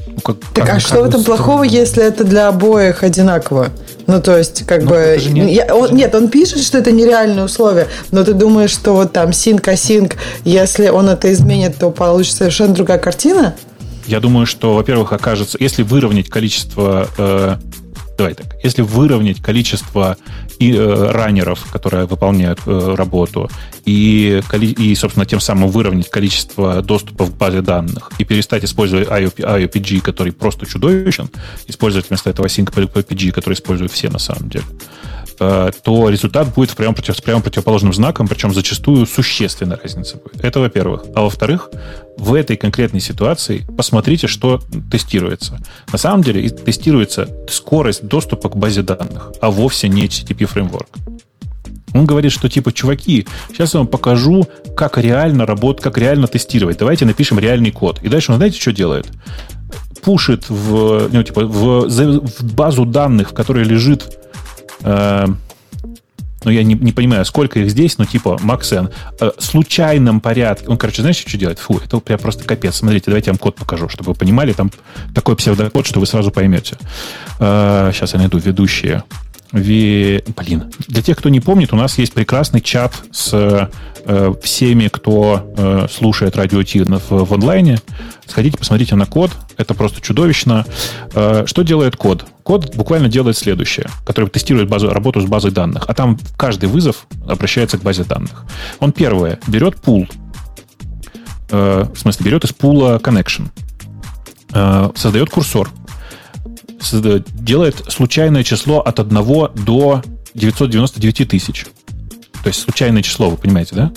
Ну, как, Так, как- а что в этом плохого, если это для обоих одинаково? Ну, то есть, как Ну, бы... это же не- я- он- нет, он пишет, что это нереальные условия, но ты думаешь, что вот там синк, асинк, если он это изменит, то получится совершенно другая картина? Я думаю, что, во-первых, окажется, если выровнять количество, э, давай так, если выровнять количество и, э, раннеров, которые выполняют э, работу, и, и, собственно, тем самым выровнять количество доступов к базе данных, и перестать использовать IOP, IOPG, который просто чудовищен, использовать вместо этого SyncPG, который используют все на самом деле, то результат будет в прямо против, с прямо противоположным знаком, причем зачастую существенная разница будет. Это во-первых. А во-вторых, в этой конкретной ситуации посмотрите, что тестируется. На самом деле тестируется скорость доступа к базе данных, а вовсе не HTTP фреймворк. Он говорит, что типа, чуваки, сейчас я вам покажу, как реально работать, как реально тестировать. Давайте напишем реальный код. И дальше он, знаете, что делает? Пушит в, ну, типа, в, в базу данных, в которой лежит э, ну, я не, не понимаю, сколько их здесь, но типа Максен, э, случайном порядке. Он, короче, знаешь, что делает? Фу, это прям просто капец. Смотрите, давайте я вам код покажу, чтобы вы понимали. Там такой псевдокод, что вы сразу поймете. Э, сейчас я найду ведущие. Ви... Блин. Для тех, кто не помнит, у нас есть прекрасный чат с э, всеми, кто э, слушает радио Ти в, онлайне. Сходите, посмотрите на код. Это просто чудовищно. Э, что делает код? Код буквально делает следующее, который тестирует базу, работу с базой данных. А там каждый вызов обращается к базе данных. Он первое берет пул, в смысле берет из пула connection, создает курсор, делает случайное число от 1 до 999 тысяч. То есть случайное число, вы понимаете, да?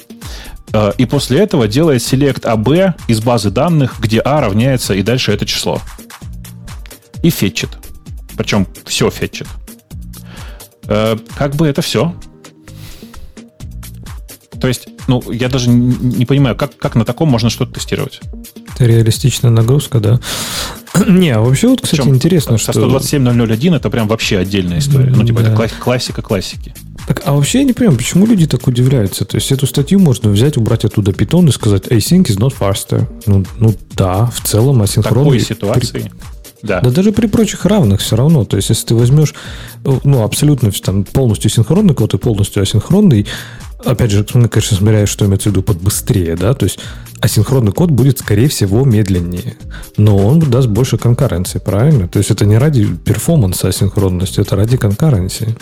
Э, И после этого делает select AB из базы данных, где A равняется и дальше это число. И фетчит. Причем все фетчит. Э, Как бы это все. То есть, ну, я даже не понимаю, как, как на таком можно что-то тестировать. Это реалистичная нагрузка, да. Не, а вообще вот, кстати, Причем интересно, со что... 127.001 это прям вообще отдельная история. Ну, типа, Да. это класс- классика классики. Так, а вообще я не понимаю, почему люди так удивляются. То есть эту статью можно взять, убрать оттуда питон и сказать async is not faster. Ну, ну да, в целом В асинхронный... такой ситуации Да. да даже при прочих равных все равно. То есть, если ты возьмешь ну, абсолютно там, полностью синхронный код и полностью асинхронный, опять же, ты, конечно, смиряешь, что имеется в виду под быстрее, да, то есть асинхронный код будет, скорее всего, медленнее, но он даст больше конкуренции, правильно? То есть это не ради перформанса асинхронности, это ради конкуренции.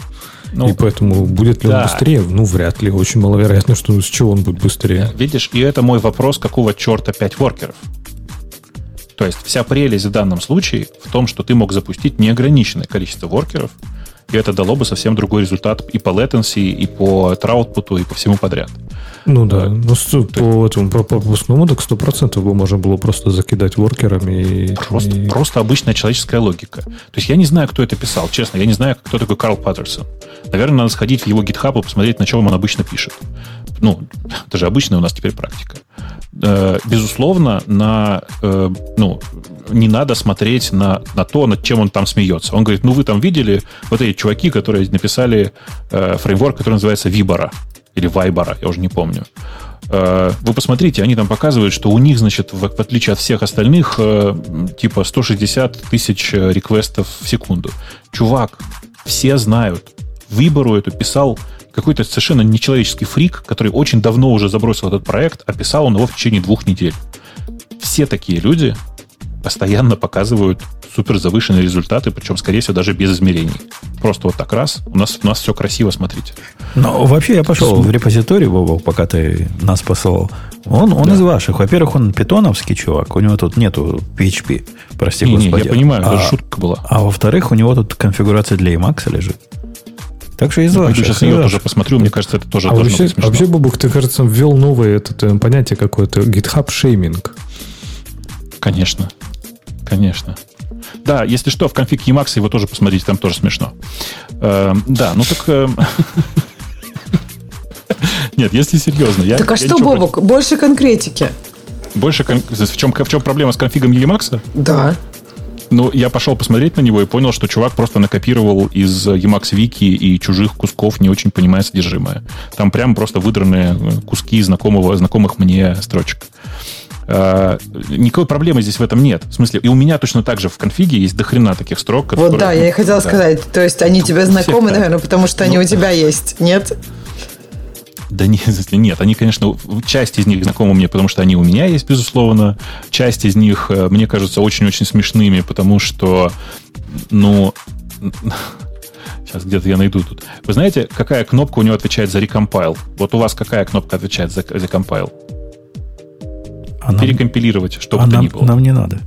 Ну, и поэтому будет ли да. он быстрее? Ну, вряд ли. Очень маловероятно, что с чего он будет быстрее. Видишь, и это мой вопрос, какого черта 5 воркеров? То есть вся прелесть в данном случае в том, что ты мог запустить неограниченное количество воркеров, и это дало бы совсем другой результат и по latency, и по траутпуту, и по всему подряд. Ну да, ну, по, по, этому, по пропускному так 100% бы можно было просто закидать воркерами. И, просто, и... просто обычная человеческая логика. То есть я не знаю, кто это писал, честно, я не знаю, кто такой Карл Паттерсон. Наверное, надо сходить в его GitHub и посмотреть, на чем он обычно пишет. Ну, это же обычная у нас теперь практика. Э, безусловно, на, э, ну, не надо смотреть на, на то, над чем он там смеется. Он говорит, ну вы там видели вот эти чуваки, которые написали э, фреймворк, который называется Vibora или Вайбора, я уже не помню. Э, вы посмотрите, они там показывают, что у них, значит, в, в отличие от всех остальных, э, типа 160 тысяч реквестов в секунду. Чувак, все знают. Выбору эту писал какой-то совершенно нечеловеческий фрик, который очень давно уже забросил этот проект, а писал он его в течение двух недель. Все такие люди постоянно показывают супер завышенные результаты, причем, скорее всего, даже без измерений. Просто вот так раз, у нас, у нас все красиво, смотрите. Но вообще я пошел в репозиторий, Вова, пока ты нас посылал. Он, он да. из ваших. Во-первых, он питоновский чувак, у него тут нету PHP, прости не, господи. Не, я понимаю, а, это шутка была. А во-вторых, у него тут конфигурация для Emacs лежит. Так что из я ваших. сейчас ее тоже посмотрю, мне кажется, это тоже а вообще, быть вообще, Бобук, ты, кажется, ввел новое это, понятие какое-то, GitHub шейминг. Конечно. Конечно. Да, если что, в конфиг Emacs его тоже посмотрите, там тоже смешно. Э, да, ну так... Э, нет, если серьезно. Я, так а что, Бобок, больше конкретики? Больше кон... в, чем, в чем проблема с конфигом Emacs? Да. Ну, я пошел посмотреть на него и понял, что чувак просто накопировал из Emacs Вики и чужих кусков, не очень понимая содержимое. Там прям просто выдранные э, куски знакомого, знакомых мне строчек. Э, никакой проблемы здесь в этом нет. В смысле, и у меня точно так же в конфиге есть дохрена таких строк. Которые, вот да, я и хотела да. сказать. То есть они тебе знакомы, наверное, потому что они ну, у тебя есть, нет? Да нет, нет, они, конечно, часть из них знакомы мне, потому что они у меня есть, безусловно. Часть из них э, мне кажутся очень-очень смешными, потому что, ну, Сейчас где-то я найду тут. Вы знаете, какая кнопка у него отвечает за recompile? Вот у вас какая кнопка отвечает за, за compile? А Перекомпилировать, чтобы а нам, было. Нам не надо.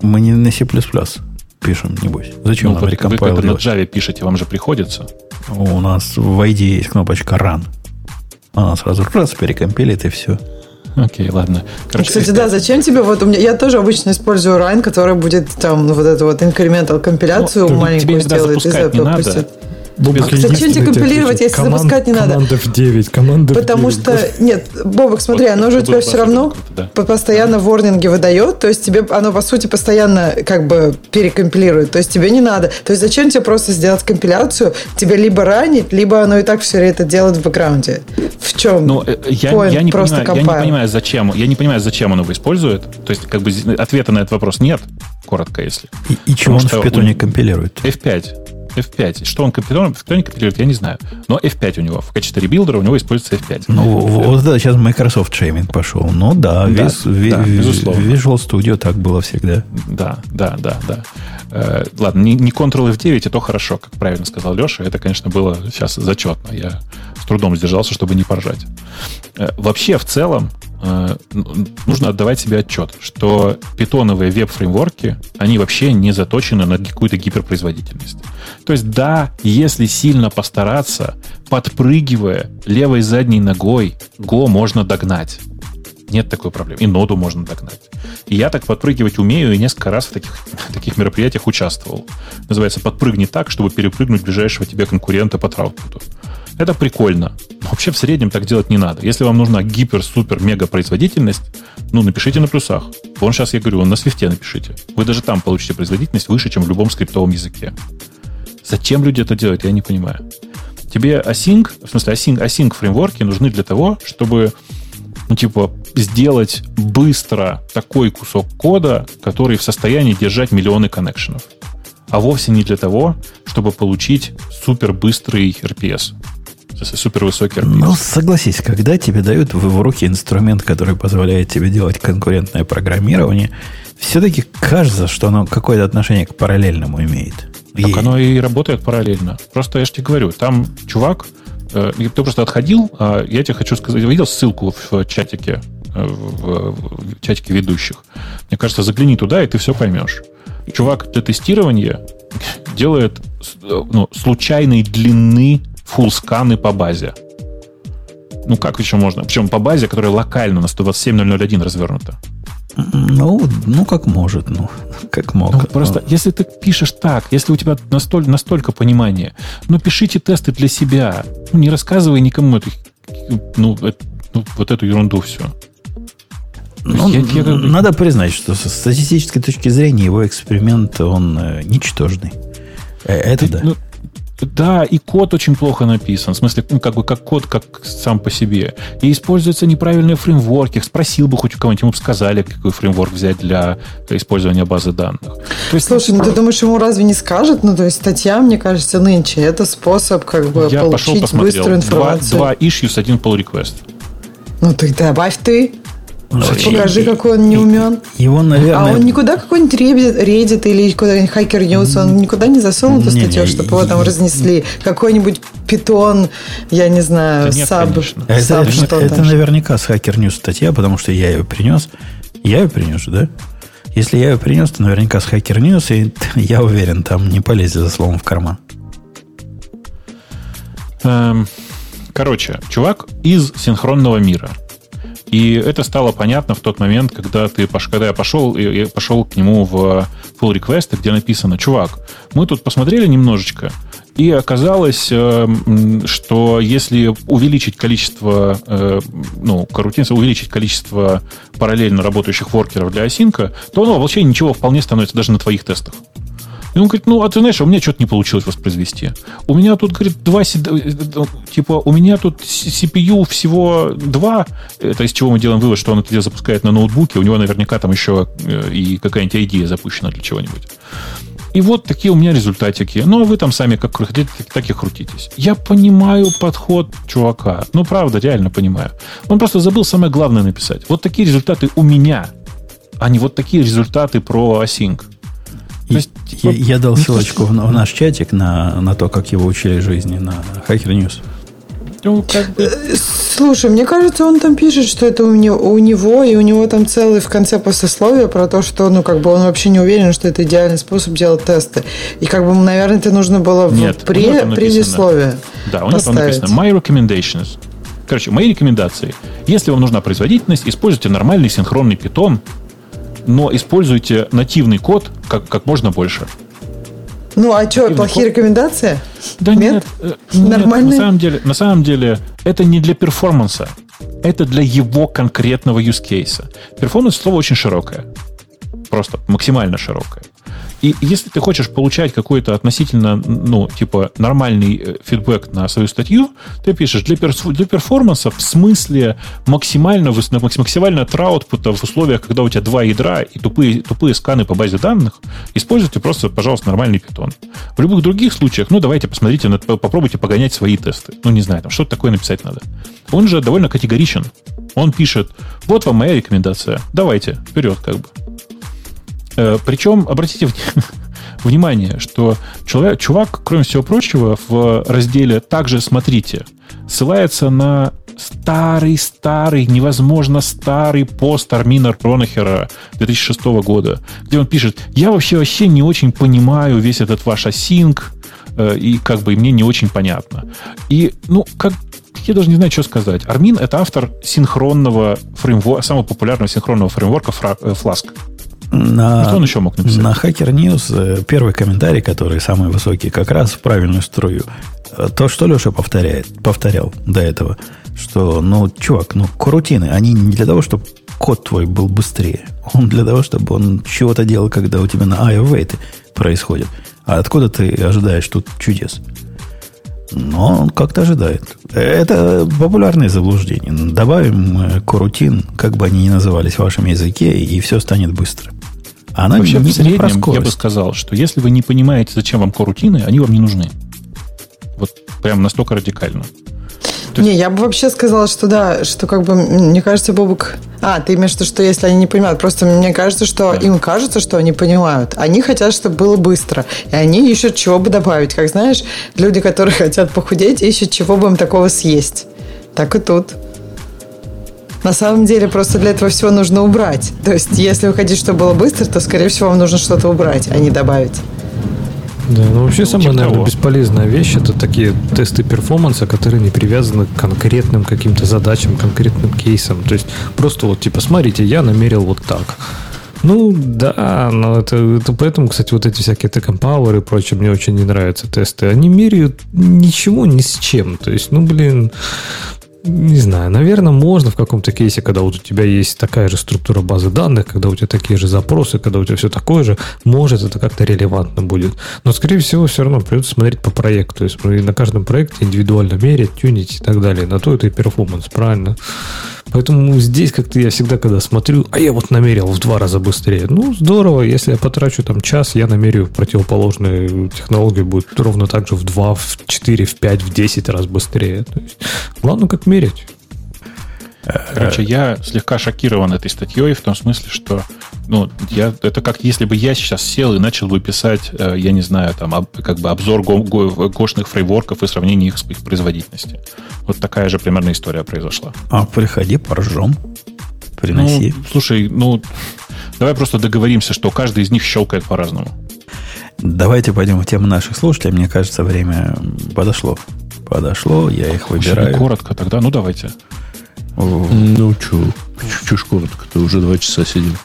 Мы не на C++ пишем, небось. Зачем ну, нам вот recompile Вы когда на Java пишете, вам же приходится. У нас в ID есть кнопочка Run. Она сразу раз перекомпилит и все. Окей, ладно. Короче, Кстати, да, зачем тебе вот у меня я тоже обычно использую Run, который будет там вот эту вот incremental компиляцию ну, маленькую сделает из этого пустит. Бобок, зачем тебе компилировать, если команд, запускать не надо? Команда в 9, команда Потому в 9. что, нет, Бобок, смотри, вот, оно же у тебя все равно да. постоянно да. ворнинги выдает, то есть тебе оно, по сути, постоянно как бы перекомпилирует, то есть тебе не надо. То есть зачем тебе просто сделать компиляцию, тебе либо ранить, либо оно и так все это делает в бэкграунде. В чем ну, э, я, я, не просто понимаю, я не понимаю, зачем, я не понимаю, зачем оно его использует. То есть, как бы ответа на этот вопрос нет, коротко, если. И, и чего он в питоне компилирует? F5. F5. Что он компилирует, не компилирует, я не знаю. Но F5 у него. В качестве rebuild'ера у него используется F5. Ну, вот да, сейчас Microsoft shaming пошел. Ну да, да, весь, да ви, безусловно. Visual Studio так было всегда. Да, да, да, да. Э, ладно, не, не Ctrl F9, это хорошо, как правильно сказал Леша. Это, конечно, было сейчас зачетно. Я с трудом сдержался, чтобы не поржать. Э, вообще, в целом, нужно отдавать себе отчет, что питоновые веб-фреймворки, они вообще не заточены на какую-то гиперпроизводительность. То есть, да, если сильно постараться, подпрыгивая левой задней ногой, Go можно догнать. Нет такой проблемы. И ноду можно догнать. И я так подпрыгивать умею, и несколько раз в таких, таких мероприятиях участвовал. Называется «Подпрыгни так, чтобы перепрыгнуть ближайшего тебе конкурента по траутпуту». Это прикольно. Но вообще в среднем так делать не надо. Если вам нужна гипер-супер-мега производительность, ну, напишите на плюсах. Вон сейчас я говорю, на свифте напишите. Вы даже там получите производительность выше, чем в любом скриптовом языке. Зачем люди это делают, я не понимаю. Тебе async, в смысле async, async фреймворки нужны для того, чтобы ну, типа, сделать быстро такой кусок кода, который в состоянии держать миллионы коннекшенов. А вовсе не для того, чтобы получить супер быстрый RPS. Супер высокий RPS. Ну, согласись, когда тебе дают в руки инструмент, который позволяет тебе делать конкурентное программирование, все-таки кажется, что оно какое-то отношение к параллельному имеет. Так и... оно и работает параллельно. Просто я же тебе говорю, там чувак, э, ты просто отходил, а я тебе хочу сказать, видел ссылку в чатике, э, в, в чатике ведущих. Мне кажется, загляни туда, и ты все поймешь. Чувак для тестирования делает ну, случайной длины фулл-сканы по базе. Ну, как еще можно? Причем по базе, которая локально на 127.001 развернута. Ну, ну, как может, ну, как мог. Ну, просто, если ты пишешь так, если у тебя настолько, настолько понимания, ну, пишите тесты для себя. Ну, не рассказывай никому эту, ну, это, ну вот эту ерунду все. Ну, я, я, надо признать, что с статистической точки зрения его эксперимент, он э, ничтожный. Э, это ты, да. Ну, да, и код очень плохо написан. В смысле, ну, как бы как код, как сам по себе. И используются неправильные фреймворки. Спросил бы хоть у кого-нибудь, ему бы сказали, какой фреймворк взять для использования базы данных. То есть, Слушай, ну ты думаешь, ему разве не скажет? Ну, то есть статья, мне кажется, нынче это способ как бы Я получить пошел, быструю информацию. Два, два issues, один pull request. Ну, так добавь ты. Ну, Покажи, какой он не умен. Его, наверное... А он никуда какой-нибудь Reddit или куда-нибудь Hacker News, он никуда не засунул эту статью, чтобы его там разнесли. Какой-нибудь питон, я не знаю, саб, это, что Это наверняка с Hacker News статья, потому что я ее принес. Я ее принес, да? Если я ее принес, то наверняка с Hacker News, и я уверен, там не полезли за словом в карман. Эм, короче, чувак из синхронного мира – и это стало понятно в тот момент, когда, ты, когда я пошел, я пошел к нему в pull request, где написано, чувак, мы тут посмотрели немножечко, и оказалось, э, что если увеличить количество, э, ну, карутинцев, увеличить количество параллельно работающих воркеров для осинка, то оно вообще ничего вполне становится даже на твоих тестах. И он говорит, ну, а ты знаешь, у меня что-то не получилось воспроизвести. У меня тут, говорит, два, типа, у меня тут CPU всего два, это из чего мы делаем вывод, что он это запускает на ноутбуке, у него наверняка там еще э, и какая-нибудь идея запущена для чего-нибудь. И вот такие у меня результатики. Ну, а вы там сами как хотите, так и крутитесь. Я понимаю подход чувака. Ну, правда, реально понимаю. Он просто забыл самое главное написать. Вот такие результаты у меня, а не вот такие результаты про async. То есть, я, я дал ссылочку в, в наш чатик на, на то, как его учили жизни на Hacker News. Ну, как бы... Э, слушай, мне кажется, он там пишет, что это у него, у него, и у него там целый в конце послесловие про то, что, ну, как бы он вообще не уверен, что это идеальный способ делать тесты. И, как бы, наверное, это нужно было в Нет, пре, предисловие Да, у него там написано «My recommendations». Короче, мои рекомендации. Если вам нужна производительность, используйте нормальный синхронный питон, но используйте нативный код как, как можно больше. Ну, а что, плохие код? рекомендации? Да нет, нет, э, Нормальные? Нет, на, самом деле, на самом деле это не для performance'а. Это для его конкретного use case. Performance слово очень широкое. Просто максимально широкое. И если ты хочешь получать какой-то относительно, ну, типа, нормальный э, фидбэк на свою статью, ты пишешь для, перс для перформанса в смысле максимально, максимально траутпута в условиях, когда у тебя два ядра и тупые, тупые сканы по базе данных, используйте просто, пожалуйста, нормальный питон. В любых других случаях, ну, давайте посмотрите, попробуйте погонять свои тесты. Ну, не знаю, там что-то такое написать надо. Он же довольно категоричен. Он пишет, вот вам моя рекомендация, давайте, вперед, как бы. Э, Причем, обратите внимание, что человек, чувак, кроме всего прочего, в разделе «Также смотрите» ссылается на старый-старый, невозможно старый пост Армина Ронахера 2006 года, где он пишет, я вообще вообще не очень понимаю весь этот ваш асинк, э, и как бы мне не очень понятно. И, ну, как, я даже не знаю, что сказать. Армин — это автор синхронного фреймворка, самого популярного синхронного фреймворка э, Flask. На, что он еще мог написать? На Hacker News э, первый комментарий, который самый высокий, как раз в правильную струю. Э, то, что Леша повторяет, повторял до этого, что, ну, чувак, ну, крутины, они не для того, чтобы код твой был быстрее. Он для того, чтобы он чего-то делал, когда у тебя на IO происходит. А откуда ты ожидаешь тут чудес? Но он как-то ожидает. Это популярное заблуждение. Добавим э, корутин, как бы они ни назывались в вашем языке, и все станет быстро. Она Вообще, не, в среднем, не я бы сказал, что если вы не понимаете, зачем вам корутины, они вам не нужны. Вот прям настолько радикально. То не, я бы вообще сказала, что да, что как бы, мне кажется, Бобук... А, ты имеешь в виду, что если они не понимают, просто мне кажется, что да. им кажется, что они понимают. Они хотят, чтобы было быстро. И они ищут, чего бы добавить. Как знаешь, люди, которые хотят похудеть, ищут, чего бы им такого съесть. Так и тут. На самом деле, просто для этого всего нужно убрать. То есть, если вы хотите, чтобы было быстро, то, скорее всего, вам нужно что-то убрать, а не добавить. Да, ну вообще ну, самая, типа наверное, того. бесполезная вещь это такие тесты перформанса, которые не привязаны к конкретным каким-то задачам, конкретным кейсам. То есть просто вот типа, смотрите, я намерил вот так. Ну, да, но это, это поэтому, кстати, вот эти всякие Tech Empower и прочее мне очень не нравятся тесты. Они меряют ничего ни с чем. То есть, ну, блин, не знаю, наверное, можно в каком-то кейсе, когда вот у тебя есть такая же структура базы данных, когда у тебя такие же запросы, когда у тебя все такое же, может это как-то релевантно будет. Но, скорее всего, все равно придется смотреть по проекту. То есть на каждом проекте индивидуально мерить, тюнить и так далее. На то это и перформанс, правильно? Поэтому здесь как-то я всегда, когда смотрю, а я вот намерил в два раза быстрее. Ну, здорово, если я потрачу там час, я намерю противоположную технологию будет ровно так же в два, в четыре, в пять, в десять раз быстрее. То есть, главное, как мерить. Короче, я слегка шокирован этой статьей в том смысле, что ну, я, это как если бы я сейчас сел и начал бы писать, э, я не знаю, там, об, как бы обзор го, го, гошных фреймворков и сравнение их с их производительностью. Вот такая же примерно история произошла. А приходи, поржем. Приноси. Ну, слушай, ну, давай просто договоримся, что каждый из них щелкает по-разному. Давайте пойдем в тему наших слушателей. Мне кажется, время подошло. Подошло, я их выбираю. коротко тогда, ну давайте. Ну, что, чушь коротко-то, уже два часа сидим.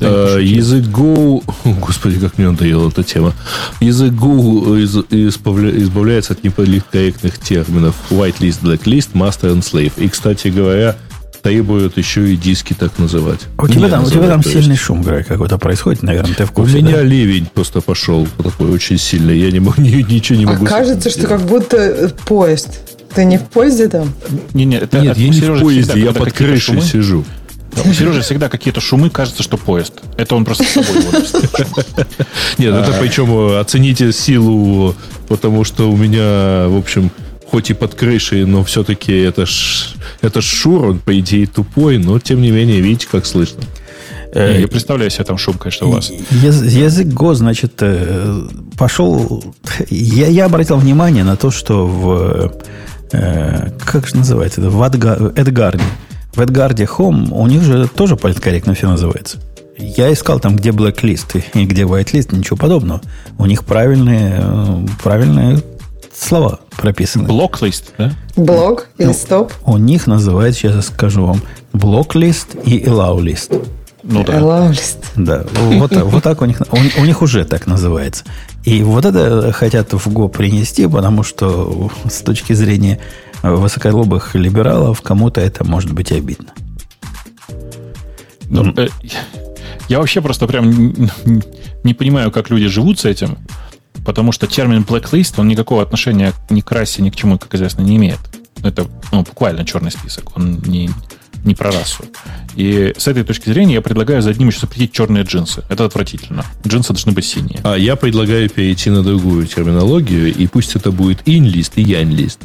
Да, uh, язык Go... Господи, как мне надоела эта тема. Язык Go из, избавля, избавляется от неполиткорректных терминов whitelist, blacklist, master and slave. И, кстати говоря, требуют еще и диски так называть. У тебя там, у тебя там сильный есть. шум, Грей, какой-то происходит, наверное, ты в курсе, У меня да? ливень просто пошел такой очень сильный. Я не могу, ничего не могу. А кажется, что как будто поезд. Ты не в поезде там? Не, не, это, Нет, это, я не в поезде, я под крышей шумы. сижу. Да, у Сережи всегда какие-то шумы, кажется, что поезд. Это он просто с собой Нет, это а. причем оцените силу, потому что у меня, в общем, хоть и под крышей, но все-таки это ж, это ж Шур, он, по идее, тупой, но, тем не менее, видите, как слышно. Э, я представляю себе там шум, конечно, у вас. Язык Го, значит, э, пошел... Я, я обратил внимание на то, что в Э, как же называется это, в Эдгарде. В Эдгарде Home у них же тоже политкорректно все называется. Я искал там, где blacklist и где whitelist, ничего подобного. У них правильные, э, правильные слова прописаны. Блоклист, да? Блок или ну, стоп? У них называется, сейчас я скажу вам, блоклист и allow list. Ну да. Allow list. Да, вот, вот так у них, у, у них уже так называется. И вот это хотят в ГО принести, потому что с точки зрения высоколобых либералов кому-то это может быть обидно. Ну, э, я вообще просто прям не понимаю, как люди живут с этим, потому что термин blacklist, он никакого отношения ни к расе, ни к чему, как известно, не имеет. Это ну, буквально черный список. Он не, не про расу. И с этой точки зрения я предлагаю за одним еще запретить черные джинсы. Это отвратительно. Джинсы должны быть синие. А я предлагаю перейти на другую терминологию, и пусть это будет in-лист и янь-лист.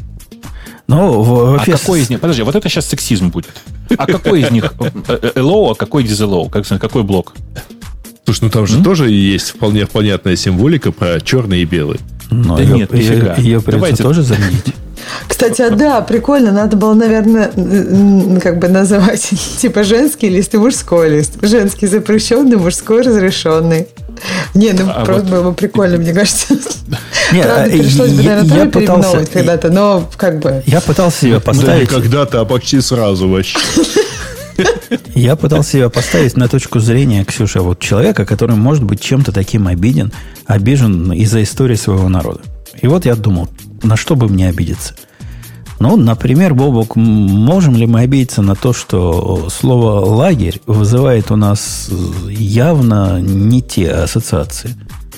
Ну, в, а какой из них? Подожди, вот это сейчас сексизм будет. А какой из них hello, а какой disallow? Как, какой блок? Слушай, ну там же mm-hmm. тоже есть вполне понятная символика про черный и белый. Но да ее, нет, ее, ее придется Давайте. тоже заменить. Кстати, а да, прикольно. Надо было, наверное, как бы называть типа женский лист и мужской лист. Женский запрещенный, мужской разрешенный. Не, ну а просто вот... было бы прикольно, мне кажется. Не, Правда, а, пришлось бы, наверное, я пытался, когда-то, но как бы... Я пытался ее поставить... Да, когда-то, а почти сразу вообще. Я пытался ее поставить на точку зрения, Ксюша, вот человека, который может быть чем-то таким обиден, обижен из-за истории своего народа. И вот я думал, на что бы мне обидеться? Ну, например, Бобок, можем ли мы обидеться на то, что слово «лагерь» вызывает у нас явно не те ассоциации?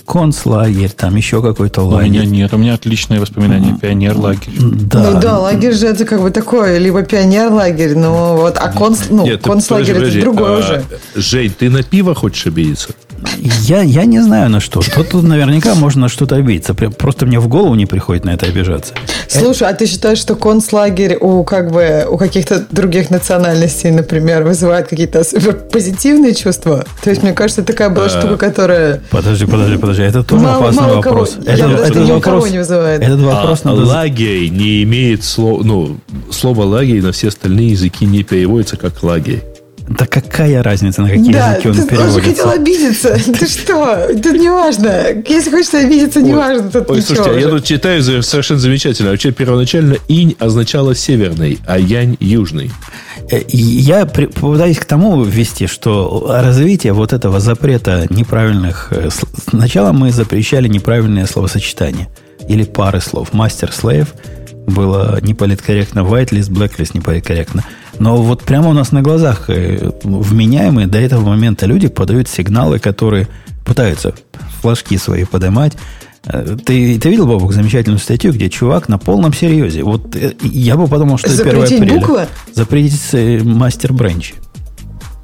Концлагерь, там еще какой-то У лагерь. меня нет, у меня отличные воспоминания. Пионер-лагерь. Да. Ну да, лагерь же это как бы такой, либо пионер-лагерь, ну вот, а конц, ну, Нет, концлагерь подожди, это подожди. другое А, уже. Жень, ты на пиво хочешь обидеться? Я, я не знаю на что. Тут, тут наверняка можно на что-то обидеться. Прям- Просто мне в голову не приходит на это обижаться. Слушай, а ты считаешь, что концлагерь у как бы у каких-то других национальностей, например, вызывает какие-то позитивные чувства? То есть, мне кажется, такая была штука, которая Подожди, подожди, подожди. Это тоже мало, опасный мало кого, вопрос. я Это- этот ни у вопрос- кого не вызывает. Этот вопрос А надо... лагерь не имеет слова, ну, слово лагерь на все остальные языки не переводится как лагерь. Да какая разница, на какие да, языки он ты тоже переводится? хотел обидеться. Ты что? Тут не важно. Если хочешь обидеться, не важно. Тут Ой, слушайте, а я тут читаю совершенно замечательно. Вообще, первоначально инь означало северный, а янь южный. Э, Я попытаюсь к тому ввести, что развитие вот этого запрета неправильных... э, Сначала мы запрещали неправильные словосочетания или пары слов. Мастер-слейв было неполиткорректно, whitelist, blacklist неполиткорректно. Но вот прямо у нас на глазах э, вменяемые до этого момента люди подают сигналы, которые пытаются флажки свои поднимать. Э, Ты, ты видел, Бобок, замечательную статью, где чувак на полном серьезе. Вот э, я бы подумал, что это 1 Запретить апреля. буквы? Запретить мастер бренчи.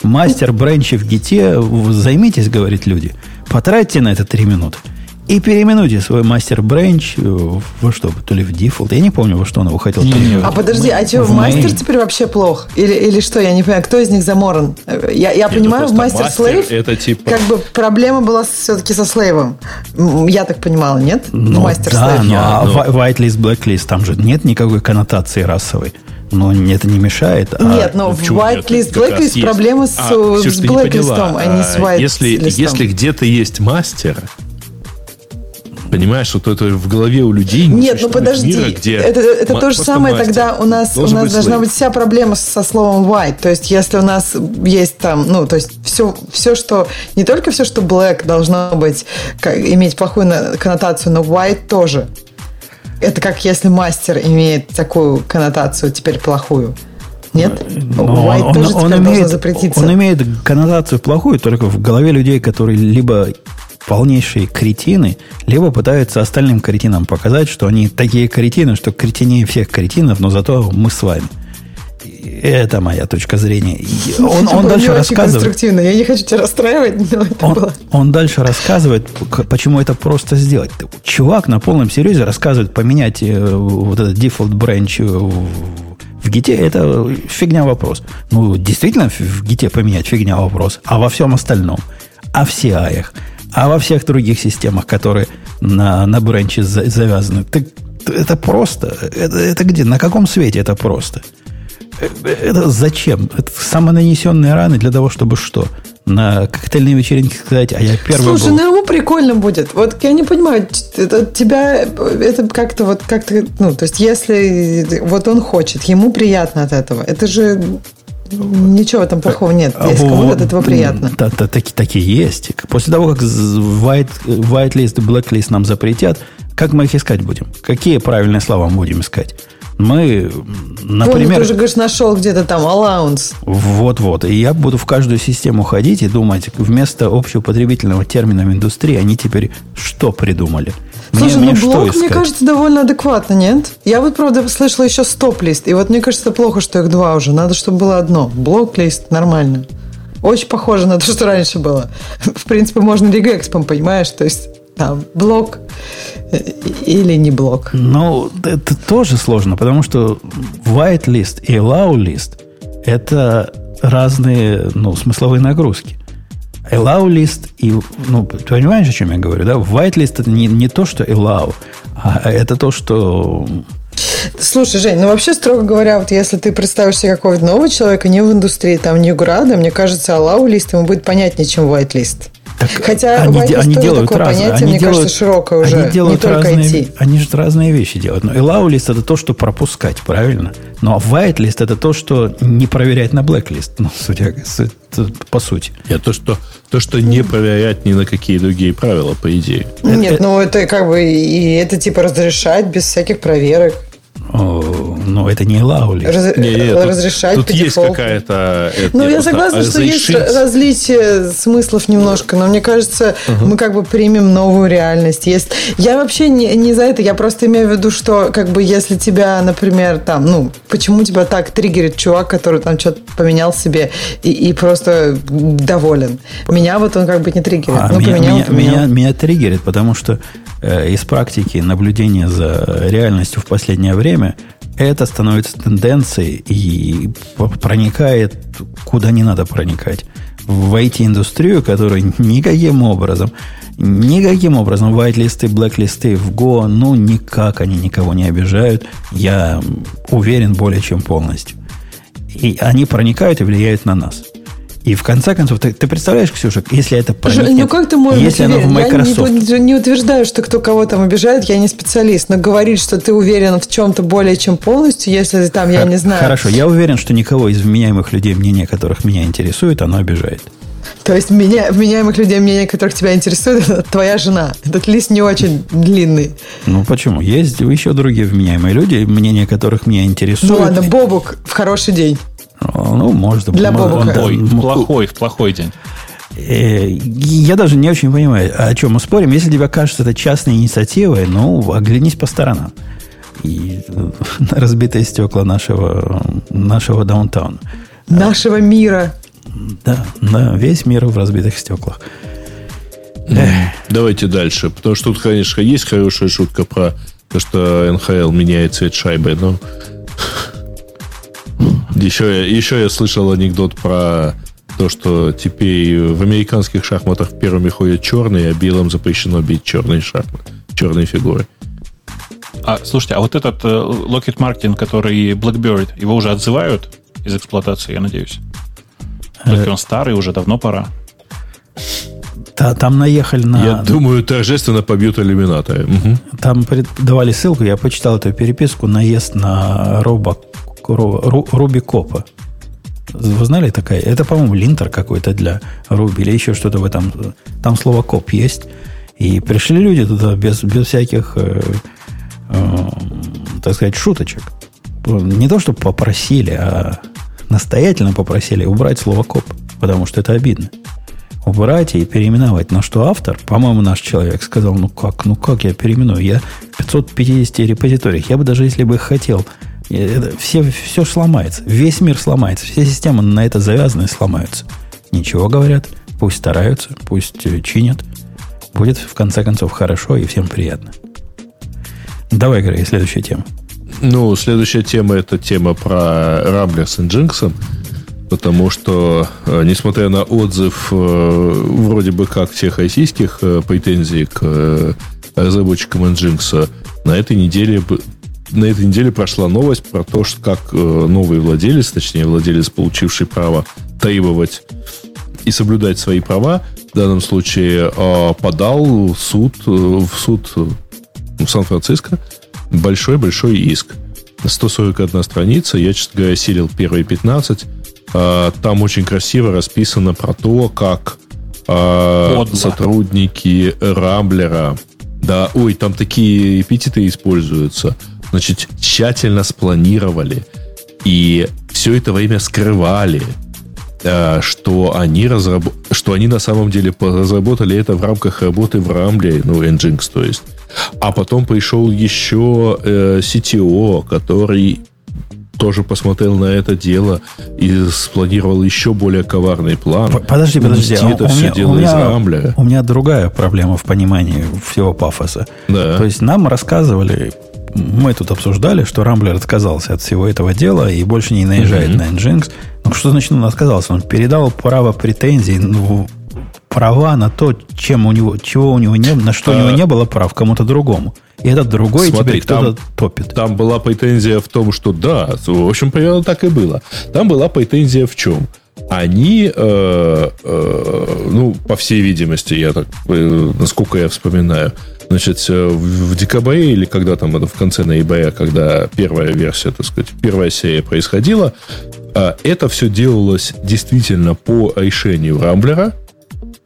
Мастер бренчи в гите, займитесь, говорит люди. Потратьте на это 3 минуты. И переименуйте свой мастер бренч э, во что, то ли в дефолт. Я не помню, во что он его хотел переименовать. А подожди, а что, в мастер main. теперь вообще плох? Или, или что, я не понимаю, кто из них заморан? Э, Я, я Нет, ну понимаю, просто мастер слейв, это типа... как бы проблема была все-таки со слейвом. Я так понимала, нет? Ну, мастер да, слейв. ну, а ну. whi- whitelist, blacklist, там же нет никакой коннотации расовой. Но это не мешает. а- Нет, но в whitelist, Как раз blacklist есть. проблема с, А, с не blacklistом, поняла. а не с А, whitelist. Если, если где-то есть мастер, понимаешь, вот это в голове у людей не Нет, ну подожди. мира, где это это то же самое мастер. тогда у нас, у нас быть должна быть вся проблема со словом white. То есть, если у нас есть там, ну, то есть, все, все что, не только все, что black должно быть, как- иметь плохую на- коннотацию, но white тоже. Это как если мастер имеет такую коннотацию, теперь плохую. Нет? Но White он, тоже он- он имеет, запретиться. он имеет коннотацию плохую только в голове людей, которые либо полнейшие кретины, либо пытаются остальным кретинам показать, что они такие кретины, что кретинее всех кретинов, но зато мы с вами. Это моя точка зрения. Он, он дальше рассказывает. конструктивно. Я не хочу тебя расстраивать, но это Он, было... он дальше рассказывает, почему это просто сделать. Чувак на полном серьезе рассказывает, поменять э, вот этот default branch э, в, гите, это фигня вопрос. Ну, действительно, в- в гите поменять фигня вопрос. А во всем остальном, а в CI, а во всех других системах, которые на, на бренче за- завязаны, так это просто. Это, это где? На каком свете это просто? Э, Это зачем? Это самонанесенные раны для того, чтобы что? На коктейльной вечеринке сказать, а я первый Слушай, был. ну ему прикольно будет. Вот я не понимаю, это тебя это как-то вот как-то, ну, то есть если вот он хочет, ему приятно от этого. Это же ничего в этом плохого нет. Если кому-то от этого приятно. Да, да, таки- такие есть. После того, как з- white, whitelist и blacklist нам запретят, как мы их искать будем? Какие правильные слова мы будем искать? Мы, например, ты уже, говоришь, нашел где-то там allowance. Вот-вот. И я буду в каждую систему ходить и думать, вместо общеупотребительного термина в индустрии, они теперь что придумали? Мне- Слушай, мне ну что блок, мне кажется, довольно адекватно, нет? Я вот, правда, слышала еще стоп-лист. И вот мне кажется, плохо, что их два уже. Надо, чтобы было одно. Блок-лист нормально. Очень похоже на то, что раньше было. В принципе, можно регэкспом, понимаешь? То есть там блок э, или не блок. Ну, это тоже сложно, потому что whitelist и allowlist – это разные ну, смысловые нагрузки. Allow-лист и, ну, ты понимаешь, о чем я говорю, да? Whitelist – это не, не то, что allow, а это то, что Слушай, Жень, ну вообще, строго говоря, вот если ты представишь себе какого-то нового человека, не в индустрии, там, не Града, мне кажется, аллау-лист ему будет понятнее, чем whitelist. Так Хотя они, они делают такое разные. понятие, они мне делают, кажется, широкое уже, Они не делают только разные, IT. Они же разные вещи делают. Но allowlist это то, что пропускать, правильно? Ну, а whitelist это то, что не проверять на blacklist. Ну, судя, по сути. Нет, то, что, то, что не проверять ни на какие другие правила, по идее. Нет, ну это как бы и это типа разрешать без всяких проверок. Но это не лаули. Раз, не, не, разрешать тут, тут есть какая-то... Ну, я согласна, что есть различие смыслов немножко, но мне кажется, uh-huh. мы как бы примем новую реальность. Есть... Я вообще не, не за это, я просто имею в виду, что как бы если тебя, например, там, ну, почему тебя так триггерит чувак, который там что-то поменял себе и, и просто доволен. Меня вот он как бы не триггерит. А, ну, меня, поменял, меня, поменял. Меня, меня триггерит, потому что э, из практики наблюдения за реальностью в последнее время это становится тенденцией и проникает куда не надо проникать. В IT-индустрию, которая никаким образом, никаким образом white-листы, black-листы в Go, ну, никак они никого не обижают. Я уверен более чем полностью. И они проникают и влияют на нас. И в конце концов, ты, ты представляешь, Ксюша, если это проникнет, ну как ты можешь если оно в Microsoft... Я не, не утверждаю, что кто кого там обижает, я не специалист, но говорить, что ты уверен в чем-то более чем полностью, если там, я не знаю... Хорошо, я уверен, что никого из вменяемых людей, мнение которых меня интересует, оно обижает. То есть меня, вменяемых людей, мнение которых тебя интересует, это твоя жена. Этот лист не очень длинный. Ну почему? Есть еще другие вменяемые люди, мнение которых меня интересует. Ну ладно, Бобук в хороший день. Ну, может быть. Для Бобука. Плохой, да, плохой, в плохой день. Э, я даже не очень понимаю, о чем мы спорим. Если тебе кажется это частной инициативой, ну, оглянись по сторонам. И э, разбитые стекла нашего, нашего даунтауна. Нашего мира. Да, да, весь мир в разбитых стеклах. Давайте дальше. Потому что тут, конечно, есть хорошая шутка про то, что НХЛ меняет цвет шайбы, но еще, еще я слышал анекдот про то, что теперь в американских шахматах первыми ходят черные, а белым запрещено бить черные шахматы, черные фигуры. А, слушайте, а вот этот э, Lockheed Martin, который Blackbird, его уже отзывают из эксплуатации, я надеюсь? Только он старый, уже давно пора. Та, там наехали на... Я думаю, торжественно побьют иллюминаторы. Угу. Там давали ссылку, я почитал эту переписку, наезд на робок Руби Копа. Вы знали такая? Это, по-моему, линтер какой-то для Руби или еще что-то в этом. Там слово коп есть. И пришли люди туда без, без всяких, э, э, так сказать, шуточек. Не то, чтобы попросили, а настоятельно попросили убрать слово коп, потому что это обидно. Убрать и переименовать. На что автор, по-моему, наш человек сказал, ну как, ну как я переименую? Я в 550 репозиториях. Я бы даже, если бы хотел это, все, все сломается. Весь мир сломается. Все системы на это завязаны и сломаются. Ничего говорят. Пусть стараются, пусть э, чинят. Будет в конце концов хорошо и всем приятно. Давай, Грей, следующая тема. Ну, следующая тема это тема про Рамблер с Nginx. Потому что, э, несмотря на отзыв э, вроде бы как всех российских претензий к разработчикам Nginx, на этой неделе на этой неделе прошла новость про то, что как э, новый владелец, точнее владелец, получивший право требовать и соблюдать свои права, в данном случае э, подал в суд, э, в суд в Сан-Франциско большой-большой иск. 141 страница, я, честно говоря, силил первые 15. Там очень красиво расписано про то, как Подло. сотрудники Рамблера, да, ой, там такие эпитеты используются – значит, тщательно спланировали и все это время скрывали, э, что они, разраб... что они на самом деле разработали это в рамках работы в Рамбле, ну, Nginx, то есть. А потом пришел еще э, CTO, который тоже посмотрел на это дело и спланировал еще более коварный план. Подожди, подожди. А это все меня, дело у меня, из Рамбля. У меня другая проблема в понимании всего пафоса. Да. То есть нам рассказывали мы тут обсуждали, что Рамблер отказался от всего этого дела и больше не наезжает mm-hmm. на Nginx. Ну, что значит он отказался? Он передал право претензий, ну, права на то, чем у него, чего у него не, на что а, у него не было прав кому-то другому. И этот другой смотри, теперь кто-то топит. Там была претензия в том, что да, в общем, примерно так и было. Там была претензия в чем? Они, э, э, ну, по всей видимости, я так, э, насколько я вспоминаю, Значит, э, в декабре или когда там в конце ноября, когда первая версия, так сказать, первая серия происходила, а, это все делалось действительно по решению Рамблера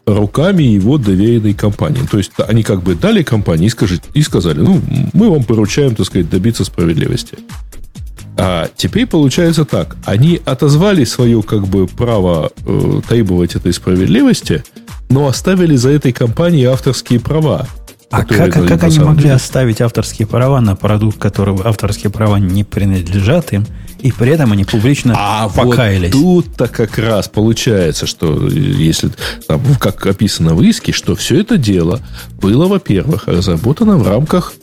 руками его доверенной компании. То есть они как бы дали компании и, и сказали, ну, мы вам поручаем, так сказать, добиться справедливости. А теперь получается так. Они отозвали свое как бы право э, требовать этой справедливости, но оставили за этой компанией авторские права. А как, как они могли деле... оставить авторские права на продукт, которого авторские права не принадлежат им, и при этом они публично а покаялись? Вот тут-то как раз получается, что если там, как описано в иске, что все это дело было, во-первых, разработано в рамках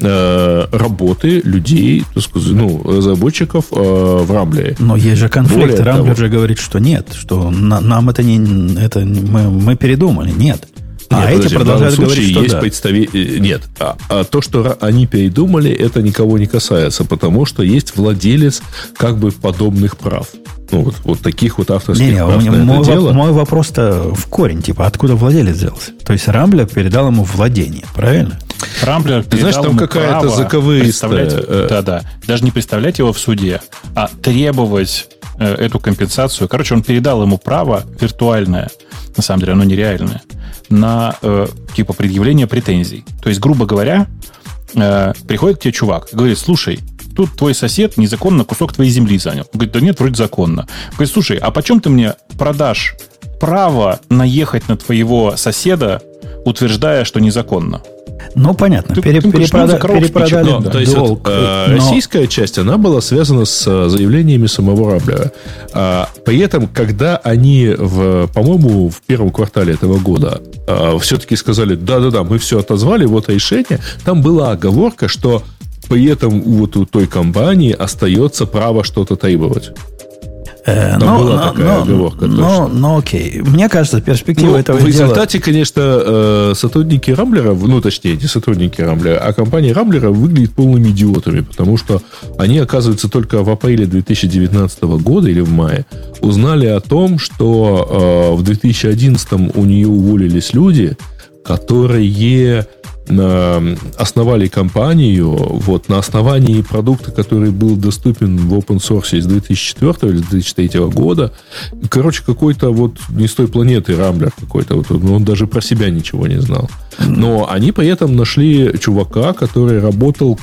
э, работы людей, так сказать, ну, разработчиков э, в Рамблере. Но есть же конфликт. Рамблер же говорит, что нет, что на, нам это не... Это мы, мы передумали. Нет. А Нет, эти продолжают говорить, что есть да. представи... Э, нет, а, а то, что они передумали, это никого не касается, потому что есть владелец как бы подобных прав. Ну, вот, вот таких вот авторских не, прав не, на мой, это дело. Мой вопрос-то в корень, типа, откуда владелец взялся? То есть Рамблер передал ему владение, правильно? Рамблер Ты знаешь, там какая-то заковыристая... Э, да-да. Даже не представлять его в суде, а требовать э, эту компенсацию. Короче, он передал ему право виртуальное, на самом деле оно нереальное, на э, типа предъявление претензий. То есть, грубо говоря, э, приходит к тебе чувак и говорит, слушай, тут твой сосед незаконно кусок твоей земли занял. Он говорит, да нет, вроде законно. Он говорит, слушай, а почем ты мне продашь право наехать на твоего соседа, утверждая, что незаконно? Ну, понятно. Ты, Пере, ты перепрода, перепродали но, То есть долг. Вот, э, но... российская часть, она была связана с э, заявлениями самого Раблера. А, при этом, когда они, в, по-моему, в первом квартале этого года а, все-таки сказали, да-да-да, мы все отозвали, вот решение, там была оговорка, что при этом вот у той компании остается право что-то требовать. Э, но, была но, такая но, оговорка. Но, но окей. Мне кажется, перспектива ну, этого В результате, дела... конечно, э, сотрудники Рамблера, ну, точнее, не сотрудники Рамблера, а компания Рамблера выглядит полными идиотами, потому что они, оказывается, только в апреле 2019 года или в мае узнали о том, что э, в 2011 у нее уволились люди, которые основали компанию вот, на основании продукта, который был доступен в open source из 2004 или 2003 года. Короче, какой-то вот не с той планеты Рамблер какой-то. Вот, он даже про себя ничего не знал. Но они при этом нашли чувака, который работал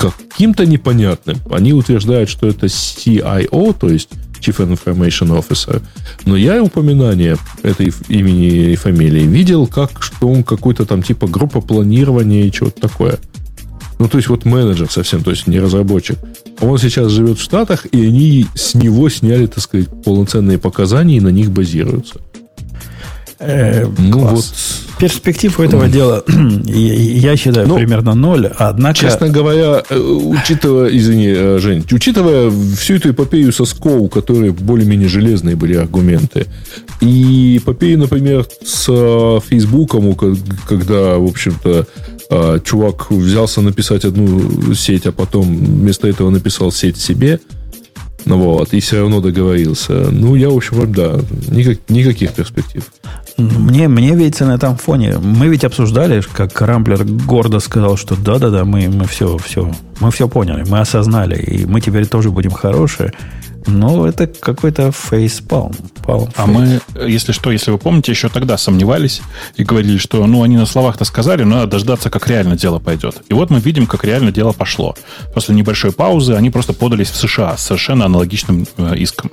каким-то непонятным. Они утверждают, что это CIO, то есть Chief Information Officer. Но я упоминание этой имени и фамилии видел, как что он какой-то там типа группа планирования и чего-то такое. Ну, то есть вот менеджер совсем, то есть не разработчик. Он сейчас живет в Штатах, и они с него сняли, так сказать, полноценные показания и на них базируются. Э, ну вот. Перспектив у этого дела, я считаю, ну, примерно ноль. Однако... Честно говоря, э, учитывая, извини, э, Жень, учитывая всю эту эпопею со Скоу, которые более-менее железные были аргументы, и эпопею, например, с Фейсбуком, когда, в общем-то, чувак взялся написать одну сеть, а потом вместо этого написал сеть себе – вот, и все равно договорился. Ну, я, в общем, да, никак, никаких перспектив. Мне, мне видится на этом фоне. Мы ведь обсуждали, как Рамблер гордо сказал, что да-да-да, мы, мы все, все, мы все поняли, мы осознали, и мы теперь тоже будем хорошие. Ну, это какой-то фейспалм. А мы, если что, если вы помните, еще тогда сомневались и говорили, что ну, они на словах-то сказали, но надо дождаться, как реально дело пойдет. И вот мы видим, как реально дело пошло. После небольшой паузы они просто подались в США с совершенно аналогичным э, иском.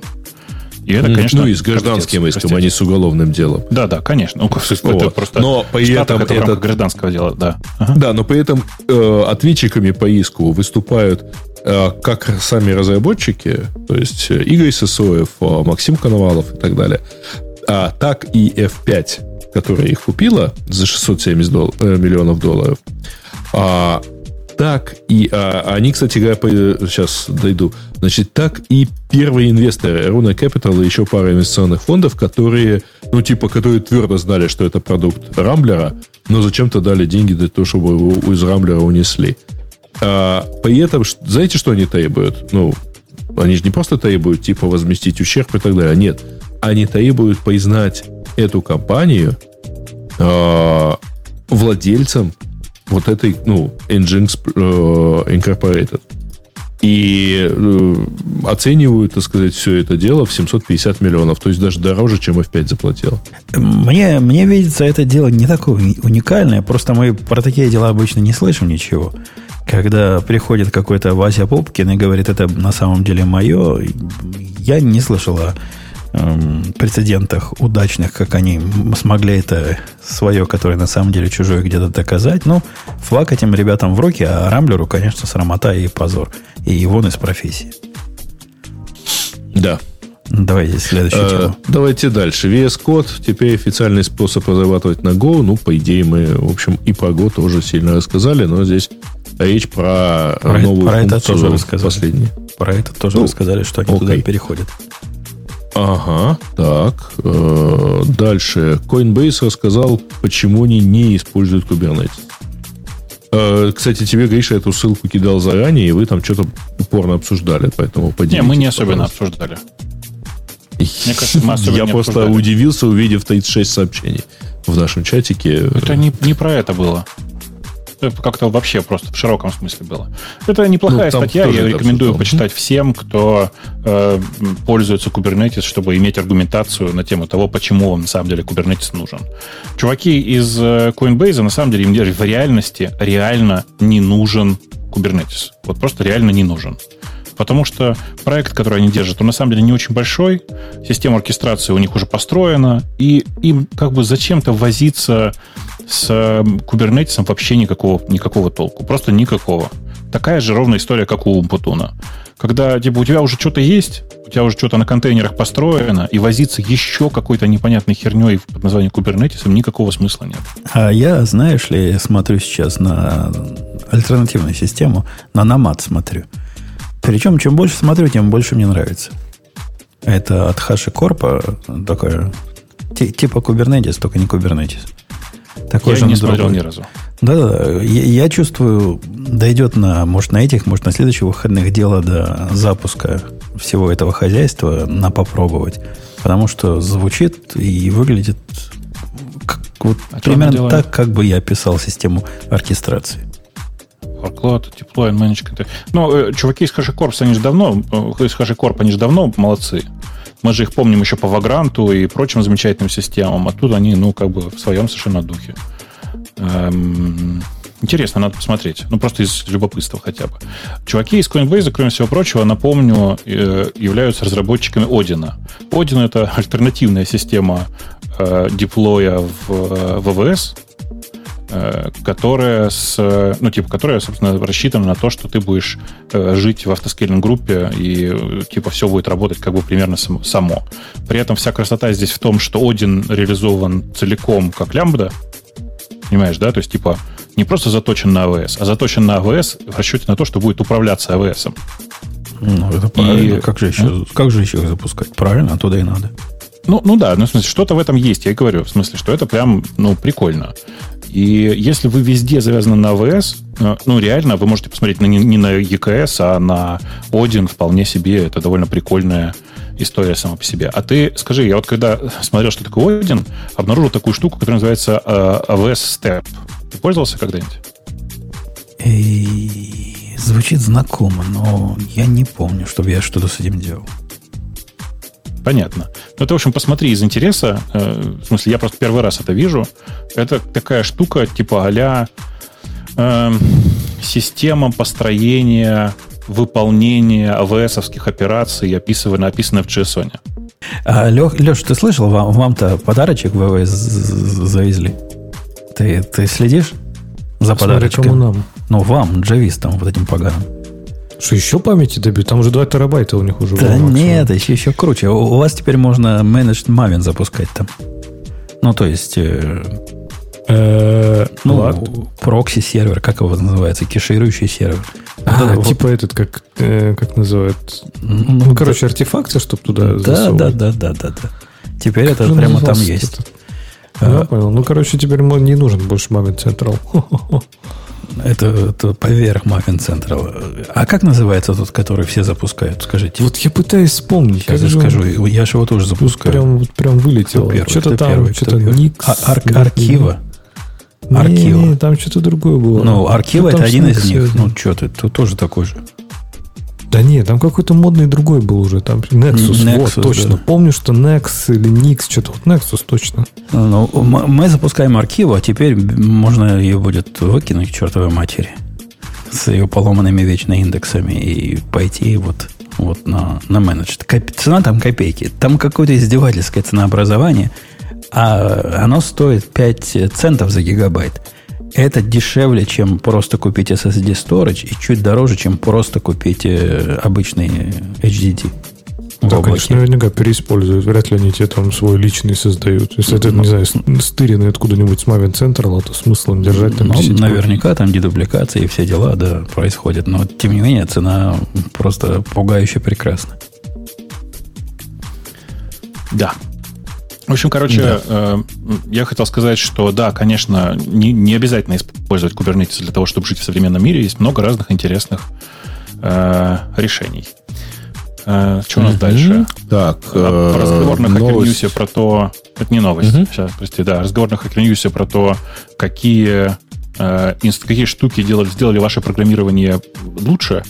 И это, конечно, ну, и с гражданским иском, а не с уголовным делом. Да, да, конечно. Ну, это просто но при этом это, это гражданского дела, да. Ага. Да, но при этом э, ответчиками по иску выступают Э, как сами разработчики, то есть э, Игорь Сысоев, э, Максим Коновалов и так далее, а так и F5, которая их купила за 670 дол- миллионов долларов, а, так и... А, они, кстати говоря, сейчас дойду. Значит, так и первые инвесторы Runa Capital и еще пара инвестиционных фондов, которые, ну, типа, которые твердо знали, что это продукт Рамблера, но зачем-то дали деньги для того, чтобы его из Рамблера унесли. А, при этом, знаете, что они требуют? Ну, они же не просто требуют, типа, возместить ущерб и так далее. Нет. Они требуют признать эту компанию а, владельцем вот этой, ну, Nginx э, Incorporated. И э, оценивают, так сказать, все это дело в 750 миллионов. То есть даже дороже, чем F5 заплатил. Мне, мне видится это дело не такое уникальное. Просто мы про такие дела обычно не слышим ничего. Когда приходит какой-то Вася Попкин и говорит, это на самом деле мое, я не слышал о эм, прецедентах удачных, как они смогли это свое, которое на самом деле чужое где-то доказать. Ну, флаг этим ребятам в руки, а Рамблеру, конечно, срамота и позор. И вон из профессии. Да. Давайте следующую а, тему. Давайте дальше. VS Code теперь официальный способ разрабатывать на Go. Ну, по идее, мы, в общем, и про Go тоже сильно рассказали, но здесь речь про, про новую про это тоже рассказали. Последний. Про это тоже ну, рассказали, что они окей. туда переходят. Ага, так. Э, дальше. Coinbase рассказал, почему они не используют Kubernetes. Э, кстати, тебе, Гриша, эту ссылку кидал заранее, и вы там что-то упорно обсуждали, поэтому поделитесь. Не, мы не особенно обсуждали. Мне кажется, мы Я просто обсуждали. удивился, увидев 36 сообщений в нашем чатике. Это не, не про это было как-то вообще просто в широком смысле было. Это неплохая ну, статья, я рекомендую почитать всем, кто э, пользуется Kubernetes, чтобы иметь аргументацию на тему того, почему он на самом деле Kubernetes нужен. Чуваки из э, Coinbase на самом деле им в реальности реально не нужен Kubernetes. Вот просто реально не нужен. Потому что проект, который они держат, он на самом деле не очень большой, система оркестрации у них уже построена, и им как бы зачем-то возиться с кубернетисом вообще никакого, никакого толку. Просто никакого. Такая же ровная история, как у Умпутуна. Когда типа, у тебя уже что-то есть, у тебя уже что-то на контейнерах построено, и возиться еще какой-то непонятной херней под названием кубернетисом никакого смысла нет. А я, знаешь ли, смотрю сейчас на альтернативную систему, на Намат смотрю. Причем, чем больше смотрю, тем больше мне нравится. Это от HashiCorp такое, типа Kubernetes, только не Kubernetes. Такой я же не смотрел ни разу. Да-да, я, я чувствую, дойдет на, может, на этих, может, на следующих выходных дело до запуска всего этого хозяйства на попробовать. Потому что звучит и выглядит как, вот а примерно так, как бы я описал систему оркестрации. Workload, Deploy, Management. Ну, э, чуваки из HashiCorp, они же давно, э, из HashiCorp, они же давно молодцы. Мы же их помним еще по Вагранту и прочим замечательным системам. А тут они, ну, как бы в своем совершенно духе. Эм, интересно, надо посмотреть. Ну, просто из любопытства хотя бы. Чуваки из Coinbase, кроме всего прочего, напомню, э, являются разработчиками Odin. Odin — это альтернативная система деплоя в ВВС, Э, которая с, ну, типа, которая, собственно, рассчитана на то, что ты будешь э, жить в автоскейлинг группе и, типа, все будет работать как бы примерно само. При этом вся красота здесь в том, что Один реализован целиком как лямбда, понимаешь, да? То есть, типа, не просто заточен на AWS, а заточен на AWS в расчете на то, что будет управляться AWS. Ну, это правильно. И... Как, же еще, а? как же еще их запускать? Правильно, туда и надо. Ну, ну да, ну, в смысле, что-то в этом есть, я и говорю. В смысле, что это прям, ну, прикольно. И если вы везде завязаны на АВС, э, ну, реально, вы можете посмотреть на, не на EKS, а на Один вполне себе. Это довольно прикольная история сама по себе. А ты скажи, я вот когда смотрел, что такое Один, обнаружил такую штуку, которая называется uh, э, AWS Step. Ты пользовался когда-нибудь? Звучит знакомо, но я не помню, чтобы я что-то с этим делал. Понятно. Ну, ты, в общем, посмотри из интереса. Э, в смысле, я просто первый раз это вижу. Это такая штука типа а э, система построения выполнения АВСовских операций, описанная, описанная в JSON. А, Лех, Леш, ты слышал, вам, вам-то подарочек в ВВС завезли? Ты, ты следишь за подарочком? Кому нам? Ну, вам, джавистам, вот этим поганым. Что, еще памяти добьют? Там уже 2 терабайта у них уже Да было, нет, еще, еще круче. У, у вас теперь можно Managed Maven запускать там. Ну, то есть... Э, э, ну, прокси-сервер, как его называется? Кеширующий сервер. А, вот, типа вот. этот, как, э, как называют? Ну, ну короче, да. артефакты, чтобы туда да, засовывать. Да, да, да, да, да. Теперь как это прямо там есть. Этот? А, Я понял. Ну, короче, теперь не нужен больше Maven Central. Это, это поверх Muffin Central. А как называется тот, который все запускают? Скажите. Вот я пытаюсь вспомнить. Сейчас я скажу. Я же его тоже запускаю. Прям, прям вылетел. Что-то там, первый, что-то Никс. А, ар- архива. Архива. Не, там что-то другое было. Ну, архива это один из них. Ну, что ты, ты тоже такой же. Да нет, там какой-то модный другой был уже. Там Nexus, Nexus вот, точно. Да. Помню, что Nex или Nix, что-то вот Nexus точно. Ну, мы запускаем архиву, а теперь можно ее будет выкинуть к чертовой матери. с ее поломанными вечно индексами и пойти вот, вот на, на менедж. Цена там копейки. Там какое-то издевательское ценообразование, а оно стоит 5 центов за гигабайт. Это дешевле, чем просто купить SSD storage и чуть дороже, чем просто купить э, обычный HDD. Да, конечно, наверняка переиспользуют. Вряд ли они тебе там свой личный создают. Если это, не знаю, стыренный откуда-нибудь с Maven Central, то смысл им держать там ну, Наверняка там дедубликация и все дела, да, происходят. Но, тем не менее, цена просто пугающе прекрасна. Да, в общем, короче, да. э, я хотел сказать, что да, конечно, не, не обязательно использовать Kubernetes для того, чтобы жить в современном мире. Есть много разных интересных э, решений. Э, что у нас mm-hmm. дальше? Так, э, разговор на News про то... Это не новость. Mm-hmm. Сейчас, прости, да. Разговор на News про то, какие, э, какие штуки делали, сделали ваше программирование лучше.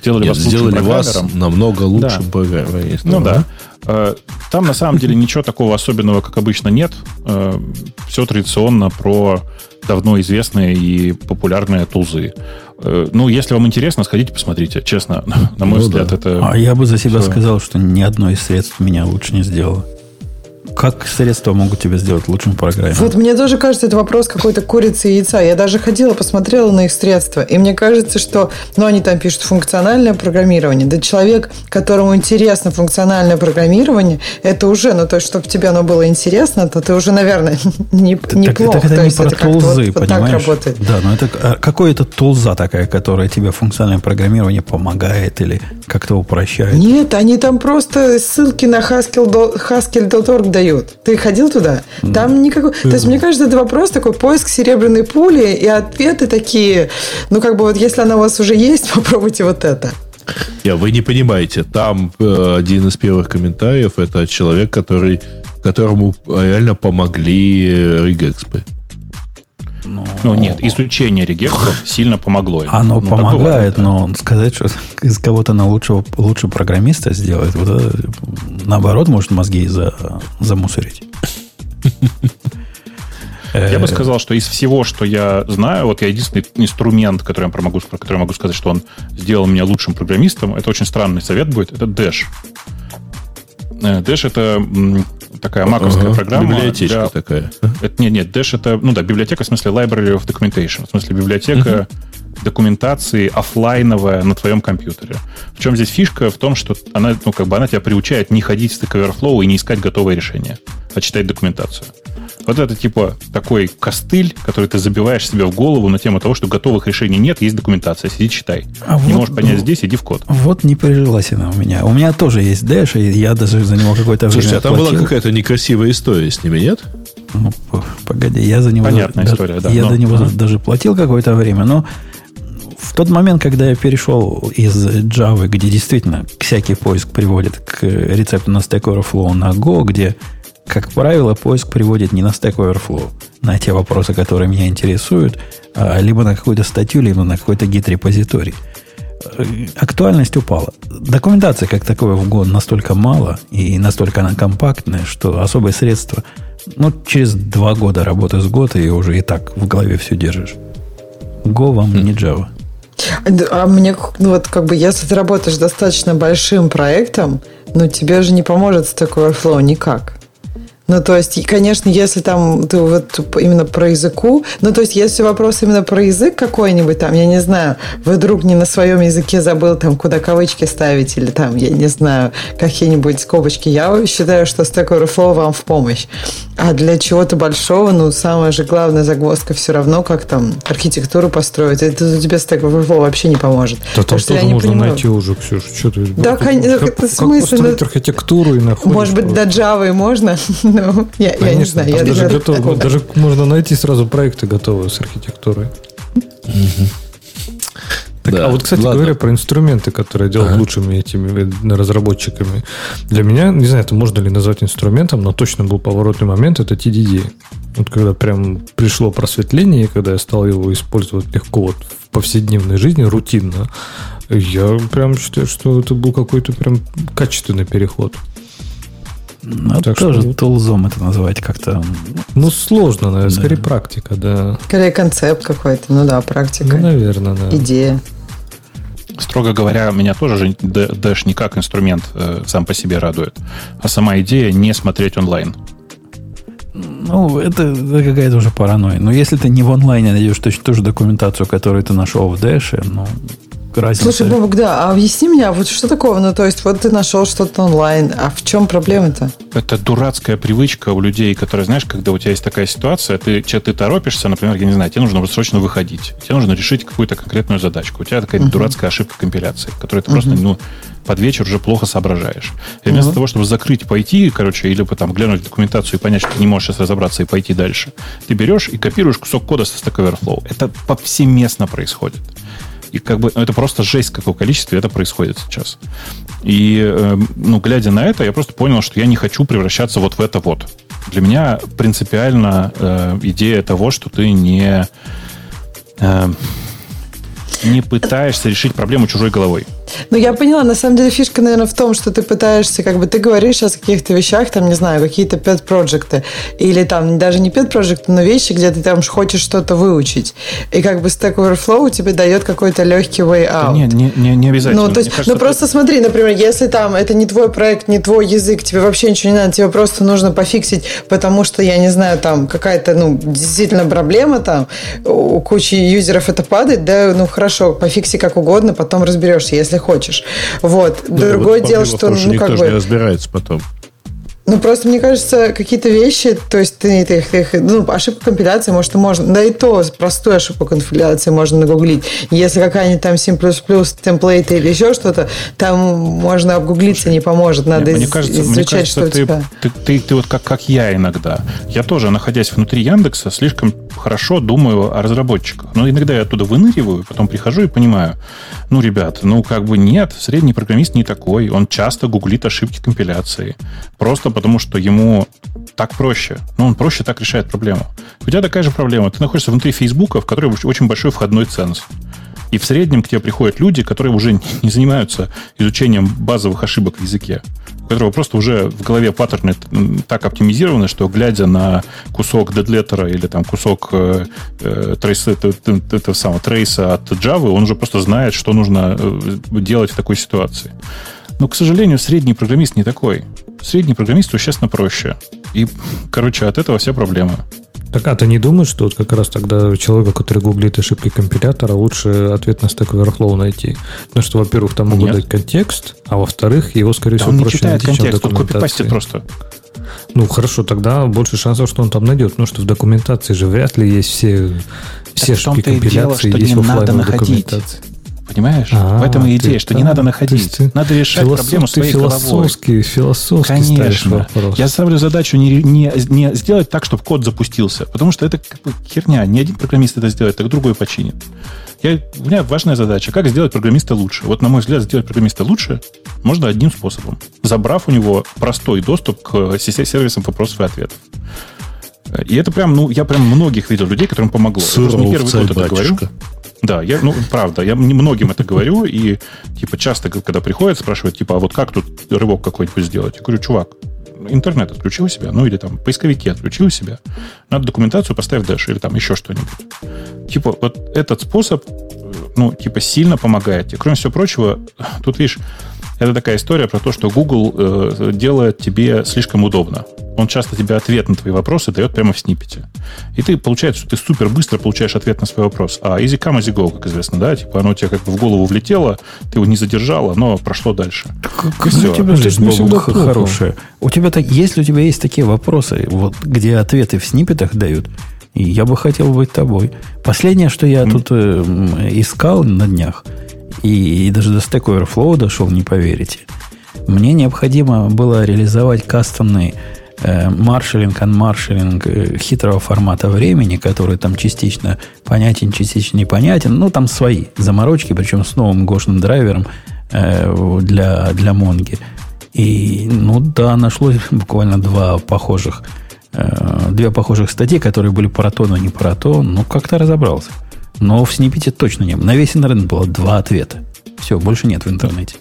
Сделали Нет, вас сделали вас намного лучше да. программером. Ну да. Э, там на самом деле ничего такого особенного, как обычно, нет. Э, Все традиционно про давно известные и популярные тулзы. Э, ну, если вам интересно, сходите, посмотрите. Честно, на мой ну, взгляд, да. это... А я бы за себя все. сказал, что ни одно из средств меня лучше не сделало. Как средства могут тебя сделать лучшим программой? Вот мне тоже кажется, это вопрос какой-то курицы и яйца. Я даже ходила, посмотрела на их средства, и мне кажется, что, ну, они там пишут функциональное программирование. Да человек, которому интересно функциональное программирование, это уже, ну, то есть, чтобы тебе оно было интересно, то ты уже, наверное, не, так, неплохо. Так, это, то не про это тулзы, вот, понимаешь? Вот так работает. Да, но это а, какое-то тулза такая, которая тебе функциональное программирование помогает или как-то упрощает. Нет, они там просто ссылки на haskell.org дают. Ты ходил туда? Там никакой... То есть, мне кажется, это вопрос такой, поиск серебряной пули, и ответы такие, ну, как бы вот если она у вас уже есть, попробуйте вот это. Не, вы не понимаете, там э, один из первых комментариев это человек, который, которому реально помогли регэкспы. Ну, ну нет, изучение регекстов сильно помогло. Оно ну, помогает, но сказать, что из кого-то на лучшего, лучшего программиста сделать, вот это, наоборот, может мозги за, замусорить. Я бы э, сказал, что из всего, что я знаю, вот я единственный инструмент, который я могу, про который могу сказать, что он сделал меня лучшим программистом, это очень странный совет будет, это Dash. Э, Dash это такая маковская ага, программа. Библиотечка для... такая. Это, нет, нет, Dash это, ну да, библиотека в смысле Library of Documentation, в смысле библиотека uh-huh. документации офлайновая на твоем компьютере. В чем здесь фишка? В том, что она, ну, как бы она тебя приучает не ходить в Stack Overflow и не искать готовое решение, а читать документацию. Вот это типа такой костыль, который ты забиваешь себе в голову на тему того, что готовых решений нет, есть документация, сиди читай. А не вот, можешь понять здесь, иди в код. Вот не прижилась она у меня. У меня тоже есть Dash, и я даже за него какое-то время Слушайте, а там была какая-то некрасивая история с ними, нет? Ну, погоди, я за него... Понятная да, история, да. Я но, за него ага. даже платил какое-то время, но в тот момент, когда я перешел из Java, где действительно всякий поиск приводит к рецепту на Stack Overflow на Go, где как правило, поиск приводит не на Stack Overflow, на те вопросы, которые меня интересуют, а либо на какую-то статью, либо на какой-то гид-репозиторий. Э, актуальность упала. Документации как таковой в год настолько мало и настолько она компактная, что особые средства, ну, через два года работы с год и уже и так в голове все держишь. Go вам не Java. А мне, ну вот как бы, если ты работаешь достаточно большим проектом, ну тебе же не поможет Stack Overflow никак. Ну, то есть, конечно, если там ты вот именно про языку, ну, то есть, если вопрос именно про язык какой-нибудь там, я не знаю, вы вдруг не на своем языке забыл там, куда кавычки ставить или там, я не знаю, какие-нибудь скобочки, я считаю, что Stack Overflow вам в помощь. А для чего-то большого, ну, самая же главная загвоздка все равно, как там архитектуру построить. Это тебе Stack Overflow вообще не поможет. Да там тоже можно понимаю. найти уже, Ксюша. Что ты, да, как, конечно, как, как построить архитектуру и находишь. Может быть, до Java можно, ну, я, я не знаю. Я даже, готов, даже можно найти сразу проекты готовые с архитектурой. Так, да. А вот, кстати Ладно. говоря, про инструменты, которые делают ага. лучшими этими разработчиками. Для меня, не знаю, это можно ли назвать инструментом, но точно был поворотный момент, это TDD. Вот когда прям пришло просветление, когда я стал его использовать легко вот в повседневной жизни, рутинно, я прям считаю, что это был какой-то прям качественный переход. Ну, так тоже что... тулзом это называть как-то. Ну, сложно, наверное, да. скорее практика, да. Скорее концепт какой-то, ну да, практика. Ну, наверное, да. Идея. Строго говоря, меня тоже Dash не как инструмент э, сам по себе радует, а сама идея не смотреть онлайн. Ну, это, это какая-то уже паранойя. Но если ты не в онлайне найдешь точно ту же документацию, которую ты нашел в Dash, ну, разница. Слушай, Бобок, да, а объясни мне, а вот что такого? Ну, то есть, вот ты нашел что-то онлайн, а в чем проблема-то? Это дурацкая привычка у людей, которые, знаешь, когда у тебя есть такая ситуация, ты, ты торопишься, например, я не знаю, тебе нужно срочно выходить, тебе нужно решить какую-то конкретную задачку, у тебя такая uh-huh. дурацкая ошибка компиляции, которую ты uh-huh. просто, ну, под вечер уже плохо соображаешь. И вместо uh-huh. того, чтобы закрыть, пойти, короче, или там глянуть документацию и понять, что ты не можешь сейчас разобраться и пойти дальше, ты берешь и копируешь кусок кода со Stack Overflow. Это повсеместно происходит. И как бы ну, это просто жесть, какого количества это происходит сейчас. И, э, ну, глядя на это, я просто понял, что я не хочу превращаться вот в это вот. Для меня принципиально э, идея того, что ты не, э, не пытаешься решить проблему чужой головой. Ну, я поняла. На самом деле фишка, наверное, в том, что ты пытаешься, как бы, ты говоришь сейчас о каких-то вещах, там, не знаю, какие-то pet проекты или там даже не pet проекты но вещи, где ты там хочешь что-то выучить. И как бы Stack Overflow тебе дает какой-то легкий way out. Не, не, не, не обязательно. Ну, то есть, кажется, ну, просто ты... смотри, например, если там это не твой проект, не твой язык, тебе вообще ничего не надо, тебе просто нужно пофиксить, потому что, я не знаю, там какая-то, ну, действительно проблема там, у кучи юзеров это падает, да, ну, хорошо, пофикси как угодно, потом разберешься. Если если хочешь. Вот. Да, Другое вот дело, что... Ну, никто как же бы... не разбирается потом. Ну, просто, мне кажется, какие-то вещи, то есть ты, ты, ты ну, ошибку компиляции, может, и можно, да и то простую ошибку компиляции можно нагуглить. Если какая-нибудь там 7++ темплейт или еще что-то, там можно обгуглиться, не поможет. Надо мне кажется, изучать, мне кажется, что ты, у тебя. Ты, ты, ты, ты вот как, как я иногда. Я тоже, находясь внутри Яндекса, слишком хорошо думаю о разработчиках. Но иногда я оттуда выныриваю, потом прихожу и понимаю, ну, ребят, ну, как бы нет, средний программист не такой. Он часто гуглит ошибки компиляции. Просто потому что ему так проще. Ну, он проще так решает проблему. У тебя такая же проблема. Ты находишься внутри Фейсбука, в которой очень большой входной ценз. И в среднем к тебе приходят люди, которые уже не занимаются изучением базовых ошибок в языке, у которого просто уже в голове паттерны так оптимизированы, что глядя на кусок дедлеттера или там кусок э, э, трейса, этого самого трейса от Java, он уже просто знает, что нужно э, делать в такой ситуации. Но, к сожалению, средний программист не такой. Средний программист существенно проще. И, короче, от этого вся проблема. Так, а ты не думаешь, что вот как раз тогда человека, который гуглит ошибки компилятора, лучше ответ на Stack Overflow найти? Потому что, во-первых, там могут Нет. дать контекст, а во-вторых, его, скорее да всего, он проще не читает найти, контекст, он копипастит просто. Ну, хорошо, тогда больше шансов, что он там найдет. Потому что в документации же вряд ли есть все, все ошибки компиляции, дело, что есть не надо находить. документации. Понимаешь? А, в этом и идея, что не надо находить. Ты, надо решать философ, проблему своей философский, головой. Философский Конечно. Я ставлю задачу не, не, не сделать так, чтобы код запустился. Потому что это как бы херня. Ни один программист это сделает, так другой починит. Я, у меня важная задача, как сделать программиста лучше. Вот, на мой взгляд, сделать программиста лучше можно одним способом. Забрав у него простой доступ к сервисам вопросов и ответов. И это прям, ну, я прям многих видел людей, которым помогло. Суров, я не первый год это говорю. Да, я, ну, правда, я многим это говорю, и, типа, часто, когда приходят, спрашивают, типа, а вот как тут рывок какой-нибудь сделать? Я говорю, чувак, интернет отключил у себя, ну, или там поисковики отключил у себя, надо документацию поставь Dash, или там еще что-нибудь. Типа, вот этот способ, ну, типа, сильно помогает тебе. Кроме всего прочего, тут, видишь, это такая история про то, что Google э, делает тебе слишком удобно. Он часто тебе ответ на твои вопросы дает прямо в снипете. И ты, получается, что ты супер быстро получаешь ответ на свой вопрос. А easy come, easy go, как известно, да? Типа оно тебе как бы в голову влетело, ты его не задержал, оно прошло дальше. Как, у тебя жизнь Богу, хорошая. У тебя так, если у тебя есть такие вопросы, вот где ответы в снипетах дают, и я бы хотел быть тобой. Последнее, что я mm. тут э, искал на днях, и, и даже до Stack Overflow дошел, не поверите. Мне необходимо было реализовать кастомный э, маршалинг, анмаршалинг э, хитрого формата времени, который там частично понятен, частично непонятен. Ну, там свои заморочки, причем с новым гошным драйвером э, для, для Монги. И, ну да, нашлось буквально два похожих, э, две похожих статьи, которые были про то, но не про то. Ну, как-то разобрался. Но в снипете точно не было. На весь интернет было два ответа. Все, больше нет в интернете.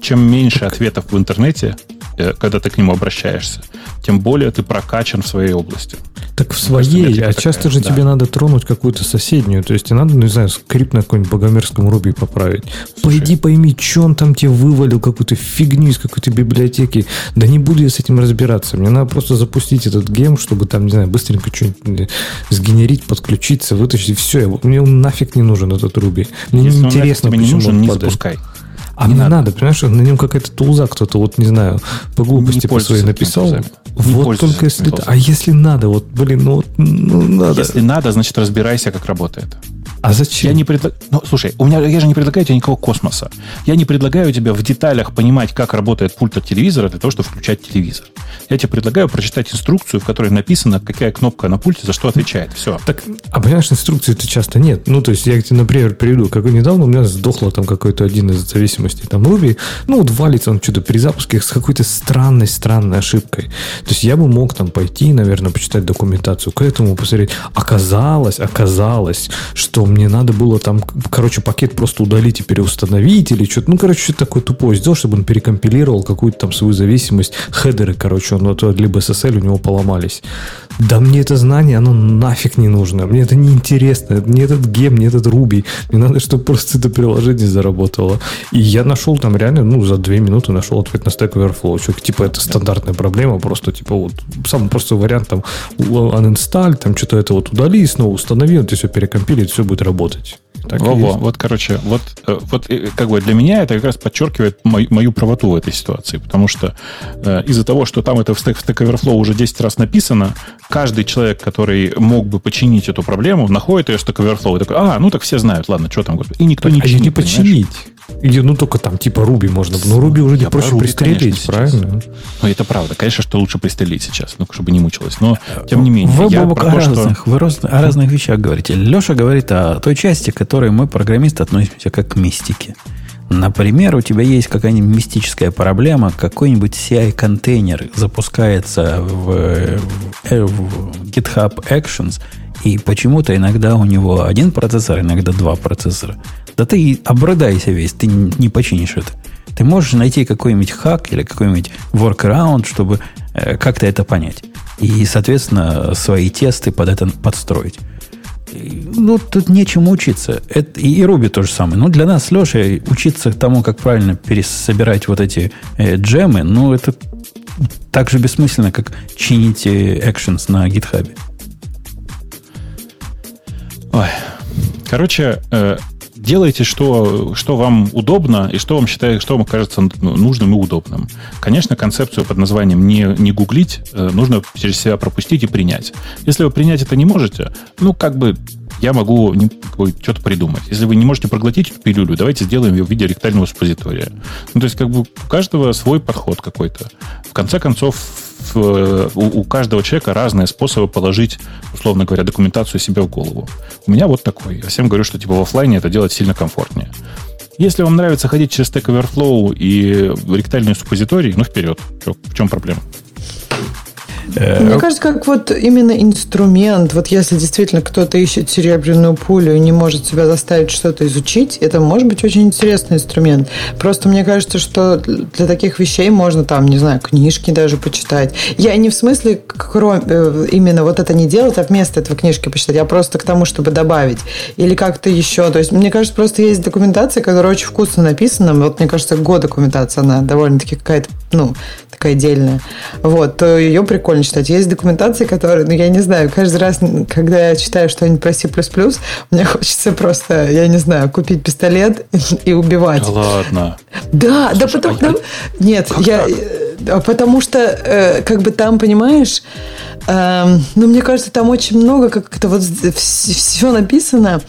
Чем меньше ответов в интернете, э, когда ты к нему обращаешься, тем более ты прокачан в своей области. Так в своей, а часто же да. тебе надо тронуть какую-то соседнюю. То есть тебе надо, ну, не знаю, скрипт на каком-нибудь богомерзком руби поправить. Слушай. Пойди пойми, что он там тебе вывалил, какую-то фигню из какой-то библиотеки. Да не буду я с этим разбираться. Мне надо просто запустить этот гем, чтобы там, не знаю, быстренько что-нибудь сгенерить, подключиться, вытащить. Все, мне он нафиг не нужен, этот руби. Мне Если неинтересно, он тебе не нужен, не запускай. А не мне надо. надо, понимаешь, на нем какая-то тулза кто-то, вот не знаю, по глупости по своей написал. Не вот только если... А если надо, вот, блин, ну, ну надо. Если надо, значит разбирайся, как работает. А зачем? Я не предлагаю... Ну, слушай, у меня, я же не предлагаю тебе никакого космоса. Я не предлагаю тебе в деталях понимать, как работает пульт от телевизора для того, чтобы включать телевизор. Я тебе предлагаю прочитать инструкцию, в которой написано, какая кнопка на пульте за что отвечает. Все. Так, а понимаешь, инструкции это часто нет. Ну, то есть, я тебе, например, приведу, как недавно у меня сдохло там какой-то один из зависимостей там Ruby. Ну, вот валится он что-то при запуске с какой-то странной, странной ошибкой. То есть, я бы мог там пойти, наверное, почитать документацию к этому, посмотреть. Оказалось, оказалось, что мне надо было там, короче, пакет просто удалить и переустановить или что-то. Ну, короче, что-то такое тупое сделал, чтобы он перекомпилировал какую-то там свою зависимость. Хедеры, короче, он вот, либо SSL у него поломались. Да мне это знание, оно нафиг не нужно. Мне это не интересно. Мне этот гем, мне этот Руби. Мне надо, чтобы просто это приложение заработало. И я нашел там реально, ну, за две минуты нашел ответ на Stack Overflow. Что, типа, это стандартная проблема, просто, типа, вот, самый простой вариант, там, uninstall, там, что-то это вот удали, снова установи, это все перекомпилит, все будет работать. Так Во, во, вот, короче, вот, э, вот э, как бы для меня это как раз подчеркивает мою, мою правоту в этой ситуации, потому что э, из-за того, что там это в Stack, в Stack Overflow уже 10 раз написано, каждый человек, который мог бы починить эту проблему, находит ее Stack Overflow и такой, а, ну так все знают, ладно, что там. И никто так, не а чинит. А не починить. Или, ну, только там, типа, Руби можно. Но Руби уже не проще пристрелить, конечно, правильно? Сейчас. Ну, это правда. Конечно, что лучше пристрелить сейчас, ну, чтобы не мучилось. Но, тем не менее, вы, я про о, разных, что... вы о разных вещах говорите. Леша говорит о той части, к которой мы, программисты, относимся как к мистике. Например, у тебя есть какая-нибудь мистическая проблема, какой-нибудь CI-контейнер запускается в, в, в GitHub Actions, и почему-то иногда у него один процессор, иногда два процессора. Да ты обрыдайся весь, ты не починишь это. Ты можешь найти какой-нибудь хак или какой-нибудь workaround, чтобы э, как-то это понять. И, соответственно, свои тесты под это подстроить. Ну, тут нечему учиться. Это, и Руби то же самое. Ну, для нас с Лешей учиться тому, как правильно пересобирать вот эти э, джемы, ну, это так же бессмысленно, как чинить э, actions на гитхабе. Ой. Короче, э, делайте, что, что вам удобно и что вам считает, что вам кажется нужным и удобным. Конечно, концепцию под названием не, не гуглить э, нужно через себя пропустить и принять. Если вы принять это не можете, ну, как бы я могу что-то придумать. Если вы не можете проглотить эту пилюлю, давайте сделаем ее в виде ректального суппозитория. Ну, то есть, как бы у каждого свой подход какой-то. В конце концов, у, у каждого человека разные способы положить, условно говоря, документацию себе в голову. У меня вот такой. Я всем говорю, что типа в офлайне это делать сильно комфортнее. Если вам нравится ходить через Stack Overflow и ректальные суппозитории, ну вперед. в чем проблема? Э, Мне кажется, как вот именно инструмент, вот если действительно кто-то ищет серебряную пулю и не может себя заставить что-то изучить, это может быть очень интересный инструмент. Просто мне кажется, что для таких вещей можно там, не знаю, книжки даже почитать. Я не в смысле кроме, э, именно вот это не делать, а вместо этого книжки почитать, а просто к тому, чтобы добавить. Или как-то еще. То есть, мне кажется, просто есть документация, которая очень вкусно написана. Вот, мне кажется, год документация, она довольно-таки какая-то, ну, такая отдельная. Вот, то ее прикольно читать. Есть документации, которые, ну, я не знаю, каждый раз, когда я читаю что-нибудь про C++, мне хочется просто, я не знаю, купить пистолет и убивать. Да ладно. Да, Слушай, да потому... А, да, нет, я... Так? Э, потому что, э, как бы там, понимаешь, э, ну, мне кажется, там очень много как-то вот все написано,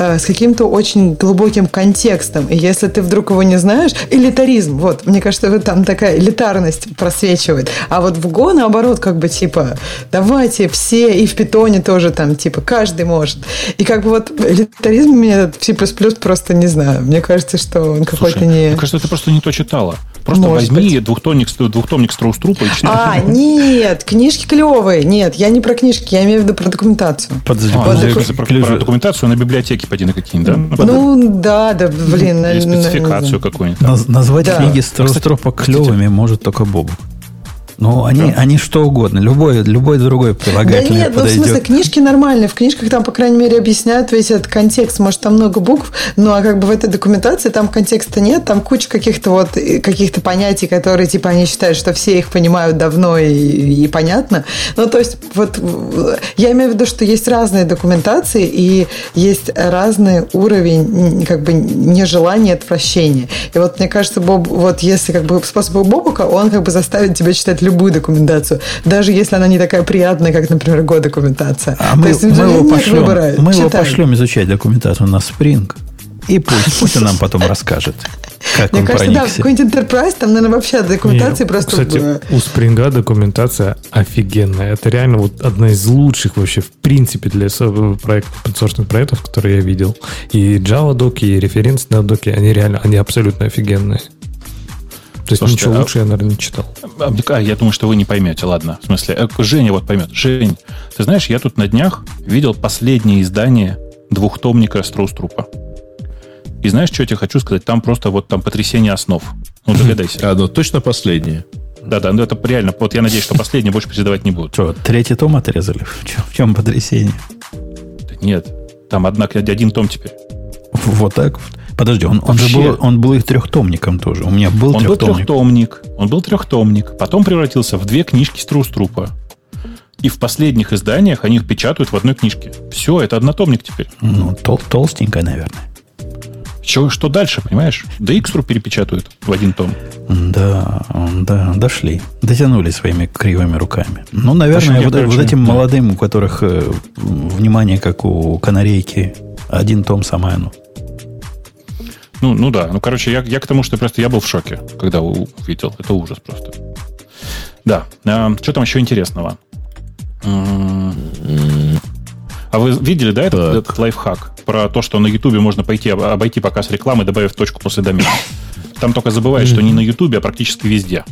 с каким-то очень глубоким контекстом. И если ты вдруг его не знаешь, элитаризм, вот, мне кажется, вот там такая элитарность просвечивает. А вот в Go, наоборот, как бы типа, давайте все, и в питоне тоже там, типа, каждый может. И как бы вот элитаризм меня C++ просто не знаю. Мне кажется, что он какой-то не... Мне кажется, ты просто не то читала. Просто Может возьми быть. двухтомник, двухтомник Строуструпа и читай. А, нет, книжки клевые. Нет, я не про книжки, я имею в виду про документацию. Подожди, а, ну, про, про документацию на библиотеке пойди на какие-нибудь, да? Ну, да, да, блин. Или спецификацию какую-нибудь. Назвать да. книги Строуструпа клевыми может только Бобу. Ну, они, они что угодно. Любой, любой другой прилагательный Да нет, подойдет. ну, в смысле, книжки нормальные. В книжках там, по крайней мере, объясняют весь этот контекст. Может, там много букв, ну, а как бы в этой документации там контекста нет. Там куча каких-то вот, каких-то понятий, которые, типа, они считают, что все их понимают давно и, и понятно. Ну, то есть, вот, я имею в виду, что есть разные документации и есть разный уровень, как бы, нежелания, отвращения. И вот, мне кажется, Боб, вот если, как бы, способ Бобука, он, как бы, заставит тебя читать любую документацию, даже если она не такая приятная, как, например, Go-документация. А мы, есть, мы, его пошлем, выбора, мы его пошлем изучать документацию на Spring, и пусть, пусть он нам потом расскажет. Как Мне он кажется, проникся. да, какой-нибудь Enterprise, там, наверное, вообще документации Нет, просто... Кстати, у Спринга документация офигенная. Это реально вот одна из лучших вообще в принципе для проектов, подсорсных проектов, которые я видел. И Java доки, и референсные доки, они реально, они абсолютно офигенные. То есть Слушайте, ничего а... лучше я, наверное, не читал. А, а, я думаю, что вы не поймете, ладно. В смысле, э, Женя вот поймет. Жень, ты знаешь, я тут на днях видел последнее издание двухтомника Строуструпа. И знаешь, что я тебе хочу сказать? Там просто вот там потрясение основ. Ну, догадайся. А, ну точно последнее. Да-да, ну это реально. Вот я надеюсь, что последнее больше передавать не будут. Что, третий том отрезали? В чем, в чем потрясение? Нет, там, однако, один том теперь. Вот так вот. Подожди, он, он же был, он был их трехтомником тоже. У меня был он трехтомник. Был трехтомник. Он был трехтомник. Потом превратился в две книжки Струструпа. И в последних изданиях они их печатают в одной книжке. Все, это однотомник теперь. Ну, тол толстенькая, наверное. Что, что дальше, понимаешь? Да Икстру перепечатают в один том. Да, да, дошли. Дотянули своими кривыми руками. Ну, наверное, вот, вот этим да. молодым, у которых э, внимание, как у канарейки, один том самое оно. Ну, ну да. Ну, короче, я, я к тому, что просто я был в шоке, когда увидел. Это ужас просто. Да. А, что там еще интересного? А вы видели, да, этот, этот лайфхак про то, что на Ютубе можно пойти обойти показ рекламы, добавив точку после домена? Там только забывают, что не на Ютубе, а практически везде.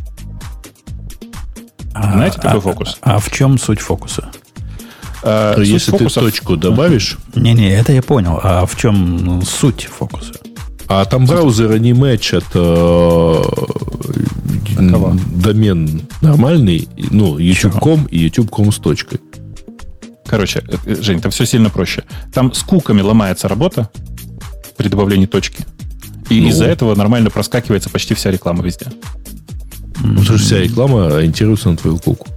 А, Знаете такой а, фокус? А, а в чем суть фокуса? А, суть если фокусов... ты точку добавишь... Не-не, это я понял. А в чем ну, суть фокуса? А там браузеры не мэчат э, домен нормальный, ну, youtube.com и youtube.com с точкой. Короче, э, Жень, там все сильно проще. Там с куками ломается работа при добавлении точки. И ну, из-за этого нормально проскакивается почти вся реклама везде. Ну, потому что вся реклама ориентируется на твою куку.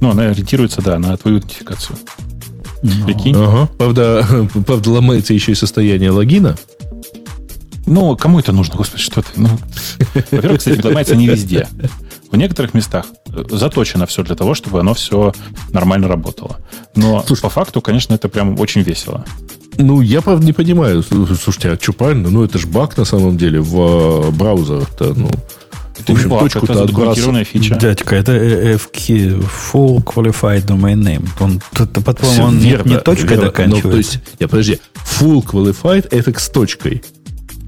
Ну, она ориентируется, да, на твою идентификацию. Ну. Прикинь? Ага. Правда, правда, ломается еще и состояние логина. Ну, кому это нужно, господи, что ты? Ну, во-первых, кстати, ломается не везде. В некоторых местах заточено все для того, чтобы оно все нормально работало. Но Слушай, по факту, конечно, это прям очень весело. Ну, я, правда, не понимаю. Слушайте, а что правильно? Ну, это же баг на самом деле в э, браузерах-то. Ну, это в общем, баг, это задокументированная фича. Дядька, это FK, Full Qualified Domain Name. Он, по-твоему, он верно, не, не точкой верно. доканчивается? Ну, то есть, я, подожди, Full Qualified FX точкой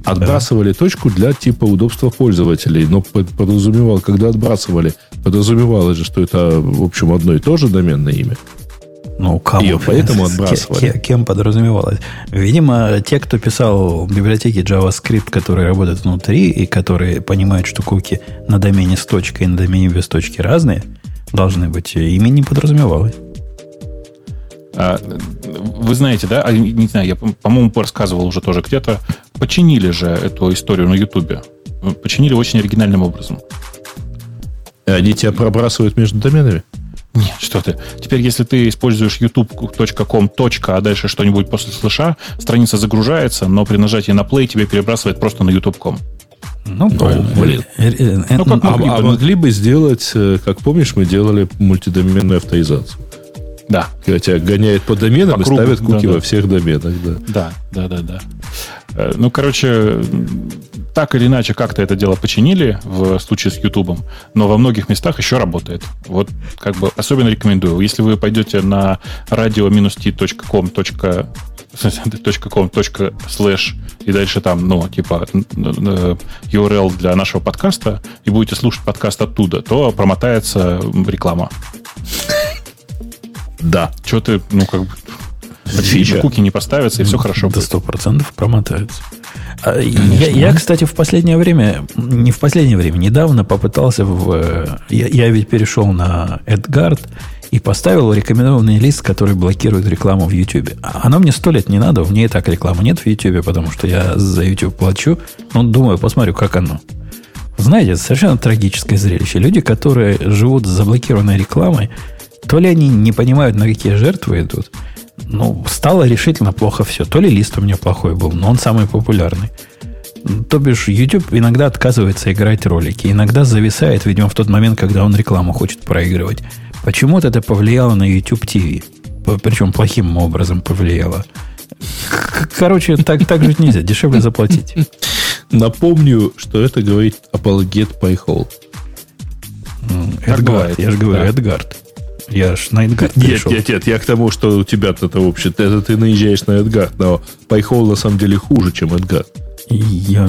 отбрасывали да. точку для типа удобства пользователей. Но подразумевал, когда отбрасывали, подразумевалось же, что это, в общем, одно и то же доменное имя. Ну, кому? Ее поэтому отбрасывали. Кем, кем подразумевалось? Видимо, те, кто писал в библиотеке JavaScript, которые работают внутри и которые понимают, что куки на домене с точкой и на домене без точки разные, должны быть, ими не подразумевалось. А, вы знаете, да, а, не знаю, я, по-моему, рассказывал уже тоже где-то, починили же эту историю на Ютубе. Починили очень оригинальным образом. Они тебя пробрасывают между доменами? Нет, что ты. Теперь, если ты используешь youtube.com, а дальше что-нибудь после слыша, страница загружается, но при нажатии на play тебе перебрасывает просто на youtube.com. Ну, ну блин. Э, э, ну, как а, могли, а, бы, а могли бы сделать, как помнишь, мы делали мультидоменную авторизацию. Да. Когда тебя гоняют по доменам по и ставят куки да, во всех доменах. Да, да, да, да. да. Э, ну, короче, так или иначе как-то это дело починили в случае с Ютубом, но во многих местах еще работает. Вот как бы особенно рекомендую. Если вы пойдете на radio-t.com .com .slash и дальше там, ну, типа URL для нашего подкаста, и будете слушать подкаст оттуда, то промотается реклама. Да. Что ты, ну, как бы... Фича. Куки не поставятся, и все хорошо До сто процентов промотаются. А, я, я, кстати, в последнее время, не в последнее время, недавно попытался в... Я, я ведь перешел на AdGuard и поставил рекомендованный лист, который блокирует рекламу в YouTube. А Оно мне сто лет не надо, у меня и так рекламы нет в YouTube, потому что я за YouTube плачу. Но думаю, посмотрю, как оно. Знаете, это совершенно трагическое зрелище. Люди, которые живут с заблокированной рекламой, то ли они не понимают, на какие жертвы идут, ну, стало решительно плохо все. То ли лист у меня плохой был, но он самый популярный. То бишь, YouTube иногда отказывается играть ролики, иногда зависает, видимо, в тот момент, когда он рекламу хочет проигрывать. Почему-то это повлияло на YouTube TV. Причем плохим образом повлияло. Короче, так, так жить нельзя. Дешевле заплатить. Напомню, что это говорит апологет Пайхол. Эдгард, я же говорю. Эдгард. Я ж на Эдгард Нет, пришел. нет, нет, я к тому, что у тебя-то это вообще, это ты наезжаешь на Эдгард, но Пайхол на самом деле хуже, чем Эдгард. Я...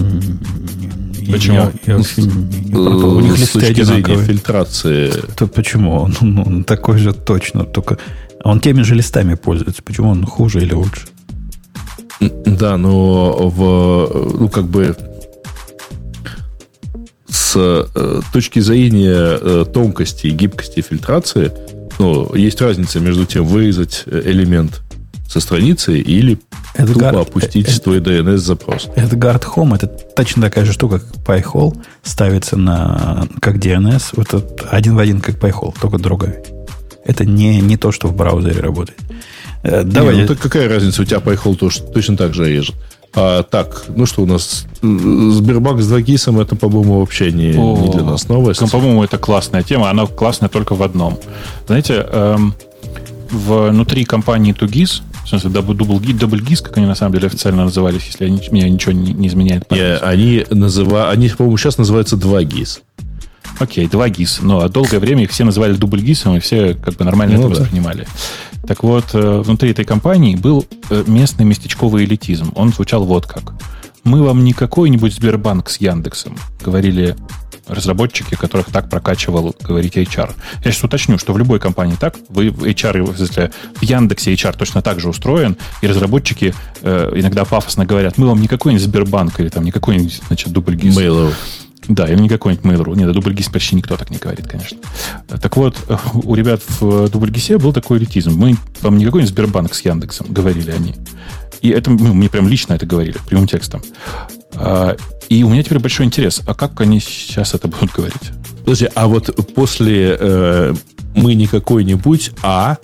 Почему? Я, я, я, у них С точки зрения фильтрации. То почему? Он, он, он такой же точно, только он теми же листами пользуется. Почему он хуже или лучше? Да, но в, ну, как бы с э, точки зрения э, тонкости и гибкости фильтрации, ну, есть разница между тем, вырезать элемент со страницы или Эдгар, тупо опустить Эд, твой DNS-запрос. Эдгард Home это точно такая же штука, как PyHole, ставится на, как DNS, вот этот один в один, как PyHole, только другая. Это не, не то, что в браузере работает. Э, давай. Не, ну, так какая разница, у тебя PyHole тоже, точно так же режет. А, так, ну что у нас? Сбербанк с Дагисом это, по-моему, вообще не, О, не для нас новость. По-моему, это классная тема. Она классная только в одном. Знаете, эм, внутри компании Тугис в смысле, DoubleGIS, как они на самом деле официально назывались, если они, меня ничего не, не изменяет. Не, они, называ, они, по-моему, сейчас называются 2GIS. Окей, 2GIS. Но долгое время их все называли дубльгисом, и все как бы нормально ну, это да. воспринимали. Так вот, э, внутри этой компании был э, местный местечковый элитизм. Он звучал вот как. Мы вам не какой-нибудь Сбербанк с Яндексом, говорили разработчики, которых так прокачивал говорить HR. Я сейчас уточню, что в любой компании так. Вы в HR, в, смысле, в Яндексе HR точно так же устроен, и разработчики э, иногда пафосно говорят, мы вам не какой-нибудь Сбербанк или там не какой-нибудь, значит, дубльгиз. Mail.ru. Да, или не какой-нибудь Mail.ru. Нет, дубльгиз почти никто так не говорит, конечно. Так вот, у ребят в дубльгисе был такой элитизм. Мы вам не какой-нибудь Сбербанк с Яндексом, говорили они. И это ну, мне прям лично это говорили, прямым текстом. А, и у меня теперь большой интерес. А как они сейчас это будут говорить? Подожди, а вот после э, мы не какой-нибудь, а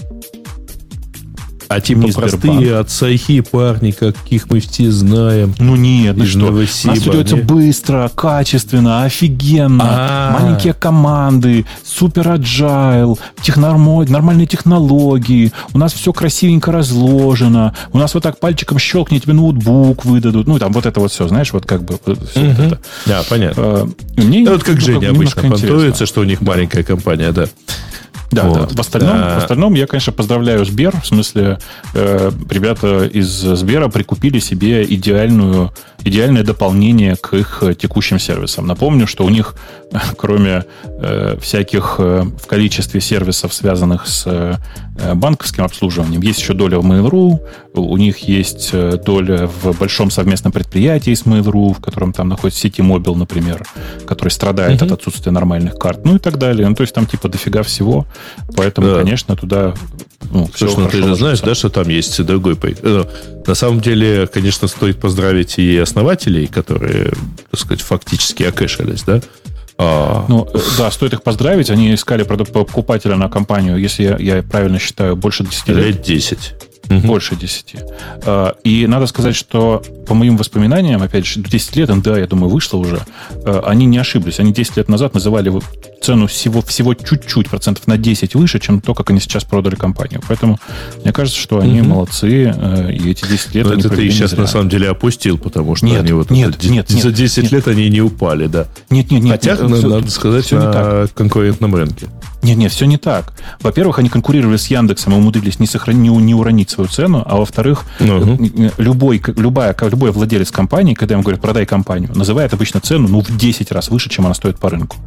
а типа не простые отцахи парни, каких мы все знаем. Ну нет, ну что, Новосиба, нас ведется быстро, качественно, офигенно, А-а-а. маленькие команды, супер agile, технормо, нормальные технологии, у нас все красивенько разложено, у нас вот так пальчиком щелкни, тебе ноутбук выдадут, ну там вот это вот все, знаешь, вот как бы все угу. вот это. Да, понятно. А, мне, вот как ну, Женя обычно понтуется, что у них маленькая компания, да. Да, вот. да. В, остальном, да. в остальном я, конечно, поздравляю Сбер. В смысле, э, ребята из Сбера прикупили себе идеальную, идеальное дополнение к их текущим сервисам. Напомню, что у них, кроме э, всяких э, в количестве сервисов, связанных с э, банковским обслуживанием, есть еще доля в Mail.ru, у них есть э, доля в большом совместном предприятии с Mail.ru, в котором там находится City Mobile, например, который страдает mm-hmm. от отсутствия нормальных карт, ну и так далее. Ну, то есть там типа дофига всего. Поэтому, да. конечно, туда ну, Слушай, ну ты же знаешь, да, что там есть другой э, На самом деле, конечно, стоит поздравить и основателей, которые, так сказать, фактически окэшились, да? А... Ну, да, стоит их поздравить. Они искали покупателя на компанию, если я, я правильно считаю, больше 10 лет. Лет 10. Угу. Больше 10. А, и надо сказать, что по моим воспоминаниям, опять же, 10 лет, да, я думаю, вышло уже, а, они не ошиблись. Они 10 лет назад называли цену всего, всего чуть-чуть, процентов на 10 выше, чем то, как они сейчас продали компанию. Поэтому мне кажется, что они угу. молодцы, э, и эти 10 лет Но это ты сейчас зря. на самом деле опустил, потому что нет, они вот нет, это, нет, за 10 нет, лет они не упали, да. Нет, нет, нет. Хотя, нет, надо все, сказать, все на конкурентном рынке. Нет, нет, все не так. Во-первых, они конкурировали с Яндексом и умудрились не, сохранить, не, не уронить свою цену, а во-вторых, uh-huh. любой, любая, любой владелец компании, когда ему говорят, продай компанию, называет обычно цену ну, в 10 раз выше, чем она стоит по рынку.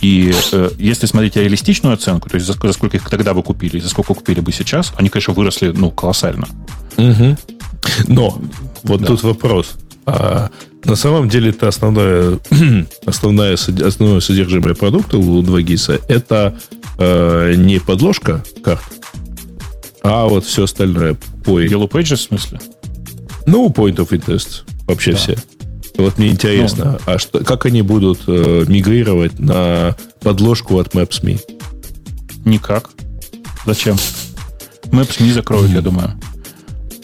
И э, если смотреть реалистичную оценку, то есть за, за сколько их тогда бы купили, за сколько купили бы сейчас, они, конечно, выросли ну, колоссально. Угу. Но вот да. тут вопрос. А, на самом деле это основное, основное, основное содержимое продукта у 2GIS это э, не подложка карт, а вот все остальное. По... Yellow Pages в смысле? Ну, Point of Interest. Вообще да. все. Вот мне интересно, ну, а что, как они будут э, мигрировать на подложку от Maps.me? Никак. Зачем? Maps.me закроют, я думаю.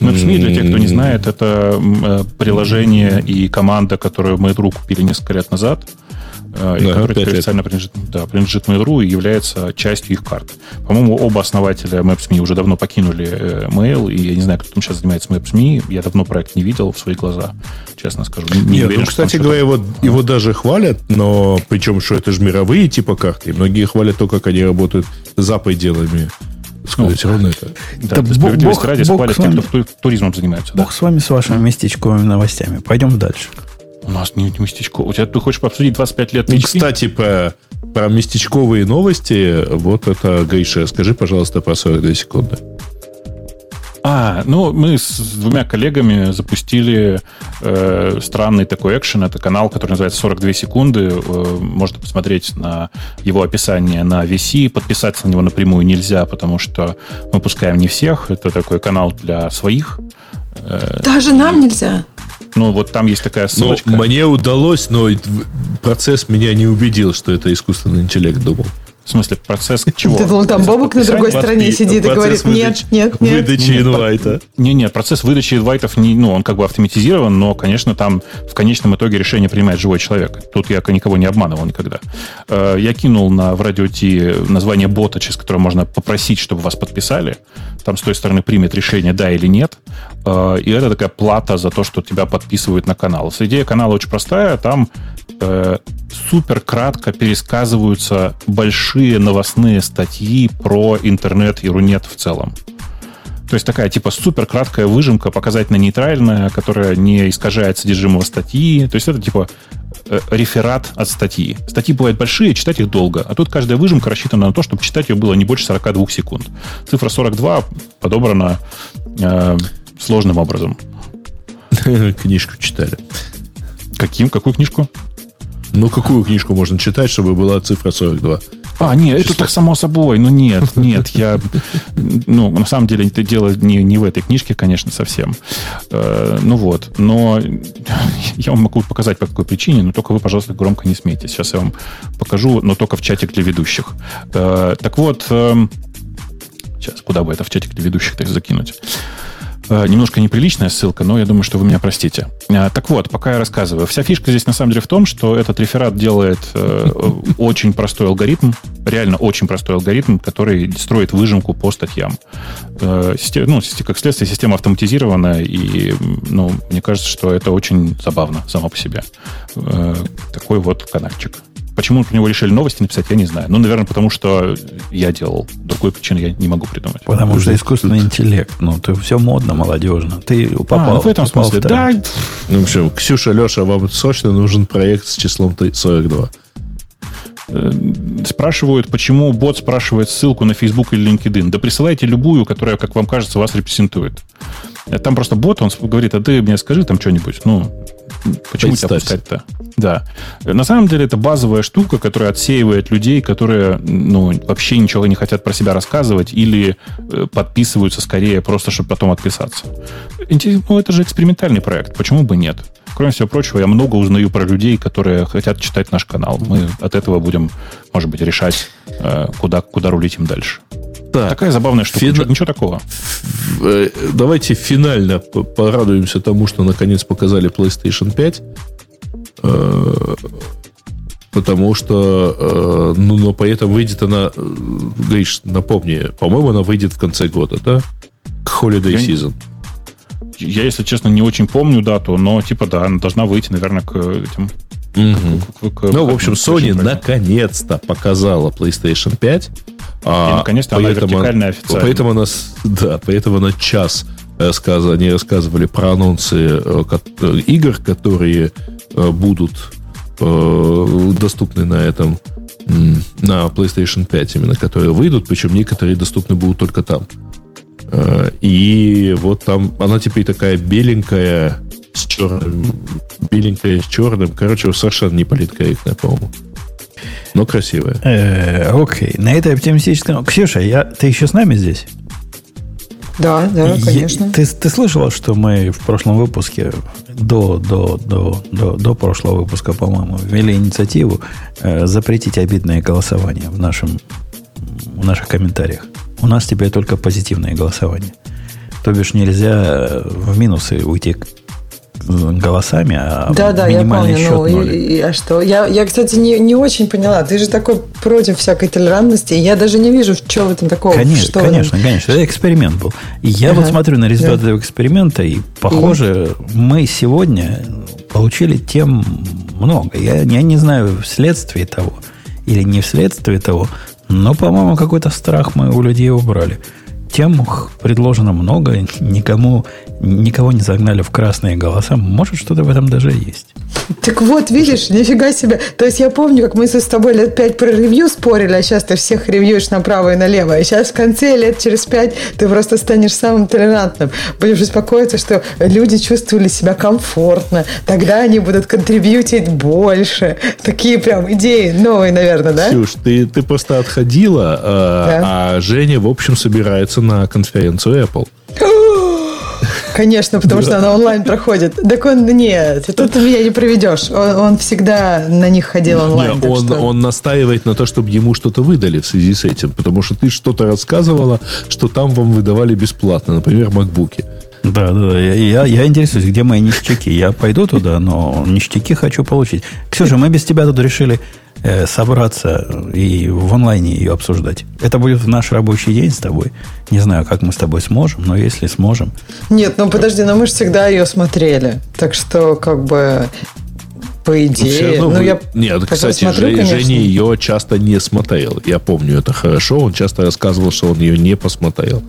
Maps.me, для тех, кто не знает, это э, приложение и команда, которую мы Mail.ru купили несколько лет назад – Э, и да, который теперь официально принадлежит, да, принадлежит Mail.ru и является частью их карт. По-моему, оба основателя Maps.me уже давно покинули э, Mail, и я не знаю, кто там сейчас занимается Maps.me. Я давно проект не видел в свои глаза, честно скажу. Не Нет, уверен, ну, кстати говоря, его, его даже хвалят, но причем, что это же мировые типа карты. многие хвалят то, как они работают за пределами сказать, ну, все равно это. Да, да справедливости ради спали те, кто туризмом занимается. Бог да. с вами, с вашими местечковыми новостями. Пойдем дальше. У нас не, не местечко. У тебя ты хочешь обсудить 25 лет мечты? Кстати, про, про местечковые новости, вот это, Гриша, скажи, пожалуйста, про 42 секунды. А, ну, мы с двумя коллегами запустили э, странный такой экшен. Это канал, который называется 42 секунды. Э, можно посмотреть на его описание на VC. Подписаться на него напрямую нельзя, потому что мы пускаем не всех. Это такой канал для своих. Э, Даже нам нельзя. Ну, вот там есть такая ну, ссылочка. Но мне удалось, но процесс меня не убедил, что это искусственный интеллект думал. В смысле, процесс чего? Ты думал, там Бобок на другой стороне сидит и говорит, нет, нет, нет. Выдачи инвайта. Нет, нет, процесс выдачи инвайтов, не, ну, он как бы автоматизирован, но, конечно, там в конечном итоге решение принимает живой человек. Тут я никого не обманывал никогда. Э, я кинул на, в радио Ти название бота, через которое можно попросить, чтобы вас подписали. Там с той стороны примет решение, да или нет. Э, и это такая плата за то, что тебя подписывают на канал. Идея канала очень простая. Там э, супер кратко пересказываются большие новостные статьи про интернет и рунет в целом. То есть такая типа супер краткая выжимка, показательно нейтральная, которая не искажает содержимого статьи. То есть это типа э, реферат от статьи. Статьи бывают большие, читать их долго. А тут каждая выжимка рассчитана на то, чтобы читать ее было не больше 42 секунд. Цифра 42 подобрана э, сложным образом. Книжку читали. Каким? Какую книжку? Ну, какую книжку можно читать, чтобы была цифра 42? А, нет, это так само собой. Ну, нет, нет, я... Ну, на самом деле, это дело не, не в этой книжке, конечно, совсем. Э, ну вот, но я вам могу показать, по какой причине, но только вы, пожалуйста, громко не смейтесь. Сейчас я вам покажу, но только в чатик для ведущих. Э, так вот, э, сейчас, куда бы это в чатик для ведущих так закинуть? Э, немножко неприличная ссылка, но я думаю, что вы меня простите. Э, так вот, пока я рассказываю. Вся фишка здесь на самом деле в том, что этот реферат делает э, очень простой алгоритм, реально очень простой алгоритм, который строит выжимку по статьям. Ну, как следствие, система автоматизированная, и ну, мне кажется, что это очень забавно само по себе. Такой вот каналчик. Почему про него решили новости написать, я не знаю. Ну, наверное, потому что я делал. Другой причины я не могу придумать. Потому что искусственный интеллект. Ну, ты все модно, молодежно. Ты попал. А, ну, в этом смысле, в да. Ну, в общем, Ксюша, Леша, вам срочно нужен проект с числом 42 э, спрашивают, почему бот спрашивает ссылку на Facebook или LinkedIn. Да присылайте любую, которая, как вам кажется, вас репрезентует. Там просто бот, он говорит, а ты мне скажи там что-нибудь. Ну, почему тебя пускать-то? Да. На самом деле это базовая штука, которая отсеивает людей, которые ну, вообще ничего не хотят про себя рассказывать или э, подписываются скорее просто, чтобы потом отписаться. Ну, это же экспериментальный проект. Почему бы нет? Кроме всего прочего, я много узнаю про людей, которые хотят читать наш канал. Мы от этого будем, может быть, решать, э, куда, куда рулить им дальше. Так, Такая забавная штука. Фин... Ничего такого. Э, давайте финально порадуемся тому, что наконец показали PlayStation 5. Э, потому что, ну, но поэтому выйдет она, говоришь, напомни, по-моему, она выйдет в конце года, да? К Holiday Я... Season. Я, если честно, не очень помню дату, но типа да, она должна выйти, наверное, к этим. Угу. К, к, к, ну, в общем, Sony наконец-то показала PlayStation 5. А, И наконец-то она вертикальная официально. Поэтому она, да, поэтому она час рассказ, они рассказывали про анонсы э, игр, которые э, будут э, доступны на этом на PlayStation 5 именно, которые выйдут, причем некоторые доступны будут только там. Э, и вот там она теперь такая беленькая с черным. Беленькая с черным. Короче, совершенно не политкорректная, по-моему. Но красивая. Э, окей. На этой оптимистическом... Ксюша, я... ты еще с нами здесь? Да, да, конечно. ты, ты слышала, что мы в прошлом выпуске, до, до, до, до, до прошлого выпуска, по-моему, ввели инициативу э, запретить обидное голосование в, нашем, в наших комментариях. У нас теперь только позитивное голосование. То бишь нельзя э, в минусы уйти голосами, а да, да, я помню, счет ну, И, и, а что? Я, я, кстати, не, не очень поняла. Ты же такой против всякой толерантности. Я даже не вижу, что в этом такого. Конечно, что конечно, конечно. Это эксперимент был. И я ага, вот смотрю на результаты да. этого эксперимента, и, похоже, и? мы сегодня получили тем много. Я, я не знаю, вследствие того или не вследствие того, но, по-моему, какой-то страх мы у людей убрали. Тем предложено много, никому, никого не загнали в красные голоса. Может, что-то в этом даже есть. Так вот, видишь, нифига себе. То есть я помню, как мы с тобой лет пять про ревью спорили, а сейчас ты всех ревьюешь направо и налево. И сейчас в конце лет через пять ты просто станешь самым толерантным. Будешь беспокоиться, что люди чувствовали себя комфортно. Тогда они будут контрибьютить больше. Такие прям идеи новые, наверное, да? Ксюш, ты, ты просто отходила, а, да. а Женя, в общем, собирается на конференцию Apple. Конечно, потому что она онлайн проходит. Так он, нет, тут меня не проведешь. Он, он всегда на них ходил онлайн. Нет, он, что... он настаивает на то, чтобы ему что-то выдали в связи с этим. Потому что ты что-то рассказывала, что там вам выдавали бесплатно. Например, макбуки. Да, да, да. Я, я интересуюсь, где мои ништяки. Я пойду туда, но ништяки хочу получить. Ксюша, мы без тебя тут решили э, собраться и в онлайне ее обсуждать. Это будет в наш рабочий день с тобой. Не знаю, как мы с тобой сможем, но если сможем. Нет, ну подожди, но мы же всегда ее смотрели. Так что, как бы, по идее. Ну, ну вы... я Нет, кстати, смотрю, Женя, Женя ее часто не смотрел. Я помню это хорошо. Он часто рассказывал, что он ее не посмотрел.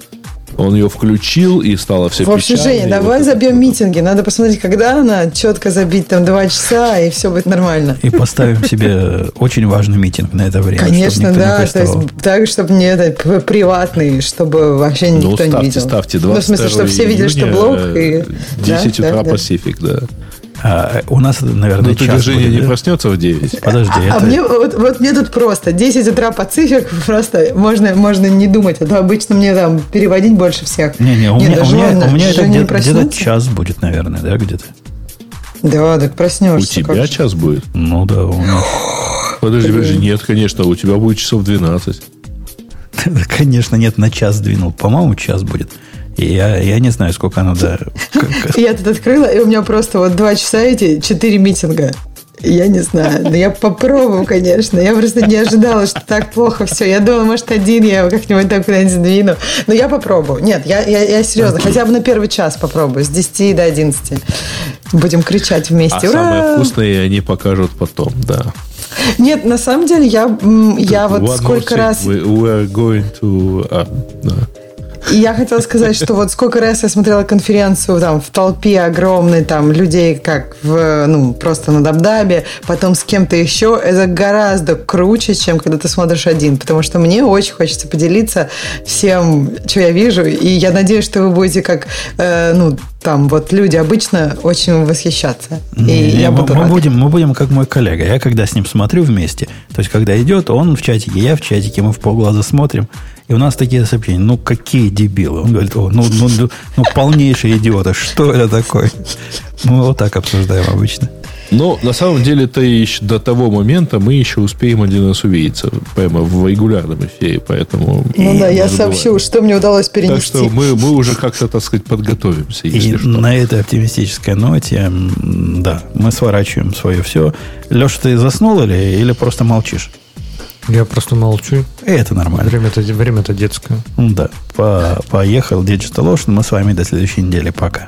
Он ее включил, и стало все В общем, печально, Женя, давай вот забьем митинги. Надо посмотреть, когда она, четко забить там два часа, и все будет нормально. И поставим себе очень важный митинг на это время. Конечно, да. То есть, так, чтобы не это приватный, чтобы вообще ну, никто ну, ставьте, не видел. Ставьте 20 ну, в смысле, чтобы все видели, что блог. И... 10 да, утра да, Pacific, да. А, у нас, наверное, ну, час Женя будет, не проснется в 9. Подожди. А, это... мне, вот, вот мне тут просто 10 утра Пацифик, просто можно, можно не думать. А то обычно мне там переводить больше всех. Не-не, у, меня, у меня, у меня это где-то, где час будет, наверное, да, где-то? Да, так проснешься. У тебя как час будет? Ну да, у меня. Подожди, подожди, нет, конечно, у тебя будет часов 12. Конечно, нет, на час двинул. По-моему, час будет. Я, я не знаю, сколько надо. Я тут открыла, и у меня просто вот два часа эти, четыре митинга. Я не знаю. Но я попробую, конечно. Я просто не ожидала, что так плохо все. Я думала, может, один я как-нибудь так куда-нибудь сдвину. Но я попробую. Нет, я, я, я серьезно. Хотя бы на первый час попробую. С 10 до 11. Будем кричать вместе. А Ура! самое вкусное они покажут потом, да. Нет, на самом деле я, я вот сколько раз... We, we are going to... Uh, no. И я хотела сказать, что вот сколько раз я смотрела конференцию там в толпе огромной там людей, как в, ну, просто на Дабдабе, потом с кем-то еще, это гораздо круче, чем когда ты смотришь один, потому что мне очень хочется поделиться всем, что я вижу, и я надеюсь, что вы будете как, э, ну, там вот люди обычно очень восхищаться. И не, я мы, буду мы будем, мы будем как мой коллега. Я когда с ним смотрю вместе, то есть когда идет, он в чатике, я в чатике, мы в полглаза смотрим, и у нас такие сообщения, ну какие дебилы. Он говорит, О, ну, ну, ну, ну полнейшие идиоты, что это такое? Мы вот так обсуждаем обычно. Но на самом деле то еще до того момента мы еще успеем один раз увидеться прямо в регулярном эфире, поэтому... Ну да, я сообщу, что мне удалось перенести. Так что мы, мы уже как-то, так сказать, подготовимся, если И что. на этой оптимистической ноте, да, мы сворачиваем свое все. Леша, ты заснул или, или просто молчишь? Я просто молчу. И это нормально. Время-то время детское. Да, По- поехал Digital Ocean. Мы с вами до следующей недели. Пока.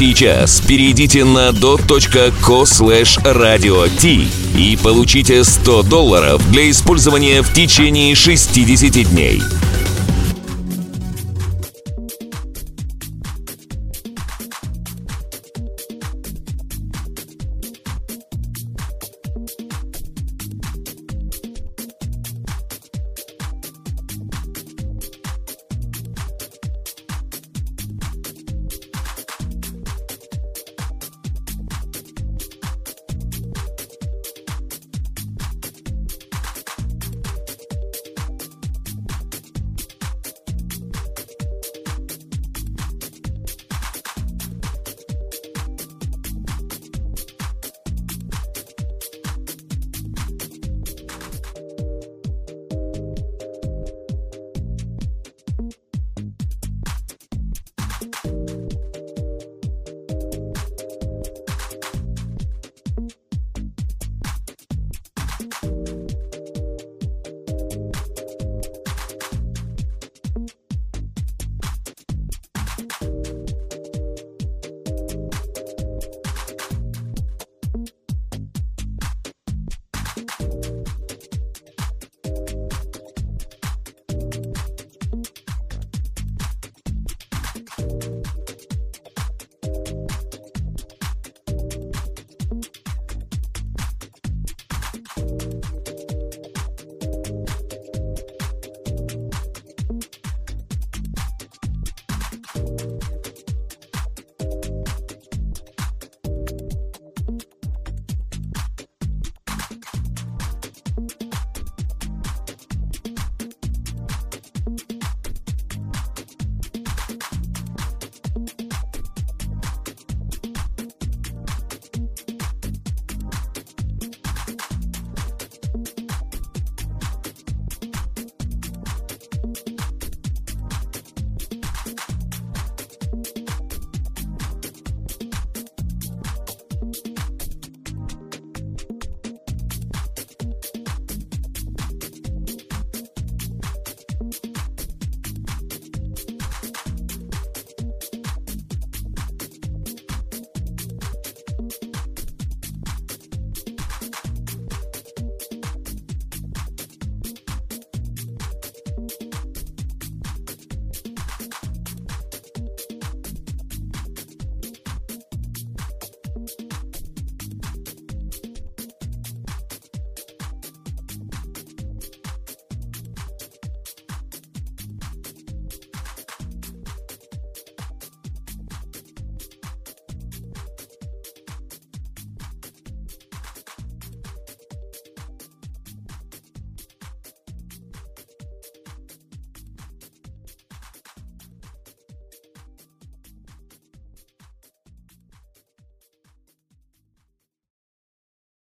сейчас. Перейдите на dot.co slash radio T и получите 100 долларов для использования в течение 60 дней.